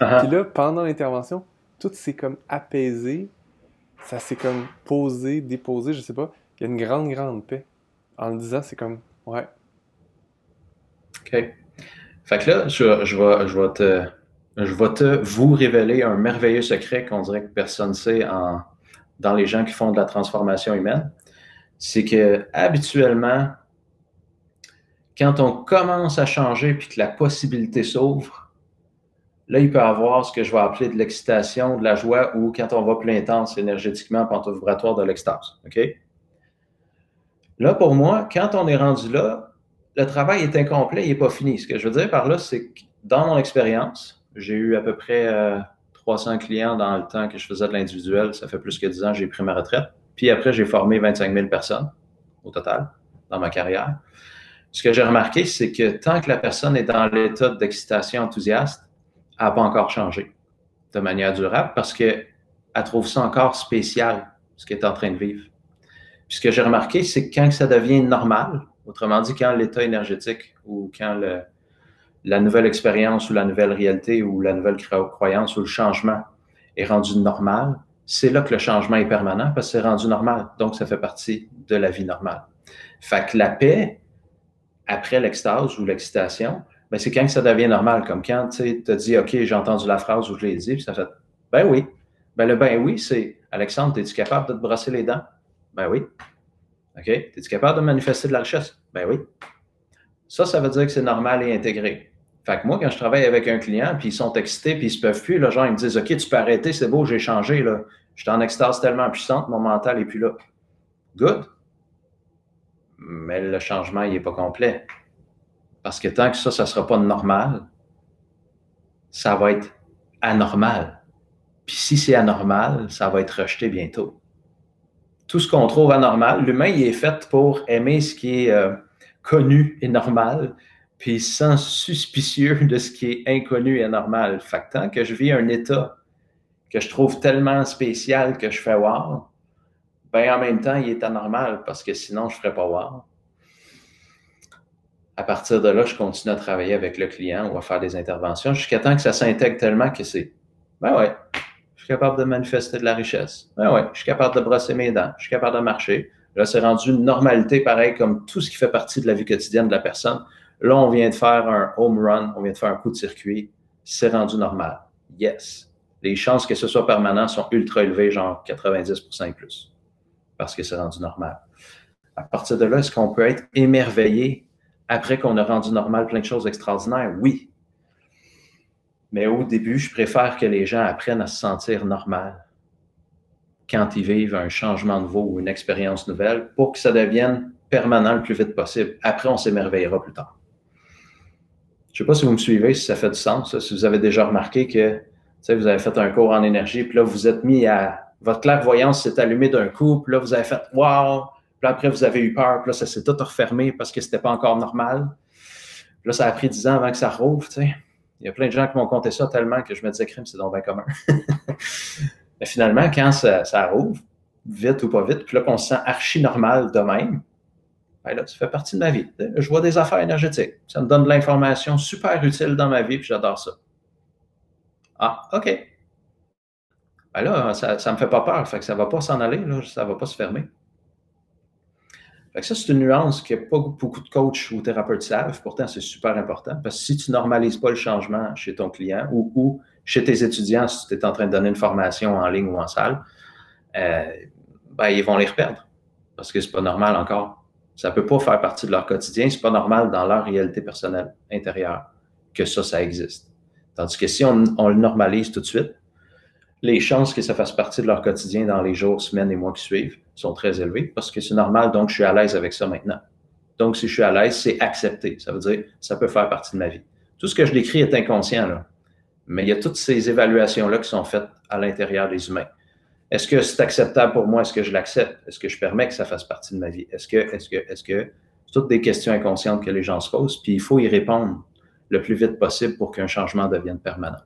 A: Uh-huh. <laughs> Puis là, pendant l'intervention, tout s'est comme apaisé, ça s'est comme posé, déposé, je sais pas. Il y a une grande, grande paix. En le disant, c'est comme, ouais.
B: OK. Fait que là, je, vais, te, je vais te vous révéler un merveilleux secret qu'on dirait que personne ne sait en, dans les gens qui font de la transformation humaine. C'est que habituellement, quand on commence à changer puis que la possibilité s'ouvre, là, il peut y avoir ce que je vais appeler de l'excitation, de la joie, ou quand on va plus intense énergétiquement, pente vibratoire de l'extase. OK? Là, pour moi, quand on est rendu là, le travail est incomplet, il n'est pas fini. Ce que je veux dire par là, c'est que dans mon expérience, j'ai eu à peu près 300 euh, clients dans le temps que je faisais de l'individuel. Ça fait plus que 10 ans que j'ai pris ma retraite. Puis après, j'ai formé 25 000 personnes au total dans ma carrière. Ce que j'ai remarqué, c'est que tant que la personne est dans l'état d'excitation enthousiaste, elle n'a pas encore changé de manière durable parce qu'elle trouve ça encore spécial, ce qu'elle est en train de vivre. Puis ce que j'ai remarqué, c'est que quand ça devient normal, Autrement dit, quand l'état énergétique ou quand la nouvelle expérience ou la nouvelle réalité ou la nouvelle croyance ou le changement est rendu normal, c'est là que le changement est permanent parce que c'est rendu normal. Donc, ça fait partie de la vie normale. Fait que la paix, après l'extase ou l'excitation, ben c'est quand ça devient normal. Comme quand tu as dit, OK, j'ai entendu la phrase ou je l'ai dit, puis ça fait, ben oui. Ben le ben oui, c'est, Alexandre, es-tu capable de te brosser les dents? Ben oui. OK? Es-tu capable de manifester de la richesse? Ben oui. Ça, ça veut dire que c'est normal et intégré. Fait que moi, quand je travaille avec un client, puis ils sont excités, puis ils se peuvent plus, là, genre, ils me disent OK, tu peux arrêter, c'est beau, j'ai changé, là. Je suis en extase tellement puissante, mon mental n'est plus là. Good. Mais le changement, il n'est pas complet. Parce que tant que ça, ça ne sera pas normal, ça va être anormal. Puis si c'est anormal, ça va être rejeté bientôt. Tout ce qu'on trouve anormal. L'humain, il est fait pour aimer ce qui est euh, connu et normal, puis sans suspicieux <laughs> de ce qui est inconnu et anormal. Fait que tant que je vis un état que je trouve tellement spécial que je fais wow, ben en même temps, il est anormal parce que sinon, je ne ferais pas wow. À partir de là, je continue à travailler avec le client ou à faire des interventions jusqu'à temps que ça s'intègre tellement que c'est, ben ouais, suis capable de manifester de la richesse. Ben ouais, je suis capable de brosser mes dents, je suis capable de marcher. Là, c'est rendu une normalité pareil comme tout ce qui fait partie de la vie quotidienne de la personne. Là, on vient de faire un home run, on vient de faire un coup de circuit. C'est rendu normal. Yes. Les chances que ce soit permanent sont ultra élevées, genre 90% et plus parce que c'est rendu normal. À partir de là, est-ce qu'on peut être émerveillé après qu'on a rendu normal plein de choses extraordinaires? Oui. Mais au début, je préfère que les gens apprennent à se sentir normal quand ils vivent un changement nouveau ou une expérience nouvelle pour que ça devienne permanent le plus vite possible. Après, on s'émerveillera plus tard. Je ne sais pas si vous me suivez, si ça fait du sens, si vous avez déjà remarqué que vous avez fait un cours en énergie, puis là, vous êtes mis à votre clairvoyance s'est allumée d'un coup, puis là, vous avez fait Wow! Puis après, vous avez eu peur, puis là, ça s'est tout refermé parce que c'était pas encore normal. Puis là, ça a pris dix ans avant que ça rouvre, tu sais. Il y a plein de gens qui m'ont compté ça tellement que je me disais, crime, c'est donc bien commun. <laughs> Mais finalement, quand ça, ça, rouvre, vite ou pas vite, puis là, qu'on se sent archi normal de même, ben là, ça fait partie de ma vie. Je vois des affaires énergétiques. Ça me donne de l'information super utile dans ma vie, puis j'adore ça. Ah, OK. Ben là, ça ne me fait pas peur. Fait que ça ne va pas s'en aller, ça ne va pas se fermer. Ça, c'est une nuance que pas beaucoup de coachs ou thérapeutes savent. Pourtant, c'est super important. Parce que si tu normalises pas le changement chez ton client ou, chez tes étudiants, si tu es en train de donner une formation en ligne ou en salle, euh, ben, ils vont les reperdre. Parce que ce n'est pas normal encore. Ça peut pas faire partie de leur quotidien. Ce n'est pas normal dans leur réalité personnelle intérieure que ça, ça existe. Tandis que si on le normalise tout de suite, les chances que ça fasse partie de leur quotidien dans les jours, semaines et mois qui suivent sont très élevées parce que c'est normal, donc je suis à l'aise avec ça maintenant. Donc, si je suis à l'aise, c'est accepté. Ça veut dire ça peut faire partie de ma vie. Tout ce que je décris est inconscient, là. mais il y a toutes ces évaluations-là qui sont faites à l'intérieur des humains. Est-ce que c'est acceptable pour moi? Est-ce que je l'accepte? Est-ce que je permets que ça fasse partie de ma vie? Est-ce que, est-ce que, est-ce que, toutes des questions inconscientes que les gens se posent, puis il faut y répondre le plus vite possible pour qu'un changement devienne permanent.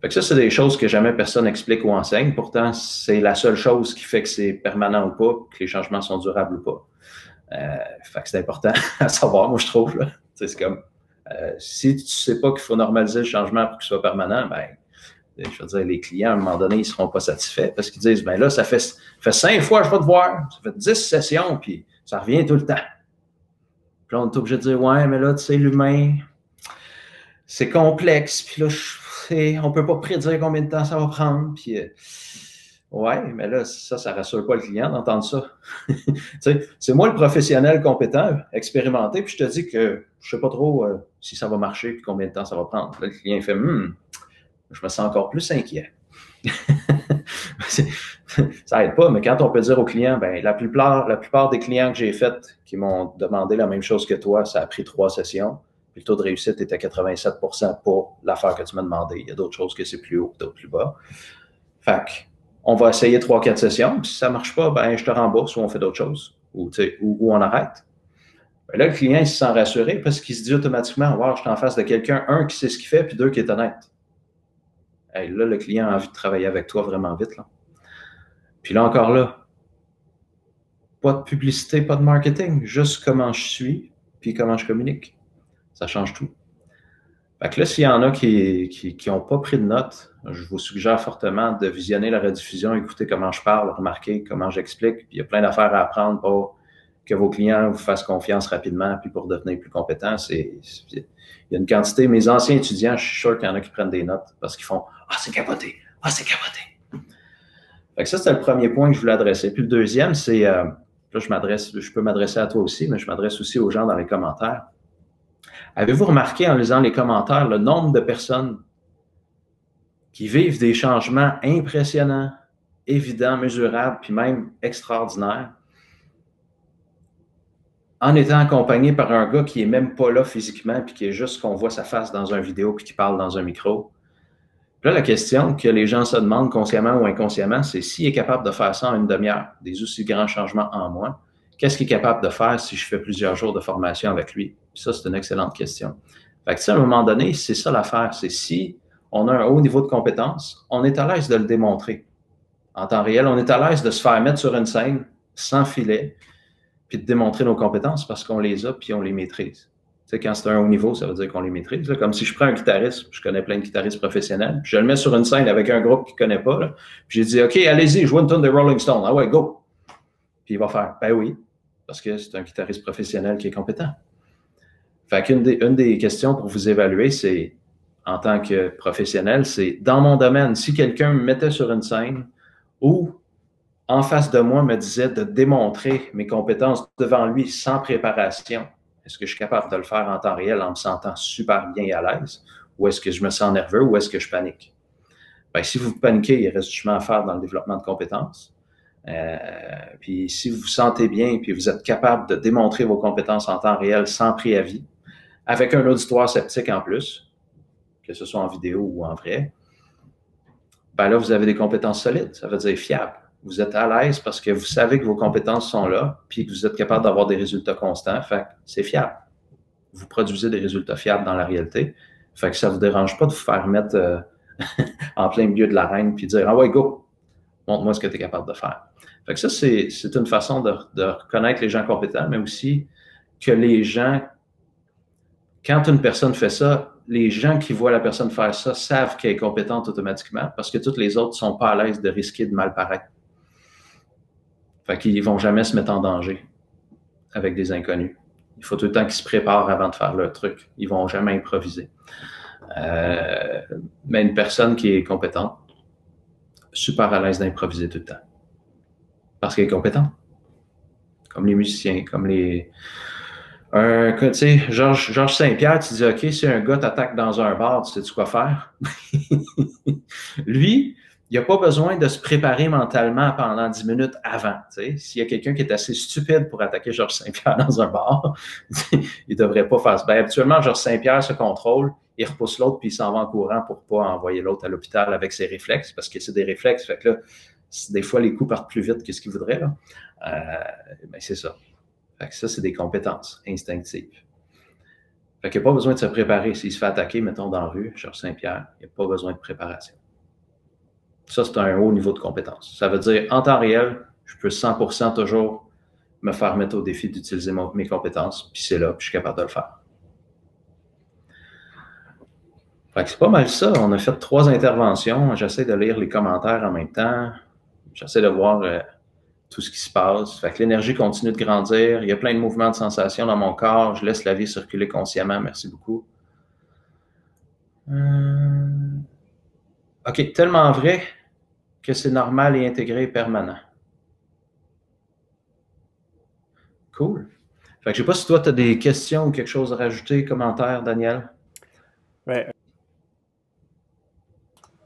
B: Fait que ça, c'est des choses que jamais personne explique ou enseigne. Pourtant, c'est la seule chose qui fait que c'est permanent ou pas, que les changements sont durables ou pas. Euh, fait que c'est important <laughs> à savoir, moi, je trouve. C'est comme, euh, si tu sais pas qu'il faut normaliser le changement pour qu'il soit permanent, ben, je veux dire, les clients, à un moment donné, ils seront pas satisfaits parce qu'ils disent, ben là, ça fait, fait cinq fois que je vais te voir, ça fait dix sessions, puis ça revient tout le temps. Puis là, on est obligé de dire, ouais, mais là, tu sais, l'humain, c'est complexe, puis là, je on ne peut pas prédire combien de temps ça va prendre. Puis, euh, ouais, mais là, ça, ça ne rassure pas le client d'entendre ça. <laughs> c'est moi le professionnel compétent, expérimenté, puis je te dis que je ne sais pas trop euh, si ça va marcher puis combien de temps ça va prendre. le client fait hmm, je me sens encore plus inquiet. <laughs> ça n'aide pas, mais quand on peut dire au client, ben, la, plupart, la plupart des clients que j'ai faits qui m'ont demandé la même chose que toi, ça a pris trois sessions le taux de réussite était à 87% pour l'affaire que tu m'as demandé. Il y a d'autres choses que c'est plus haut, d'autres plus bas. Fait on va essayer trois, quatre sessions. si ça ne marche pas, ben, je te rembourse ou on fait d'autres choses ou, ou, on arrête. Ben là, le client, il se sent rassuré parce qu'il se dit automatiquement Wow, je suis en face de quelqu'un, un, qui sait ce qu'il fait, puis deux, qui est honnête. là, le client a envie de travailler avec toi vraiment vite. Là. Puis là, encore là, pas de publicité, pas de marketing, juste comment je suis, puis comment je communique. Ça change tout. Là, s'il y en a qui n'ont pas pris de notes, je vous suggère fortement de visionner la rediffusion, écouter comment je parle, remarquer comment j'explique. il y a plein d'affaires à apprendre pour que vos clients vous fassent confiance rapidement, puis pour devenir plus compétents. il y a une quantité, mes anciens étudiants, je suis sûr qu'il y en a qui prennent des notes parce qu'ils font Ah, c'est capoté! Ah, c'est capoté! Fait que ça, c'est le premier point que je voulais adresser. Puis le deuxième, c'est, euh, là, je m'adresse, je peux m'adresser à toi aussi, mais je m'adresse aussi aux gens dans les commentaires. Avez-vous remarqué en lisant les commentaires le nombre de personnes qui vivent des changements impressionnants, évidents, mesurables, puis même extraordinaires, en étant accompagné par un gars qui n'est même pas là physiquement, puis qui est juste qu'on voit sa face dans une vidéo, puis qui parle dans un micro, Là, la question que les gens se demandent consciemment ou inconsciemment, c'est s'il est capable de faire ça en une demi-heure, des aussi grands changements en moins, qu'est-ce qu'il est capable de faire si je fais plusieurs jours de formation avec lui? Ça, c'est une excellente question. Fait que, à un moment donné, c'est ça l'affaire. C'est si on a un haut niveau de compétence, on est à l'aise de le démontrer. En temps réel, on est à l'aise de se faire mettre sur une scène sans filet, puis de démontrer nos compétences parce qu'on les a, puis on les maîtrise sais, quand c'est un haut niveau, ça veut dire qu'on les maîtrise. Comme si je prends un guitariste, je connais plein de guitaristes professionnels, puis je le mets sur une scène avec un groupe qu'il ne connaît pas, puis j'ai dit, OK, allez-y, joue une tonne de Rolling Stone. Ah ouais, go! Puis il va faire, ben oui, parce que c'est un guitariste professionnel qui est compétent. Fait qu'une des, une des questions pour vous évaluer, c'est, en tant que professionnel, c'est dans mon domaine, si quelqu'un me mettait sur une scène ou en face de moi me disait de démontrer mes compétences devant lui sans préparation, est-ce que je suis capable de le faire en temps réel en me sentant super bien et à l'aise? Ou est-ce que je me sens nerveux ou est-ce que je panique? Bien, si vous paniquez, il reste du chemin à faire dans le développement de compétences. Euh, puis si vous vous sentez bien puis vous êtes capable de démontrer vos compétences en temps réel sans préavis, avec un auditoire sceptique en plus, que ce soit en vidéo ou en vrai, ben là, vous avez des compétences solides. Ça veut dire fiables vous êtes à l'aise parce que vous savez que vos compétences sont là, puis que vous êtes capable d'avoir des résultats constants. Fait c'est fiable. Vous produisez des résultats fiables dans la réalité. Fait que ça ne vous dérange pas de vous faire mettre euh, <laughs> en plein milieu de l'arène puis dire Ah ouais, go, montre-moi ce que tu es capable de faire. Fait que ça, c'est, une façon de, de, reconnaître les gens compétents, mais aussi que les gens, quand une personne fait ça, les gens qui voient la personne faire ça savent qu'elle est compétente automatiquement parce que toutes les autres ne sont pas à l'aise de risquer de mal paraître. Fait qu'ils vont jamais se mettre en danger avec des inconnus. Il faut tout le temps qu'ils se préparent avant de faire leur truc. Ils vont jamais improviser. Euh, mais une personne qui est compétente, super à l'aise d'improviser tout le temps. Parce qu'elle est compétente. Comme les musiciens, comme les. Un, tu sais, Georges, Georges Saint-Pierre, tu dis, OK, si un gars t'attaque dans un bar, tu sais-tu quoi faire? <laughs> Lui, il n'y a pas besoin de se préparer mentalement pendant 10 minutes avant. S'il y a quelqu'un qui est assez stupide pour attaquer Georges Saint-Pierre <laughs> dans un bar, il ne devrait pas faire ça. Ben, habituellement, Georges Saint-Pierre se contrôle, il repousse l'autre, puis il s'en va en courant pour pas envoyer l'autre à l'hôpital avec ses réflexes, parce que c'est des réflexes. Fait que là, des fois, les coups partent plus vite que ce qu'il voudrait. Euh, ben, c'est ça. Fait que ça, c'est des compétences instinctives. Fait qu'il n'y a pas besoin de se préparer. S'il se fait attaquer, mettons, dans la rue, Georges Saint-Pierre, il n'y a pas besoin de préparation. Ça, c'est un haut niveau de compétence. Ça veut dire, en temps réel, je peux 100% toujours me faire mettre au défi d'utiliser mes compétences, puis c'est là, puis je suis capable de le faire. c'est pas mal ça. On a fait trois interventions. J'essaie de lire les commentaires en même temps. J'essaie de voir euh, tout ce qui se passe. Fait que l'énergie continue de grandir. Il y a plein de mouvements de sensations dans mon corps. Je laisse la vie circuler consciemment. Merci beaucoup. Euh, OK, tellement vrai que c'est normal et intégré et permanent. Cool. Fait que je sais pas si toi, tu as des questions ou quelque chose à rajouter, commentaires, Daniel.
A: Ouais. Ben,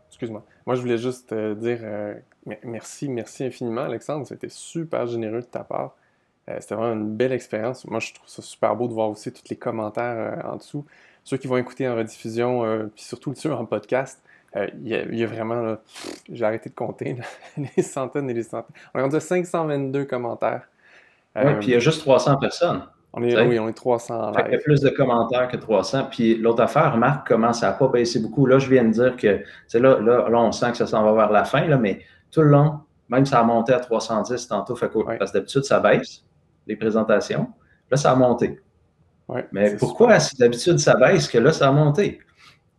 A: excuse-moi. Moi, je voulais juste euh, dire euh, merci, merci infiniment, Alexandre. C'était super généreux de ta part. Euh, c'était vraiment une belle expérience. Moi, je trouve ça super beau de voir aussi tous les commentaires en dessous. Ceux qui vont écouter en rediffusion, puis surtout ceux en podcast. Euh, il y, a vraiment, j'ai arrêté de compter, <laughs> les centaines et les centaines. On est rendu à 522 commentaires.
B: oui, puis il y a juste 300 personnes.
A: On est, oui, on est 300 en
B: Il y a plus de commentaires que 300. Puis l'autre affaire, remarque comment ça n'a pas baissé beaucoup? Là, je viens de dire que, là, là, là, on sent que ça s'en va vers la fin, là, mais tout le long, même ça a monté à 310 tantôt, fait parce que d'habitude, ça baisse, les présentations. Là, ça a monté. mais pourquoi, si d'habitude, ça baisse, que là, ça a monté?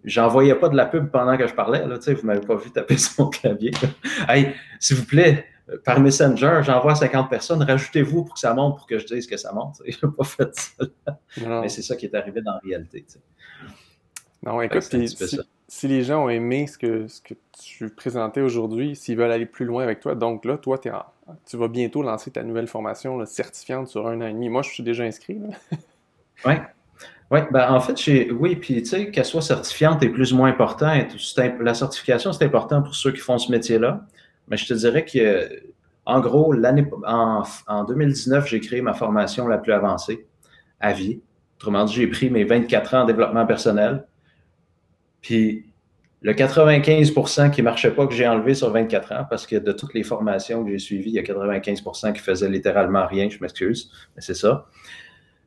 B: J'envoyais pas de la pub pendant que je parlais. Là, vous m'avez pas vu taper <laughs> sur mon clavier. hey, s'il vous plaît, par Messenger, j'envoie 50 personnes, rajoutez-vous pour que ça monte, pour que je dise que ça monte. <laughs> Je n'ai pas fait ça. Mais c'est ça qui est arrivé dans la réalité.
A: Non, écoute, si, les gens ont aimé ce que, tu présentais aujourd'hui, s'ils veulent aller plus loin avec toi, donc là, toi, tu vas bientôt lancer ta nouvelle formation certifiante sur un an et demi. Moi, je suis déjà inscrit.
B: Oui. <laughs> Oui, ben en fait, oui, puis tu sais, qu'elle soit certifiante est plus ou moins important. La certification, c'est important pour ceux qui font ce métier-là. Mais je te dirais que, en gros, en, en 2019, j'ai créé ma formation la plus avancée à vie. Autrement dit, j'ai pris mes 24 ans en développement personnel. Puis Le 95% qui ne marchait pas, que j'ai enlevé sur 24 ans, parce que de toutes les formations que j'ai suivies, il y a 95% qui faisaient littéralement rien, je m'excuse, mais c'est ça.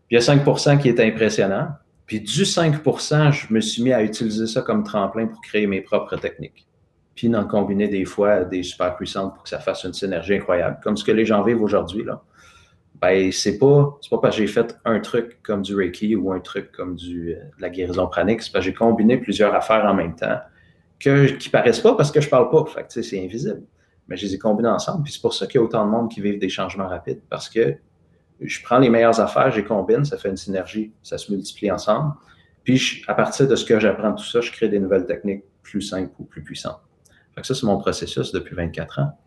B: Puis il y a 5% qui est impressionnant. Puis du 5% je me suis mis à utiliser ça comme tremplin pour créer mes propres techniques. Puis d'en combiner des fois des super puissantes pour que ça fasse une synergie incroyable. Comme ce que les gens vivent aujourd'hui, là. Ben, c'est pas, pas parce que j'ai fait un truc comme du Reiki ou un truc comme du, euh, de la guérison pranique, c'est parce que j'ai combiné plusieurs affaires en même temps que, qui paraissent pas parce que je parle pas. Fait c'est invisible. Mais je les ai combinés ensemble. Puis c'est pour ça qu'il y a autant de monde qui vivent des changements rapides. Parce que je prends les meilleures affaires, je les combine, ça fait une synergie, ça se multiplie ensemble. Puis à partir de ce que j'apprends tout ça, je crée des nouvelles techniques plus simples ou plus puissantes. Fait que ça, c'est mon processus depuis 24 ans.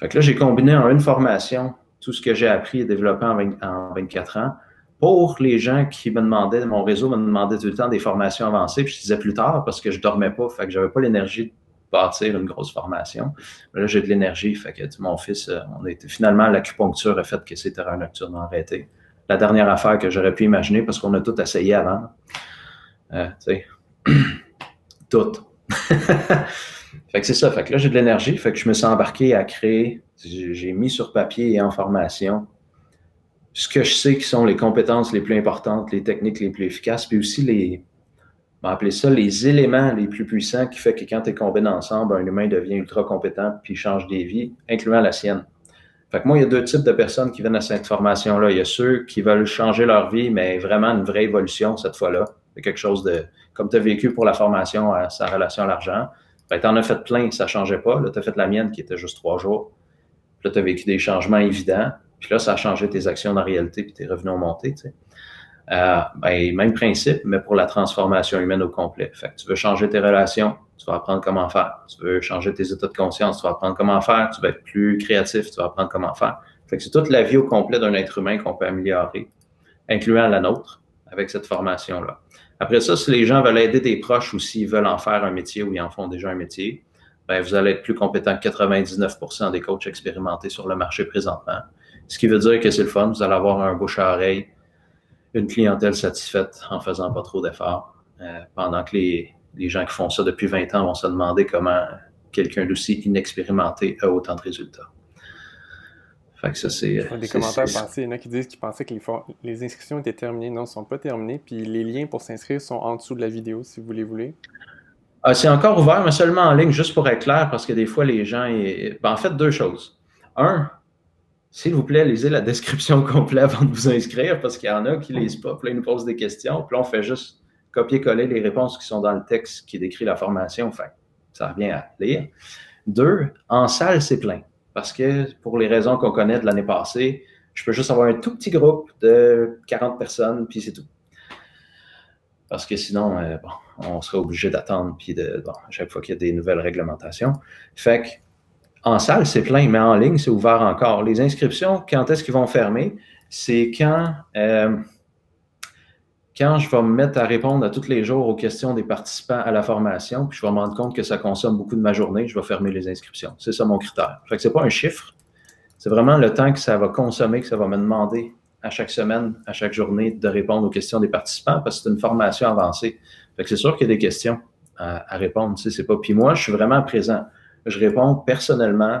B: Fait que là, j'ai combiné en une formation tout ce que j'ai appris et développé en, en 24 ans pour les gens qui me demandaient, mon réseau me demandait tout le temps des formations avancées, puis je disais plus tard parce que je dormais pas, fait que j'avais pas l'énergie de bâtir une grosse formation. Mais là, j'ai de l'énergie, fait que mon fils, euh, on finalement l'acupuncture a fait que c'était un nocturne arrêté. La dernière affaire que j'aurais pu imaginer parce qu'on a tout essayé avant. Euh, tu sais, <clears throat> tout. <laughs> fait que c'est ça. Fait que là, j'ai de l'énergie. Fait que je me suis embarqué à créer. J'ai mis sur papier et en formation ce que je sais qui sont les compétences les plus importantes, les techniques les plus efficaces, puis aussi les, ça les éléments les plus puissants qui fait que quand tu es combiné ensemble, un humain devient ultra compétent puis change des vies, incluant la sienne. Fait que moi, il y a deux types de personnes qui viennent à cette formation-là. Il y a ceux qui veulent changer leur vie, mais vraiment une vraie évolution cette fois-là. Quelque chose de, comme tu as vécu pour la formation à sa relation à l'argent. Tu en as fait plein, ça changeait pas. Tu as fait la mienne qui était juste trois jours. Là, tu as vécu des changements évidents. Puis là, ça a changé tes actions en réalité, puis tes revenus ont monté. Euh, ben, même principe, mais pour la transformation humaine au complet. Fait que tu veux changer tes relations, tu vas apprendre comment faire. Tu veux changer tes états de conscience, tu vas apprendre comment faire. Tu vas être plus créatif, tu vas apprendre comment faire. Fait que c'est toute la vie au complet d'un être humain qu'on peut améliorer, incluant la nôtre, avec cette formation-là. Après ça, si les gens veulent aider des proches ou s'ils veulent en faire un métier ou ils en font déjà un métier, ben, vous allez être plus compétent que 99% des coachs expérimentés sur le marché présentement. Ce qui veut dire que c'est le fun, vous allez avoir un bouche à oreille, une clientèle satisfaite en faisant pas trop d'efforts, euh, pendant que les, les, gens qui font ça depuis 20 ans vont se demander comment quelqu'un d'aussi inexpérimenté a autant de résultats.
A: Fait que ça, c'est. Des commentaires passés, il y en a qui disent qu'ils pensaient que les, les, inscriptions étaient terminées. Non, elles ne sont pas terminées. Puis les liens pour s'inscrire sont en dessous de la vidéo, si vous les voulez.
B: Ah, c'est encore ouvert, mais seulement en ligne, juste pour être clair, parce que des fois, les gens. Ben, en fait, deux choses. Un, s'il vous plaît, lisez la description <laughs> complète avant de vous inscrire parce qu'il y en a qui ne lisent pas, puis là, ils nous posent des questions, puis là, on fait juste copier-coller les réponses qui sont dans le texte qui décrit la formation. Enfin, ça revient à lire. Deux, en salle, c'est plein. Parce que pour les raisons qu'on connaît de l'année passée, je peux juste avoir un tout petit groupe de 40 personnes, puis c'est tout. Parce que sinon, euh, bon, on serait obligé d'attendre, puis de, bon, à chaque fois qu'il y a des nouvelles réglementations. Fait que en salle, c'est plein, mais en ligne, c'est ouvert encore. Les inscriptions, quand est-ce qu'ils vont fermer? C'est quand, euh, quand je vais me mettre à répondre à tous les jours aux questions des participants à la formation, puis je vais me rendre compte que ça consomme beaucoup de ma journée, je vais fermer les inscriptions. C'est ça mon critère. Fait que c'est pas un chiffre, c'est vraiment le temps que ça va consommer, que ça va me demander à chaque semaine, à chaque journée, de répondre aux questions des participants, parce que c'est une formation avancée. Fait que c'est sûr qu'il y a des questions à, répondre. C'est pas. Puis moi, je suis vraiment présent. Je réponds personnellement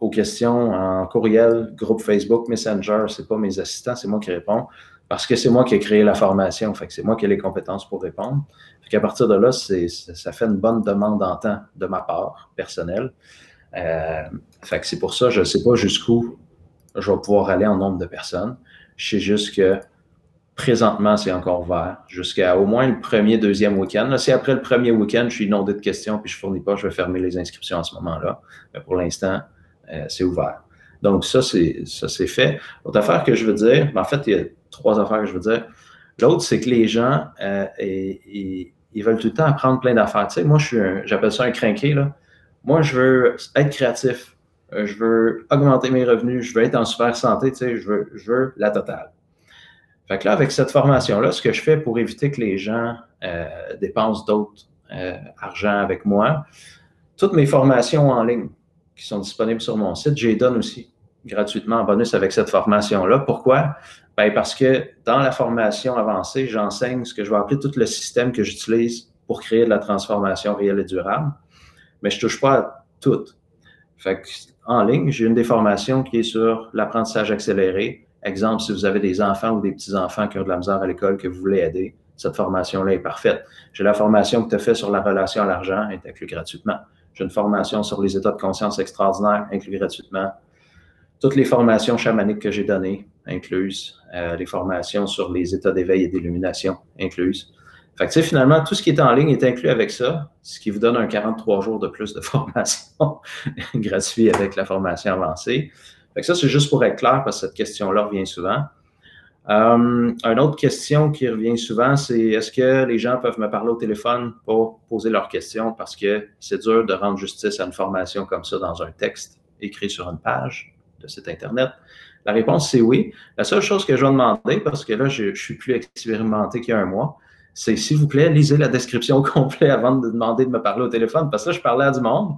B: aux questions en courriel, groupe Facebook, Messenger. C'est pas mes assistants, c'est moi qui réponds parce que c'est moi qui ai créé la formation. Fait que c'est moi qui ai les compétences pour répondre. Fait qu'à partir de là, ça fait une bonne demande en temps de ma part, personnelle. Euh, fait que c'est pour ça, je ne sais pas jusqu'où je vais pouvoir aller en nombre de personnes. Je sais juste que Présentement, c'est encore ouvert jusqu'à au moins le premier, deuxième week-end. Si après le premier week-end, je suis inondé de questions puis je ne fournis pas, je vais fermer les inscriptions à ce moment-là. Mais pour l'instant, euh, c'est ouvert. Donc, ça, c'est ça c'est fait. L'autre affaire que je veux dire, ben, en fait, il y a trois affaires que je veux dire. L'autre, c'est que les gens, euh, ils veulent tout le temps apprendre plein d'affaires. Tu sais, moi, je suis j'appelle ça un crinqué, là. Moi, je veux être créatif. Euh, je veux augmenter mes revenus. Je veux être en super santé. Tu sais, je veux, je veux la totale. Fait que là, avec cette formation-là, ce que je fais pour éviter que les gens euh, dépensent d'autres euh, argent avec moi, toutes mes formations en ligne qui sont disponibles sur mon site, je les donne aussi gratuitement en bonus avec cette formation-là. Pourquoi? Ben parce que dans la formation avancée, j'enseigne ce que je vais appeler tout le système que j'utilise pour créer de la transformation réelle et durable. Mais je touche pas à toutes. Fait en ligne, j'ai une des formations qui est sur l'apprentissage accéléré. Exemple, si vous avez des enfants ou des petits-enfants qui ont de la misère à l'école que vous voulez aider, cette formation-là est parfaite. J'ai la formation que tu as faite sur la relation à l'argent, est inclue gratuitement. J'ai une formation sur les états de conscience extraordinaires, inclus gratuitement. Toutes les formations chamaniques que j'ai données, incluses. Euh, les formations sur les états d'éveil et d'illumination, incluses. Fait que, finalement, tout ce qui est en ligne est inclus avec ça, ce qui vous donne un 43 jours de plus de <laughs> formation gratuit avec la formation avancée. Fait que ça, c'est juste pour être clair parce que cette question-là revient souvent. Euh, une autre question qui revient souvent, c'est est-ce que les gens peuvent me parler au téléphone pour poser leurs questions parce que c'est dur de rendre justice à une formation comme ça dans un texte écrit sur une page de site Internet? La réponse, c'est oui. La seule chose que je vais demander, parce que là, je, suis plus expérimenté qu'il y a un mois, c'est s'il vous plaît, lisez la description <laughs> complète avant de demander de me parler au téléphone, parce que là, je parlais à du monde.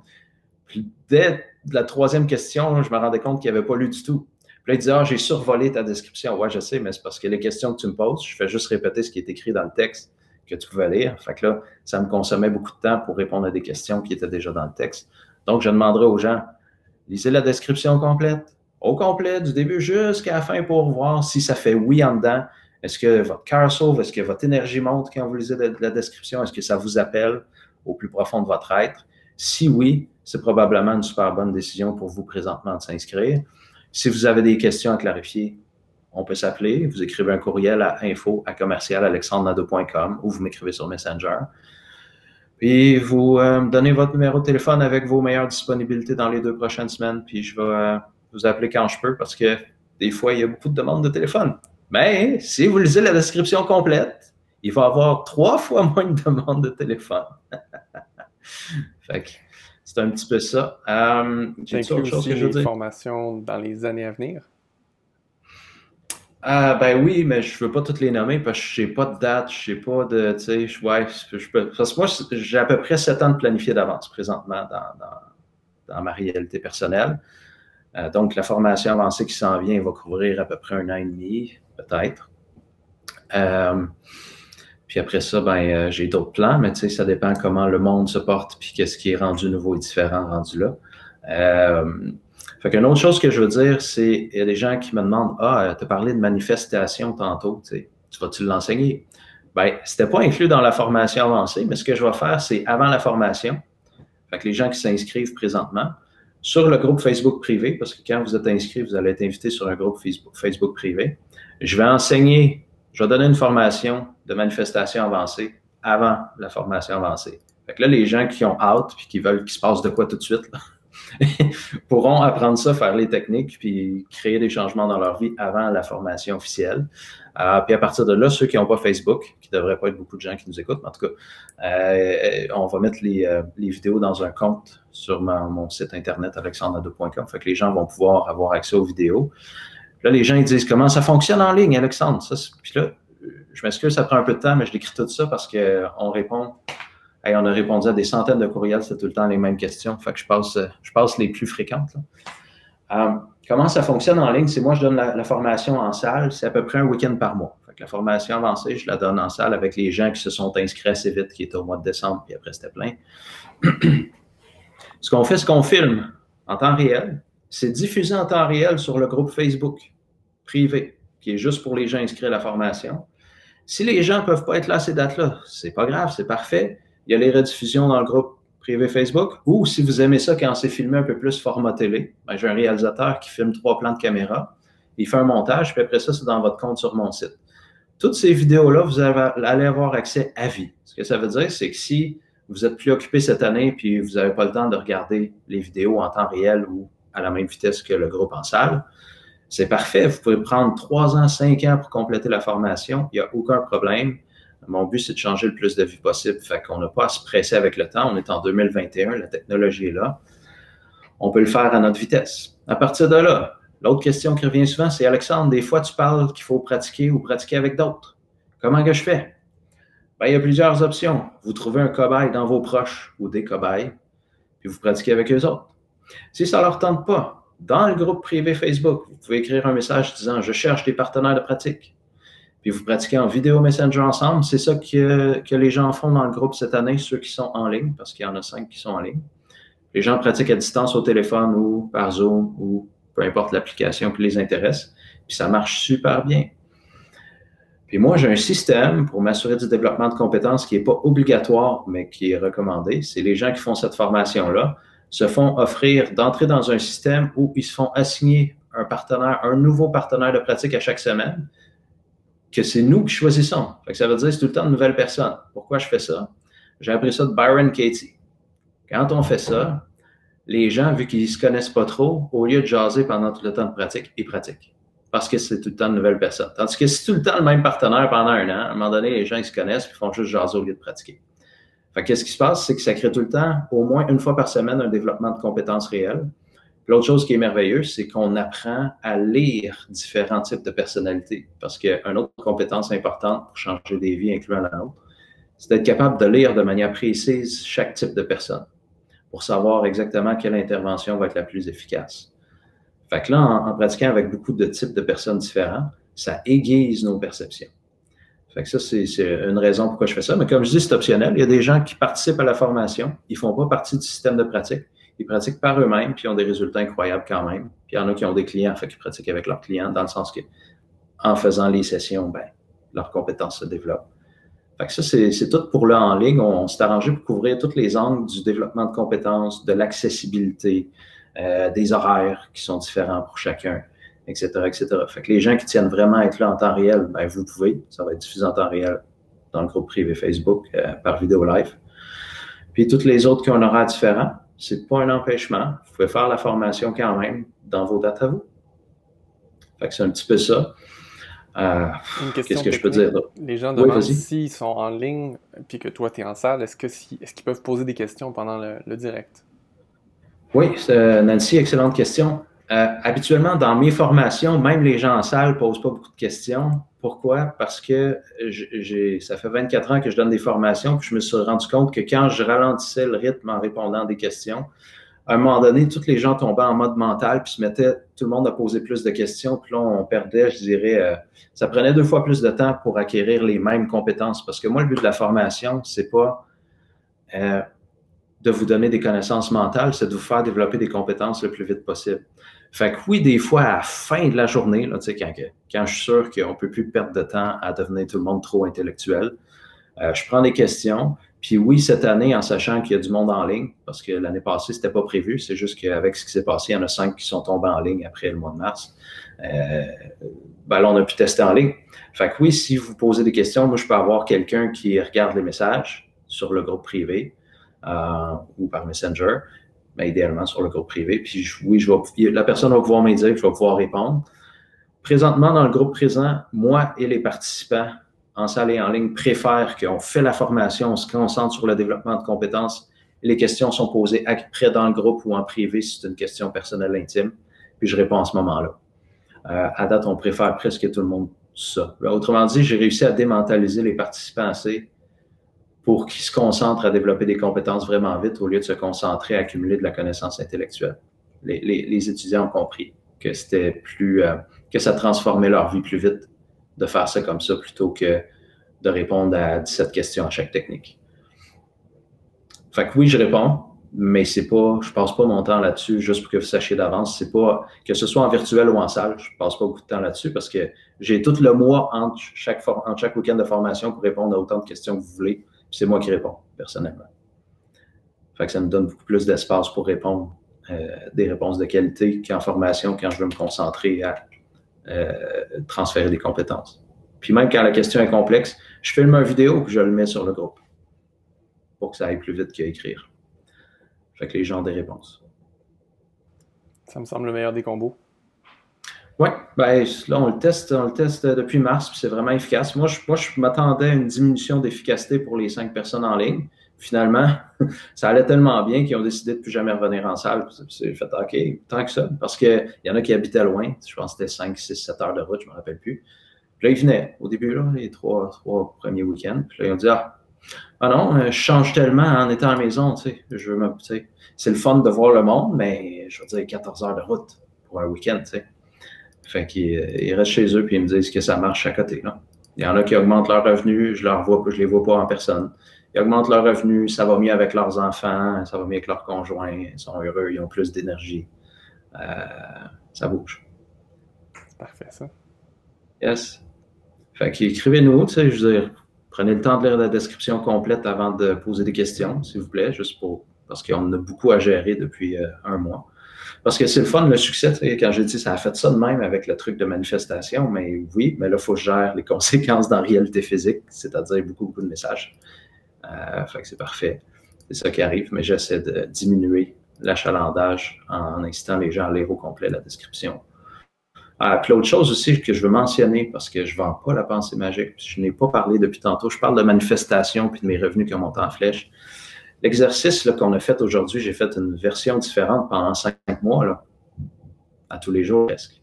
B: Puis dès la troisième question, je me rendais compte qu'il n'y avait pas lu du tout. Puis là, il disait, ah, j'ai survolé ta description. Ouais, je sais, mais c'est parce que les questions que tu me poses, je fais juste répéter ce qui est écrit dans le texte que tu pouvais lire. Fait que là, ça me consommait beaucoup de temps pour répondre à des questions qui étaient déjà dans le texte. Donc, je demanderai aux gens, lisez la description complète, au complet, du début jusqu'à la fin pour voir si ça fait oui en dedans, est-ce que votre cœur sauve? Est-ce que votre énergie monte quand vous lisez la description? Est-ce que ça vous appelle au plus profond de votre être? Si oui, c'est probablement une super bonne décision pour vous présentement de s'inscrire. Si vous avez des questions à clarifier, on peut s'appeler. Vous écrivez un courriel à info à ou vous m'écrivez sur Messenger. Puis vous euh, donnez votre numéro de téléphone avec vos meilleures disponibilités dans les deux prochaines semaines. Puis je vais euh, vous appeler quand je peux parce que des fois, il y a beaucoup de demandes de téléphone. Mais si vous lisez la description complète, il va y avoir trois fois moins de demandes de téléphone. <laughs> fait que c'est un petit peu ça.
A: Euh, J'ai autre chose que je veux dire? formations dans les années à venir?
B: Ah, ben oui, mais je ne veux pas toutes les nommer parce que je n'ai pas de date, je sais pas de. Tu sais, je, ouais, je peux, parce que moi, j'ai à peu près sept ans de planifié d'avance présentement dans, dans, ma réalité personnelle. Euh, donc, la formation avancée qui s'en vient va couvrir à peu près un an et demi peut-être. Euh, puis après ça, ben, euh, j'ai d'autres plans, mais tu sais, ça dépend comment le monde se porte, puis qu'est-ce qui est rendu nouveau et différent rendu là. Euh, fait qu'une autre chose que je veux dire, c'est il y a des gens qui me demandent Ah, tu as parlé de manifestation tantôt, tu, sais, tu vas-tu l'enseigner? Ben, c'était pas inclus dans la formation avancée, mais ce que je vais faire, c'est avant la formation. Fait que les gens qui s'inscrivent présentement, sur le groupe Facebook privé, parce que quand vous êtes inscrit, vous allez être invité sur un groupe Facebook privé. Je vais enseigner, je vais donner une formation de manifestation avancée avant la formation avancée. Fait que là, les gens qui ont hâte puis qui veulent qu'il se passe de quoi tout de suite, <laughs> pourront apprendre ça, faire les techniques, puis créer des changements dans leur vie avant la formation officielle. Euh, puis à partir de là, ceux qui n'ont pas Facebook, qui ne devraient pas être beaucoup de gens qui nous écoutent, mais en tout cas, euh, on va mettre les, euh, les, vidéos dans un compte sur mon site internet alexandre.com. Fait que les gens vont pouvoir avoir accès aux vidéos. Là, les gens disent comment ça fonctionne en ligne, Alexandre? Je m'excuse, ça prend un peu de temps, mais je décris tout ça parce qu'on répond. on a répondu à des centaines de courriels, c'est tout le temps les mêmes questions. Fait que je passe, passe les plus fréquentes. Euh, comment ça fonctionne en ligne? C'est moi, je donne la, formation en salle, c'est à peu près un week-end par mois. La formation avancée, je la donne en salle avec les gens qui se sont inscrits assez vite, qui étaient au mois de décembre, puis après c'était plein. <clears throat> Ce qu'on fait, c'est qu'on filme en temps réel. C'est diffusé en temps réel sur le groupe Facebook privé, qui est juste pour les gens inscrits à la formation. Si les gens ne peuvent pas être là à ces dates-là, c'est pas grave, c'est parfait. Il y a les rediffusions dans le groupe privé Facebook. Ou si vous aimez ça quand c'est filmé un peu plus format télé, ben, j'ai un réalisateur qui filme trois plans de caméra. Il fait un montage, puis après ça, c'est dans votre compte sur mon site. Toutes ces vidéos-là, vous allez avoir accès à vie. Ce que ça veut dire, c'est que si vous êtes plus occupé cette année puis vous n'avez pas le temps de regarder les vidéos en temps réel ou à la même vitesse que le groupe en salle, c'est parfait. Vous pouvez prendre trois ans, cinq ans pour compléter la formation. Il n'y a aucun problème. Mon but, c'est de changer le plus de vie possible. Fait qu'on n'a pas à se presser avec le temps. On est en 2021, la technologie est là. On peut le faire à notre vitesse. À partir de là, l'autre question qui revient souvent, c'est Alexandre, des fois tu parles qu'il faut pratiquer ou pratiquer avec d'autres. Comment que je fais? Ben, il y a plusieurs options. Vous trouvez un cobaye dans vos proches ou des cobayes, puis vous pratiquez avec eux autres. Si ça ne leur tente pas, dans le groupe privé Facebook, vous pouvez écrire un message disant Je cherche des partenaires de pratique. puis vous pratiquez en vidéo messenger ensemble. C'est ça que, que, les gens font dans le groupe cette année, ceux qui sont en ligne, parce qu'il y en a cinq qui sont en ligne. Les gens pratiquent à distance au téléphone ou par Zoom ou peu importe l'application qui les intéresse. Puis ça marche super bien. Puis moi, j'ai un système pour m'assurer du développement de compétences qui n'est pas obligatoire, mais qui est recommandé. C'est les gens qui font cette formation-là se font offrir d'entrer dans un système où ils se font assigner un partenaire, un nouveau partenaire de pratique à chaque semaine, que c'est nous qui choisissons. ça veut dire que c'est tout le temps de nouvelles personnes. Pourquoi je fais ça? J'ai appris ça de Byron Katie. Quand on fait ça, les gens, vu qu'ils ne se connaissent pas trop, au lieu de jaser pendant tout le temps de pratique, ils pratiquent. Parce que c'est tout le temps de nouvelles personnes. Tandis que c'est tout le temps le même partenaire pendant un an, à un moment donné, les gens ils se connaissent et font juste jaser au lieu de pratiquer. Qu'est-ce qui se passe? C'est que ça crée tout le temps, au moins une fois par semaine, un développement de compétences réelles. L'autre chose qui est merveilleuse, c'est qu'on apprend à lire différents types de personnalités. Parce qu'une autre compétence importante pour changer des vies, incluant la nôtre, c'est d'être capable de lire de manière précise chaque type de personne pour savoir exactement quelle intervention va être la plus efficace. Fait que là, en, pratiquant avec beaucoup de types de personnes différents, ça aiguise nos perceptions. Fait que ça, c'est une raison pourquoi je fais ça. Mais comme je dis, c'est optionnel. Il y a des gens qui participent à la formation. Ils font pas partie du système de pratique. Ils pratiquent par eux-mêmes, puis ils ont des résultats incroyables quand même. Puis il y en a qui ont des clients, fait qu'ils pratiquent avec leurs clients, dans le sens que, en faisant les sessions, ben, leurs compétences se développent. Fait que ça, c'est tout pour là en ligne. On, s'est arrangé pour couvrir tous les angles du développement de compétences, de l'accessibilité, euh, des horaires qui sont différents pour chacun, etc., etc. Fait que les gens qui tiennent vraiment à être là en temps réel, ben, vous pouvez. Ça va être diffusé en temps réel dans le groupe privé Facebook euh, par vidéo live. Puis toutes les autres qui ont un horaire différent, c'est pas un empêchement. Vous pouvez faire la formation quand même dans vos dates à vous. Fait que c'est un petit peu ça. Euh, qu'est-ce que je peux dire?
A: Les gens demandent s'ils sont en ligne puis que toi, tu es en salle, est-ce qu'ils est qu'ils peuvent poser des questions pendant le, direct?
B: Oui, Nancy, excellente question. Euh, habituellement, dans mes formations, même les gens en salle ne posent pas beaucoup de questions. Pourquoi? Parce que ça fait 24 ans que je donne des formations, puis je me suis rendu compte que quand je ralentissais le rythme en répondant à des questions, à un moment donné, tous les gens tombaient en mode mental, puis se mettaient tout le monde à poser plus de questions, puis là, on perdait, je dirais, euh, ça prenait deux fois plus de temps pour acquérir les mêmes compétences. Parce que moi, le but de la formation, c'est pas euh, de vous donner des connaissances mentales, c'est de vous faire développer des compétences le plus vite possible. Fait que oui, des fois, à la fin de la journée, quand, quand je suis sûr qu'on ne peut plus perdre de temps à devenir tout le monde trop intellectuel, euh, je prends des questions. Puis oui, cette année, en sachant qu'il y a du monde en ligne, parce que l'année passée, c'était pas prévu, c'est juste qu'avec ce qui s'est passé, il y en a cinq qui sont tombés en ligne après le mois de mars. Euh, ben là, on a pu tester en ligne. Fait que oui, si vous posez des questions, moi, je peux avoir quelqu'un qui regarde les messages sur le groupe privé euh, ou par Messenger, mais idéalement sur le groupe privé. Puis oui, je vais, la personne va pouvoir m'aider, je vais pouvoir répondre. Présentement, dans le groupe présent, moi et les participants, en salle et en ligne préfèrent qu'on fait la formation, on se concentre sur le développement de compétences. Les questions sont posées après dans le groupe ou en privé si c'est une question personnelle intime, puis je réponds à ce moment-là. Euh, à date, on préfère presque tout le monde ça. Autrement dit, j'ai réussi à démentaliser les participants assez pour qu'ils se concentrent à développer des compétences vraiment vite au lieu de se concentrer à accumuler de la connaissance intellectuelle. Les, étudiants ont compris que c'était plus, euh, que ça transformait leur vie plus vite de faire ça comme ça plutôt que de répondre à 17 questions à chaque technique. Fait que oui, je réponds, mais c'est pas, je passe pas mon temps là-dessus juste pour que vous sachiez d'avance. C'est pas, que ce soit en virtuel ou en salle, je passe pas beaucoup de temps là-dessus parce que j'ai tout le mois entre chaque, entre chaque week-end de formation pour répondre à autant de questions que vous voulez. C'est moi qui réponds, personnellement. Fait que ça me donne beaucoup plus d'espace pour répondre euh, des réponses de qualité qu'en formation quand je veux me concentrer à euh, transférer des compétences. Puis même quand la question est complexe, je filme une vidéo que je le mets sur le groupe pour que ça aille plus vite qu'à écrire. Fait que les gens ont des réponses.
A: Ça me semble le meilleur des combos.
B: Oui, ben, là, on le teste, on le teste depuis mars, puis c'est vraiment efficace. Moi, je, moi, je m'attendais à une diminution d'efficacité pour les cinq personnes en ligne. Finalement, <laughs> ça allait tellement bien qu'ils ont décidé de plus jamais revenir en salle. J'ai fait OK, tant que ça. Parce qu'il y en a qui habitaient loin. Je pense que c'était 5, 6, 7 heures de route, je ne me rappelle plus. Puis là, ils venaient au début, là, les trois, trois premiers week-ends. Puis là, ils ont dit Ah, ah non, euh, je change tellement en étant à la maison, tu sais. Je veux c'est le fun de voir le monde, mais je veux dire 14 heures de route pour un week-end, tu sais. Fait qu'ils restent chez eux puis ils me disent que ça marche à côté, là. Il y en a qui augmentent leurs revenus, je leur vois, je les vois pas en personne. Ils augmentent leurs revenus, ça va mieux avec leurs enfants, ça va mieux avec leurs conjoints, ils sont heureux, ils ont plus d'énergie. Euh, ça bouge.
A: Parfait, ça.
B: Yes. Fait qu'écrivez-nous, tu sais, je veux dire, prenez le temps de lire la description complète avant de poser des questions, s'il vous plaît, juste pour, parce qu'on a beaucoup à gérer depuis euh, un mois. Parce que c'est le fun, le succès, quand j'ai dit ça a fait ça de même avec le truc de manifestation, mais oui, mais là, il faut que je gère les <laughs> conséquences dans la réalité physique, c'est-à-dire beaucoup, beaucoup de messages. Euh, fait que c'est parfait. C'est ça qui arrive, mais j'essaie de diminuer l'achalandage en incitant les gens à lire au complet la description. Ah, puis l'autre chose aussi que je veux mentionner, parce que je ne vends pas la pensée magique, je n'ai pas parlé depuis tantôt, je parle de manifestation puis de mes revenus qui ont monté en flèche. L'exercice qu'on a fait aujourd'hui, j'ai fait une version différente pendant cinq mois, à tous les jours presque.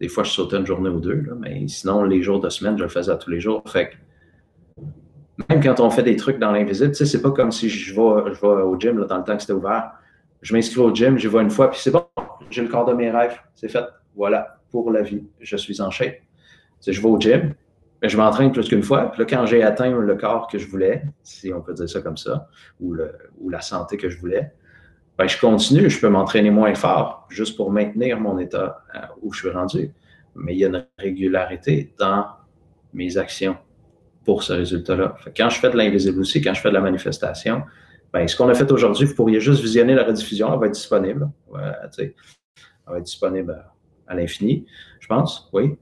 B: Des fois, je sautais une journée ou deux, mais sinon, les jours de semaine, je le faisais à tous les jours. Fait même quand on fait des trucs dans l'invisible, c'est pas comme si je vais, vais au gym dans le temps que c'était ouvert. Je m'inscris au gym, j'y vois une fois, puis c'est bon, j'ai le corps de mes rêves, c'est fait. Voilà pour la vie. Je suis en shape. je vais au gym, mais je m'entraîne plus qu'une fois. Puis là, quand j'ai atteint le corps que je voulais, si on peut dire ça comme ça, ou, le, ou la santé que je voulais, ben, je continue. Je peux m'entraîner moins fort juste pour maintenir mon état euh, où je suis rendu. Mais il y a une régularité dans mes actions pour ce résultat-là. Quand je fais de l'invisible aussi, quand je fais de la manifestation, ben, ce qu'on a fait aujourd'hui, vous pourriez juste visionner la rediffusion, elle va être disponible. elle va être disponible à l'infini, je pense. Oui,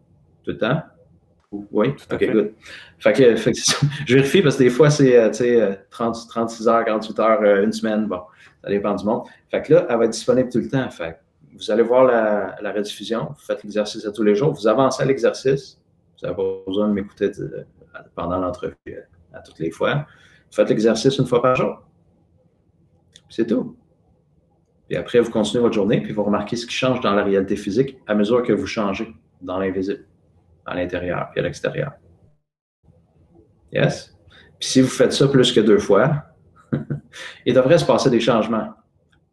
B: tout le temps. Oui, tout OK, good. Fait que, je vérifie parce que des fois, c'est 36 euh, heures, 48 heures, euh, une semaine. Bon, ça dépend du monde. Fait que là, elle va être disponible tout le temps. Fait vous allez voir la, la rediffusion, vous faites l'exercice à tous les jours, vous avancez à l'exercice. Vous n'avez pas besoin de m'écouter pendant l'entrevue euh, à toutes les fois. Vous faites l'exercice une fois par jour. C'est tout. Puis après, vous continuez votre journée, puis vous remarquez ce qui change dans la réalité physique à mesure que vous changez dans l'invisible, à l'intérieur puis à l'extérieur. Yes? Puis si vous faites ça plus que deux fois, <laughs> il devrait se passer des changements.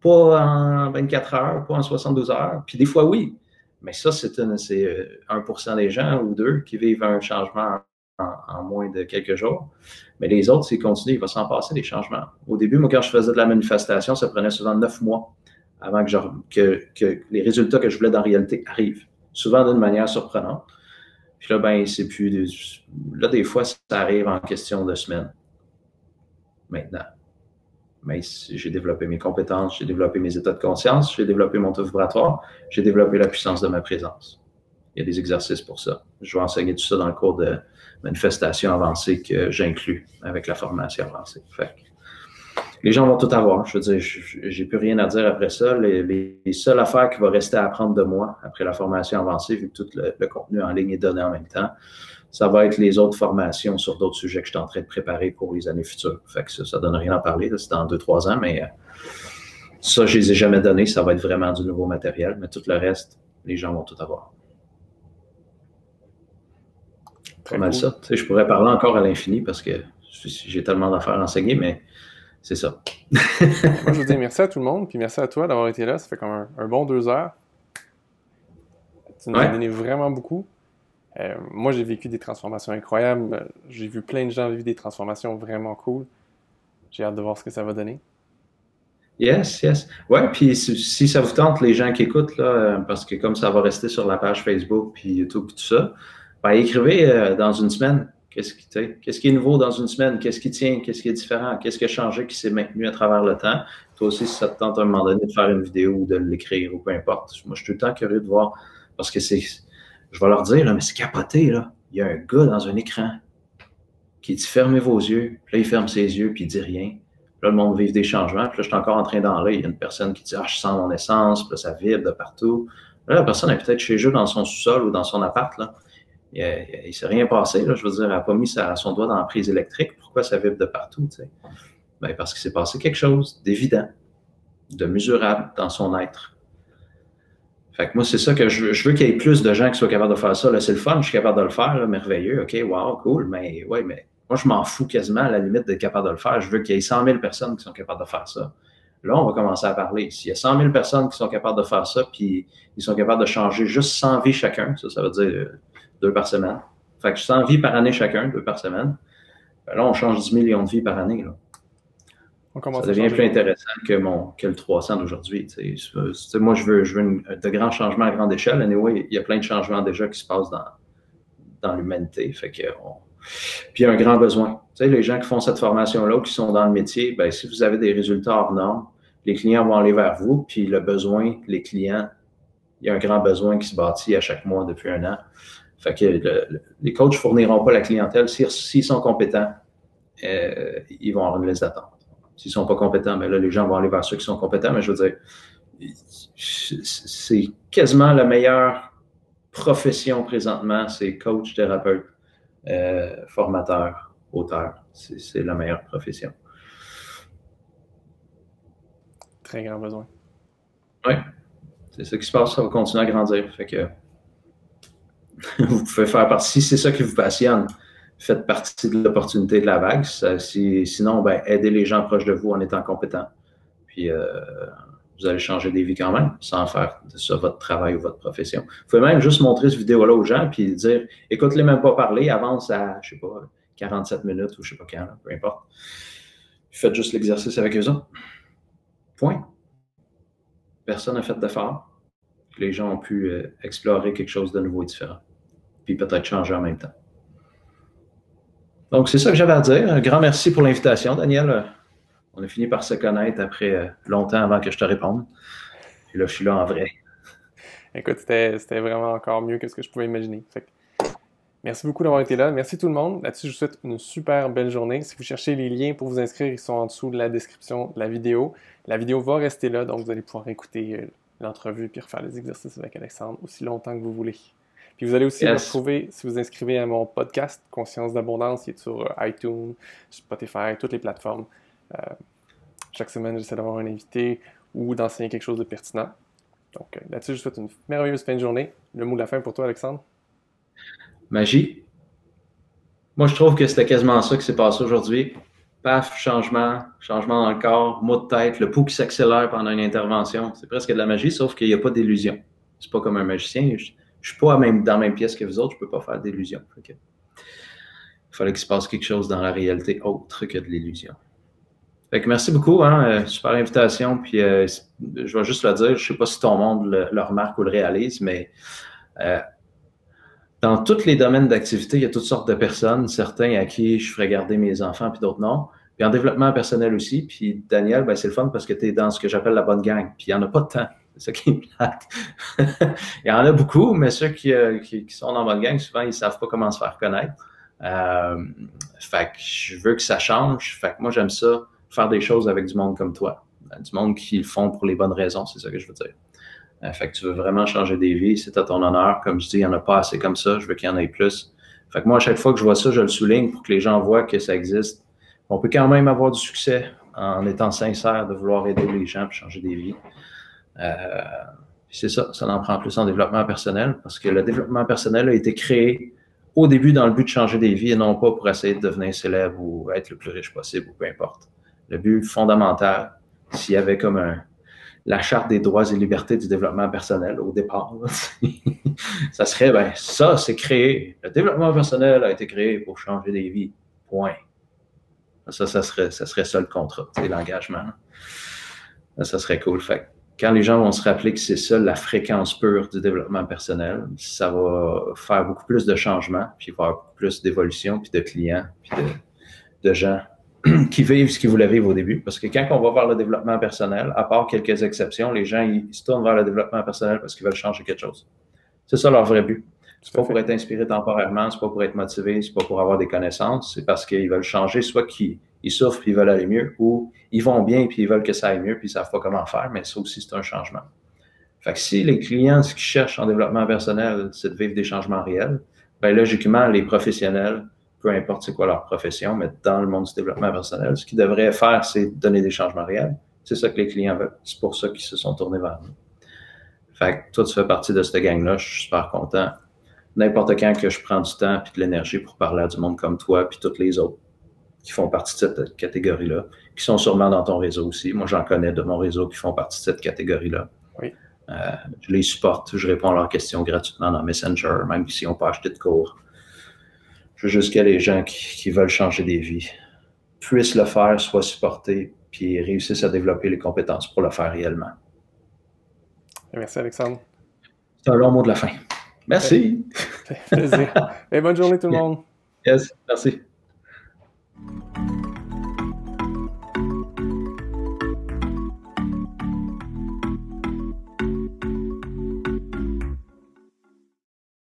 B: Pas en 24 heures, pas en 72 heures, puis des fois oui. Mais ça, c'est 1% euh, des gens ou deux qui vivent un changement en, en moins de quelques jours. Mais les autres, s'ils continuent, il va s'en passer des changements. Au début, moi, quand je faisais de la manifestation, ça prenait souvent neuf mois avant que, que, les résultats que je voulais dans la réalité arrivent, souvent d'une manière surprenante. Puis là, ben, c'est plus. Là, des fois, ça arrive en question de semaines. Maintenant. Mais j'ai développé mes compétences, j'ai développé mes états de conscience, j'ai développé mon taux vibratoire, j'ai développé la puissance de ma présence. Il y a des exercices pour ça. Je vais enseigner tout ça dans le cours de manifestation avancée que j'inclus avec la formation avancée. Fait les gens vont tout avoir. Je veux dire, j'ai plus rien à dire après ça. Les, seules affaires qui vont rester à apprendre de moi après la formation avancée, vu que tout le, contenu en ligne est donné en même temps, ça va être les autres formations sur d'autres sujets que je suis en train de préparer pour les années futures. Fait que ça, ça donne rien à parler. C'est dans deux, trois ans, mais euh, ça, je les ai jamais donnés. Ça va être vraiment du nouveau matériel. Mais tout le reste, les gens vont tout avoir. Très mal ça. je pourrais parler encore à l'infini parce que j'ai tellement d'affaires à enseigner, mais c'est ça.
A: Moi, je vous dis merci à tout le monde, puis merci à toi d'avoir été là. Ça fait comme un, bon deux heures. Tu nous as donné vraiment beaucoup. Euh, moi, j'ai vécu des transformations incroyables. J'ai vu plein de gens vivre des transformations vraiment cool. J'ai hâte de voir ce que ça va donner.
B: Yes, yes. Ouais, puis si, ça vous tente, les gens qui écoutent, là, parce que comme ça va rester sur la page Facebook, puis YouTube, tout ça, ben, écrivez euh, dans une semaine Qu'est-ce qui, est nouveau dans une semaine? Qu'est-ce qui tient? Qu'est-ce qui est différent? Qu'est-ce qui a changé, qui s'est maintenu à travers le temps? Toi aussi, si ça te tente à un moment donné de faire une vidéo ou de l'écrire ou peu importe. Moi, je suis tout le temps curieux de voir parce que c'est, je vais leur dire, mais c'est capoté, là. Il y a un gars dans un écran qui dit fermez vos yeux. Puis là, il ferme ses yeux puis il dit rien. Là, le monde vive des changements. Puis là, je suis encore en train d'en Il y a une personne qui dit Ah, je sens mon essence. Puis là, ça vibre de partout. Là, la personne est peut-être chez eux dans son sous-sol ou dans son appart. Là il ne s'est rien passé. Là, je veux dire, elle n'a pas mis son doigt dans la prise électrique. Pourquoi ça vibre de partout? Ben, parce qu'il s'est passé quelque chose d'évident, de mesurable dans son être. Fait que moi, c'est ça que je veux. Je veux qu'il y ait plus de gens qui soient capables de faire ça. c'est le fun, je suis capable de le faire, merveilleux. OK, wow, cool. Mais ouais, mais moi, je m'en fous quasiment à la limite d'être capable de le faire. Je veux qu'il y ait 100 000 personnes qui sont capables de faire ça. Là, on va commencer à parler. S'il y a 100 000 personnes qui sont capables de faire ça, puis ils sont capables de changer juste 100 vies chacun, ça, ça veut dire deux par semaine. Fait que 100 vies par année chacun, deux par semaine. Ben là, on change 10 millions de vies par année. Là. ça devient plus intéressant que, mon, que le 300 d'aujourd'hui. Moi, je veux, je veux de grands changements à grande échelle. Anyway, il y a plein de changements déjà qui se passent dans, dans l'humanité. Fait que Puis il y a un grand besoin. les gens qui font cette formation-là, qui sont dans le métier, ben, si vous avez des résultats hors normes, les clients vont aller vers vous, puis le besoin, les clients, il y a un grand besoin qui se bâtit à chaque mois depuis un an. Fait que les coachs ne fourniront pas la clientèle. S'ils sont compétents, euh, ils vont avoir une liste d'attente. S'ils ne sont pas compétents, mais ben là, les gens vont aller vers ceux qui sont compétents. Mais je veux dire, c'est quasiment la meilleure profession présentement, c'est coach, thérapeute, euh, formateur, auteur. C'est la meilleure profession.
A: Très grand besoin.
B: Oui. C'est ce qui se passe, ça va continuer à grandir. Fait que <laughs> vous pouvez faire partie, si c'est ça qui vous passionne, faites partie de l'opportunité de la vague. sinon, ben, aidez les gens proches de vous en étant compétents. Puis euh, vous allez changer des vies quand même, sans faire de ça votre travail ou votre profession. Vous pouvez même juste montrer cette vidéo-là aux gens, puis dire écoute-les même pas parler, avance à, je sais pas, 47 minutes ou je sais pas quand, peu importe. Faites juste l'exercice avec eux autres. Point. Personne n'a fait d'effort. Les gens ont pu euh, explorer quelque chose de nouveau et différent. Puis peut-être changer en même temps. Donc, c'est ça que j'avais à dire. Un grand merci pour l'invitation, Daniel. On a fini par se connaître après euh, longtemps avant que je te réponde. Puis là, je suis là en vrai.
A: Écoute, c'était vraiment encore mieux que ce que je pouvais imaginer. Merci beaucoup d'avoir été là. Merci tout le monde. Là-dessus, je vous souhaite une super belle journée. Si vous cherchez les liens pour vous inscrire, ils sont en dessous de la description de la vidéo. La vidéo va rester là, donc vous allez pouvoir écouter euh, l'entrevue puis refaire les exercices avec Alexandre aussi longtemps que vous voulez. Puis vous allez aussi me retrouver, si vous inscrivez à mon podcast Conscience d'abondance, qui est sur euh, iTunes, Spotify, toutes les plateformes. Euh, chaque semaine, j'essaie d'avoir un invité ou d'enseigner quelque chose de pertinent. Donc là-dessus, je vous souhaite une merveilleuse fin de journée. Le mot de la fin pour toi, Alexandre?
B: Magie. Moi, je trouve que c'était quasiment ça qui s'est passé aujourd'hui. Paf, changement, changement dans le corps, mot de tête, le pouls qui s'accélère pendant une intervention. C'est presque de la magie, sauf qu'il n'y a pas d'illusion. C'est pas comme un magicien. Je, ne suis pas dans la même pièce que vous autres, je peux pas faire d'illusion. Il fallait qu'il se passe quelque chose dans la réalité autre que de l'illusion. merci beaucoup, hein, euh, super invitation. Puis euh, je vais juste le dire, je sais pas si ton monde le, remarque ou le réalise, mais euh, dans tous les domaines d'activité, il y a toutes sortes de personnes, certains à qui je ferais garder mes enfants, puis d'autres non. Puis en développement personnel aussi. Puis Daniel, ben, c'est le fun parce que tu es dans ce que j'appelle la bonne gang. Puis il n'y en a pas de temps. C'est ça qui est plate. <laughs> il y en a beaucoup, mais ceux euh, qui, qui, sont dans bonne gang, souvent, ils ne savent pas comment se faire connaître. Euh, fait que je veux que ça change. Fait que moi, j'aime ça, faire des choses avec du monde comme toi. Du monde qui le font pour les bonnes raisons, c'est ça que je veux dire. Euh, fait que tu veux vraiment changer des vies, c'est à ton honneur. Comme je dis, il n'y en a pas assez comme ça, je veux qu'il y en ait plus. Fait que moi, à chaque fois que je vois ça, je le souligne pour que les gens voient que ça existe. On peut quand même avoir du succès en étant sincère de vouloir aider les gens et changer des vies. Euh, c'est ça, ça en prend plus en développement personnel parce que le développement personnel a été créé au début dans le but de changer des vies et non pas pour essayer de devenir célèbre ou être le plus riche possible ou peu importe. Le but fondamental, s'il y avait comme un, la charte des droits et libertés du développement personnel au départ. <laughs> ça serait, ben, ça, c'est créé. Le développement personnel a été créé pour changer des vies. Point. Ça, ça serait, ça serait ça le contrat, c'est l'engagement. Ça serait cool. Fait quand les gens vont se rappeler que c'est ça la fréquence pure du développement personnel, ça va faire beaucoup plus de changements, puis avoir plus d'évolution, puis de clients, puis de, de gens <clears throat> qui vivent ce qu'ils voulaient vivre au début. Parce que quand on va vers le développement personnel, à part quelques exceptions, les gens ils, se tournent vers le développement personnel parce qu'ils veulent changer quelque chose. C'est ça leur vrai but. C'est pas pour être inspiré temporairement, c'est pas pour être motivé, c'est pas pour avoir des connaissances, c'est parce qu'ils veulent changer, soit qu'ils ils souffrent puis ils veulent aller mieux, ou ils vont bien puis ils veulent que ça aille mieux puis ils savent pas comment faire, mais ça aussi c'est un changement. Fait que si les clients, ce qu'ils cherchent en développement personnel, c'est de vivre des changements réels, ben logiquement, les professionnels peu importe c'est quoi leur profession, mais dans le monde du développement personnel, ce qu'ils devraient faire, c'est donner des changements réels. C'est ça que les clients veulent. C'est pour ça qu'ils se sont tournés vers nous. Fait que toi, tu fais partie de cette gang-là. Je suis super content. N'importe quand que je prends du temps et de l'énergie pour parler à du monde comme toi puis toutes les autres qui font partie de cette catégorie-là, qui sont sûrement dans ton réseau aussi. Moi, j'en connais de mon réseau qui font partie de cette catégorie-là. Euh, je les supporte, je réponds à leurs questions gratuitement dans Messenger, même s'ils n'ont pas acheté de cours. Je veux juste que les gens qui, veulent changer des vies puissent le faire, soient supportés, puis réussissent à développer les compétences pour le faire réellement.
A: Merci, Alexandre.
B: C'est un long mot de la fin. Merci. <laughs>
A: Plaisir. <laughs> Et bonne journée, tout le monde.
B: Yes, merci. Thank you.